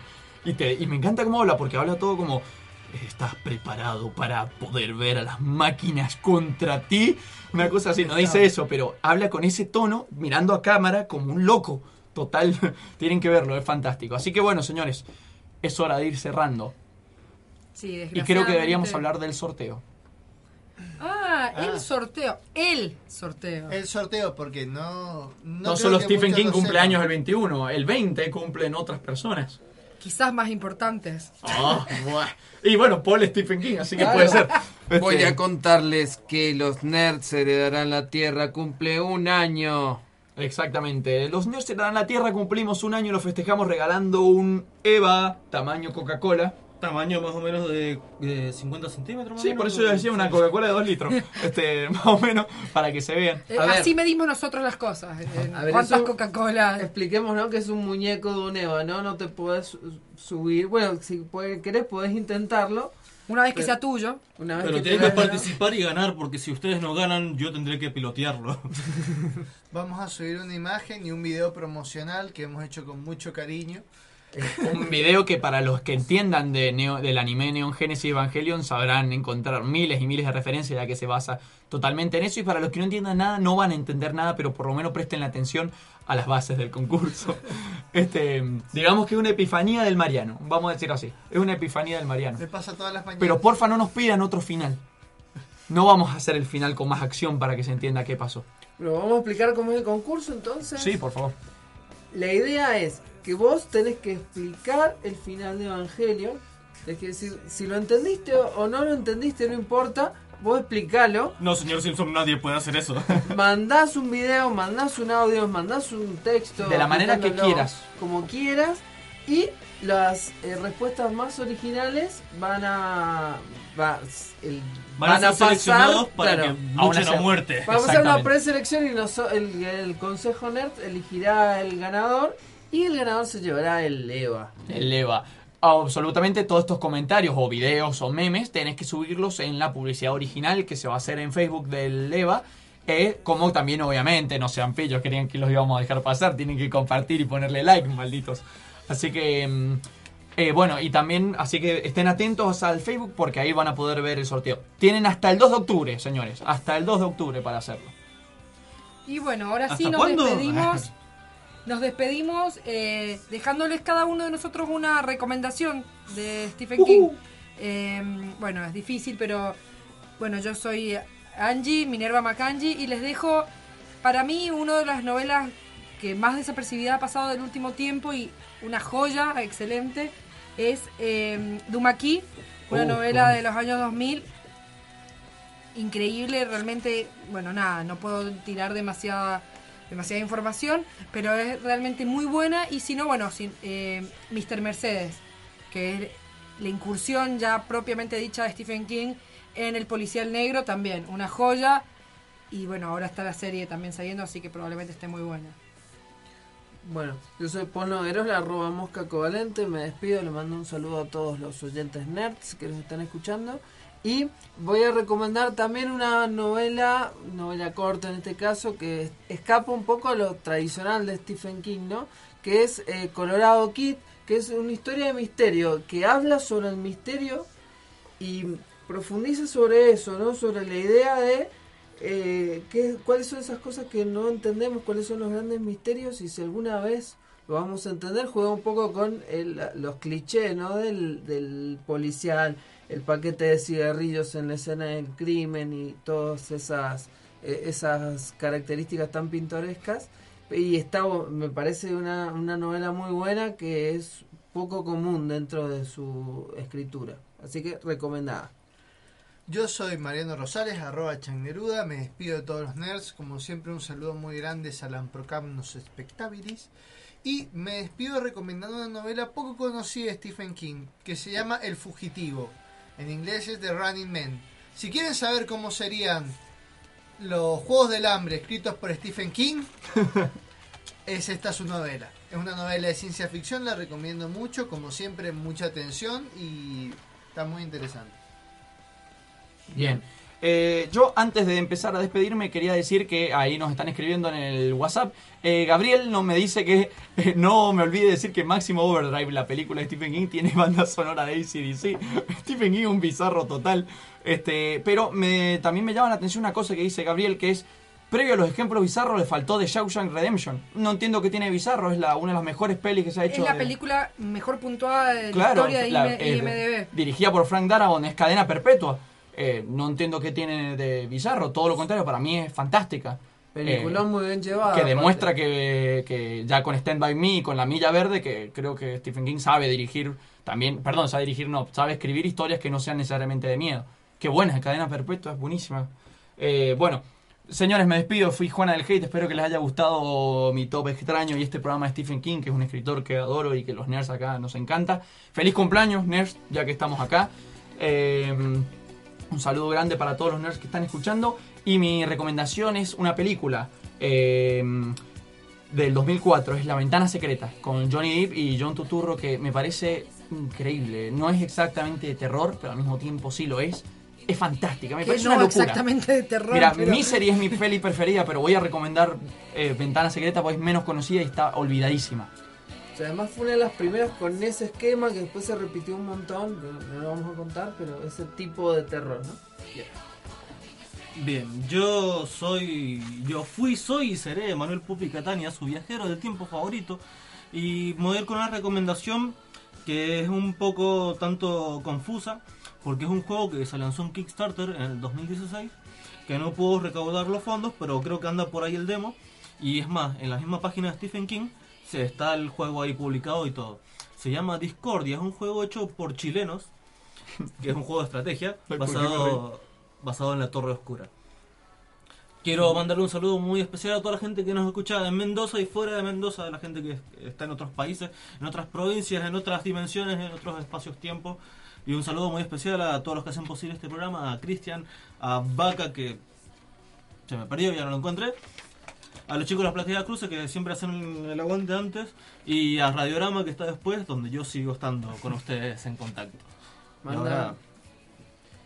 Y, te- y me encanta cómo habla, porque habla todo como... ¿Estás preparado para poder ver a las máquinas contra ti? Una cosa así, no dice eso, pero habla con ese tono, mirando a cámara como un loco. Total, tienen que verlo, es fantástico. Así que bueno, señores, es hora de ir cerrando. Sí, Y creo que deberíamos hablar del sorteo. Ah, el sorteo. El sorteo. El sorteo, porque no. No, solo Stephen King cumple sepan. años el 21, el 20 cumplen otras personas. Quizás más importantes. Ah, buah. y bueno, Paul Stephen King, así que Claro. puede ser. Voy a contarles que los nerds heredarán la Tierra cumple un año. Exactamente. Los Nerds Heredarán la Tierra cumplimos un año y lo festejamos regalando un EVA tamaño Coca-Cola. Tamaño más o menos de, de 50 centímetros. más o Sí, menos. por eso yo decía una Coca-Cola de 2 litros. Este, más o menos, para que se vean. Eh, así medimos nosotros las cosas. Eh, A ver, ¿Cuántas Coca-Cola? Expliquemos, ¿no? Que es un muñeco de un Eva, ¿no? No te puedes su- subir. Bueno, si puede- querés, podés intentarlo. Una vez que Pero- sea tuyo. Una vez Pero que tienen que participar y ganar, porque si ustedes no ganan, yo tendré que pilotearlo. Vamos a subir una imagen y un video promocional que hemos hecho con mucho cariño. Un video que para los que entiendan de Neo- del anime Neon Genesis Evangelion sabrán encontrar miles y miles de referencias ya que se basa totalmente en eso y para los que no entiendan nada no van a entender nada pero por lo menos presten la atención a las bases del concurso. Este, digamos que es una epifanía del Mariano, vamos a decir así, es una epifanía del Mariano. Me pasa todas las mañanas. Pero porfa no nos pidan otro final. No vamos a hacer el final con más acción para que se entienda qué pasó. Pero vamos a explicar cómo es el concurso entonces. Sí, por favor. La idea es que vos tenés que explicar el final de Evangelion. Es que si, si lo entendiste o no lo entendiste, no importa. Vos explicalo. No, señor Simpson, nadie puede hacer eso. Mandás un video, mandás un audio, mandás un texto. De la manera que quieras. Como quieras. Y las eh, respuestas más originales van a. va- el- Van a ser seleccionados para que luchen a muerte. Vamos a hacer una preselección y nos- el, el Consejo Nerd elegirá el ganador. Y el ganador se llevará el EVA. El EVA. Absolutamente todos estos comentarios o videos o memes tenés que subirlos en la publicidad original que se va a hacer en Facebook del EVA. eh, como también, obviamente, no sean pillos, querían que los íbamos a dejar pasar, tienen que compartir y ponerle like, malditos. Así que, mm, eh, bueno, y también, así que estén atentos al Facebook porque ahí van a poder ver el sorteo. Tienen hasta el 2 de octubre, señores, hasta el 2 de octubre para hacerlo. Y bueno, ahora sí ¿Hasta nos cuándo? despedimos. Nos despedimos eh, dejándoles cada uno de nosotros una recomendación de Stephen King. Eh, bueno, es difícil, pero bueno, yo soy Angie, Minerva Macangi, y les dejo para mí una de las novelas que más desapercibida ha pasado del último tiempo y una joya excelente es eh, Dumaki, una Oh, novela de los años 2000 increíble, realmente, bueno, nada, no puedo tirar demasiada demasiada información, pero es realmente muy buena y si no, bueno, sin, eh, Mr. Mercedes, que es la incursión ya propiamente dicha de Stephen King en el policial negro también, una joya y bueno, ahora está la serie también saliendo, así que probablemente esté muy buena. Bueno, yo soy Paul Nogueros, la arroba mosca covalente. Me despido, le mando un saludo a todos los oyentes nerds que nos están escuchando. Y voy a recomendar también una novela, novela corta en este caso, que escapa un poco a lo tradicional de Stephen King, ¿no? Que es eh, Colorado Kid, que es una historia de misterio, que habla sobre el misterio y profundiza sobre eso, ¿no? Sobre la idea de eh, qué, cuáles son esas cosas que no entendemos, cuáles son los grandes misterios y si alguna vez lo vamos a entender, juega un poco con el- los clichés, ¿no? Del, policial, el paquete de cigarrillos en la escena del crimen y todas esas eh, esas características tan pintorescas. Y está me parece una, una novela muy buena que es poco común dentro de su escritura. Así que recomendada. Yo soy Mariano Rosales, arroba Chagneruda, me despido de todos los nerds, como siempre un saludo muy grande a Lamprocamnos Spectabilis y me despido recomendando una novela poco conocida de Stephen King que se llama El Fugitivo, en inglés es The Running Man. Si quieren saber cómo serían los Juegos del Hambre escritos por Stephen King, es esta su novela. Es una novela de ciencia ficción, la recomiendo mucho, como siempre mucha atención y está muy interesante. Bien. Eh, yo antes de empezar a despedirme quería decir que ahí nos están escribiendo en el WhatsApp. Eh, Gabriel no me dice que eh, no me olvide decir que Máximo Overdrive, la película de Stephen King, tiene banda sonora de ACDC. Stephen King es un bizarro total. Este, pero me, también me llama la atención una cosa que dice Gabriel que es previo a los ejemplos bizarros le faltó de Shawshank Redemption. No entiendo qué tiene bizarro, es la, una de las mejores pelis que se ha hecho. Es la de- película mejor puntuada de la Claro, historia de la- IM- eh, IMDb. dirigida por Frank Darabont, es cadena perpetua. Eh, no entiendo qué tiene de bizarro, todo lo contrario, para mí es fantástica. Peliculón Eh, muy bien llevado. que demuestra que, que ya con Stand By Me y con La Milla Verde, que creo que Stephen King sabe dirigir también, perdón, sabe dirigir, no, sabe escribir historias que no sean necesariamente de miedo. Qué buena, Cadena Perpetua, es buenísima. Eh, bueno, señores, me despido, fui Juana del Hate, espero que les haya gustado mi top extraño y este programa de Stephen King, que es un escritor que adoro y que los nerds acá nos encanta. Feliz cumpleaños, nerds, ya que estamos acá. Eh, un saludo grande para todos los nerds que están escuchando. Y mi recomendación es una película eh, del 2004, es La Ventana Secreta, con Johnny Depp y John Turturro, que me parece increíble. No es exactamente de terror, pero al mismo tiempo sí lo es. Es fantástica, me Que parece no una locura. exactamente de terror. Mira, pero- Misery es mi peli preferida, pero voy a recomendar eh, Ventana Secreta porque es menos conocida y está olvidadísima. Además fue una de las primeras con ese esquema que después se repitió un montón, no, no lo vamos a contar, pero ese tipo de terror, ¿no? Bien, yo soy, yo fui, soy y seré Manuel Pupi Catania, su viajero del tiempo favorito. Y me voy a ir con una recomendación que es un poco tanto confusa, porque es un juego que se lanzó en Kickstarter en el 2016, que no puedo recaudar los fondos, pero creo que anda por ahí el demo. Y es más, en la misma página de Stephen King se está el juego ahí publicado y todo. Se llama Discordia, es un juego hecho por chilenos, que es un juego de estrategia Ay, ¿por qué me basado, basado en la Torre Oscura. Quiero mandarle un saludo muy especial a toda la gente que nos escucha en Mendoza y fuera de Mendoza, a la gente que está en otros países, en otras provincias, en otras dimensiones, en otros espacios-tiempo. Y un saludo muy especial a todos los que hacen posible este programa, a Cristian, a Vaca, que se me perdió, ya no lo encontré. A los chicos de las Plateadas Cruces que siempre hacen el aguante antes. Y a Radiorama que está después, donde yo sigo estando con ustedes en contacto. Manda,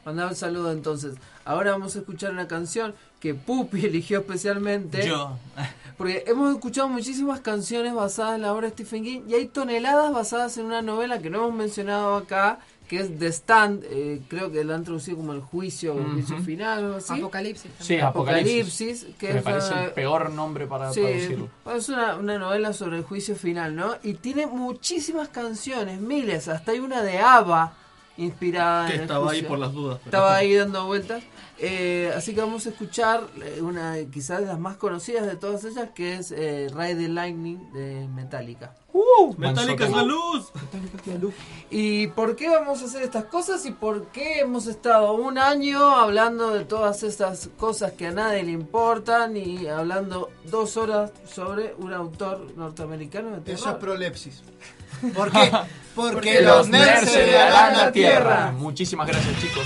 ahora- un saludo entonces. Ahora vamos a escuchar una canción que Pupi eligió especialmente. Yo. Porque hemos escuchado muchísimas canciones basadas en la obra de Stephen King y hay toneladas basadas en una novela que no hemos mencionado acá, que es The Stand. eh, creo que la han traducido como El Juicio El Juicio. Final o algo así. Apocalipsis. Sí, Apocalipsis. que me es parece una- el peor nombre para Sí, traducirlo. es una, una novela sobre el juicio final, ¿no? Y tiene muchísimas canciones, miles, hasta hay una de ABBA inspirada Que en el estaba ahí por las dudas, pero- Estaba ahí dando vueltas. Eh, así que vamos a escuchar eh, una quizás de las más conocidas de todas ellas, que es eh, Ride the Lightning de Metallica. ¡Uh! Metallica es la luz. ¿Y por qué vamos a hacer estas cosas? ¿Y por qué hemos estado un año hablando de todas estas cosas que a nadie le importan y hablando dos horas sobre un autor norteamericano de Eso terror? es prolepsis. ¿Por qué? Porque, Porque los nerds se darán la tierra. Muchísimas gracias, chicos.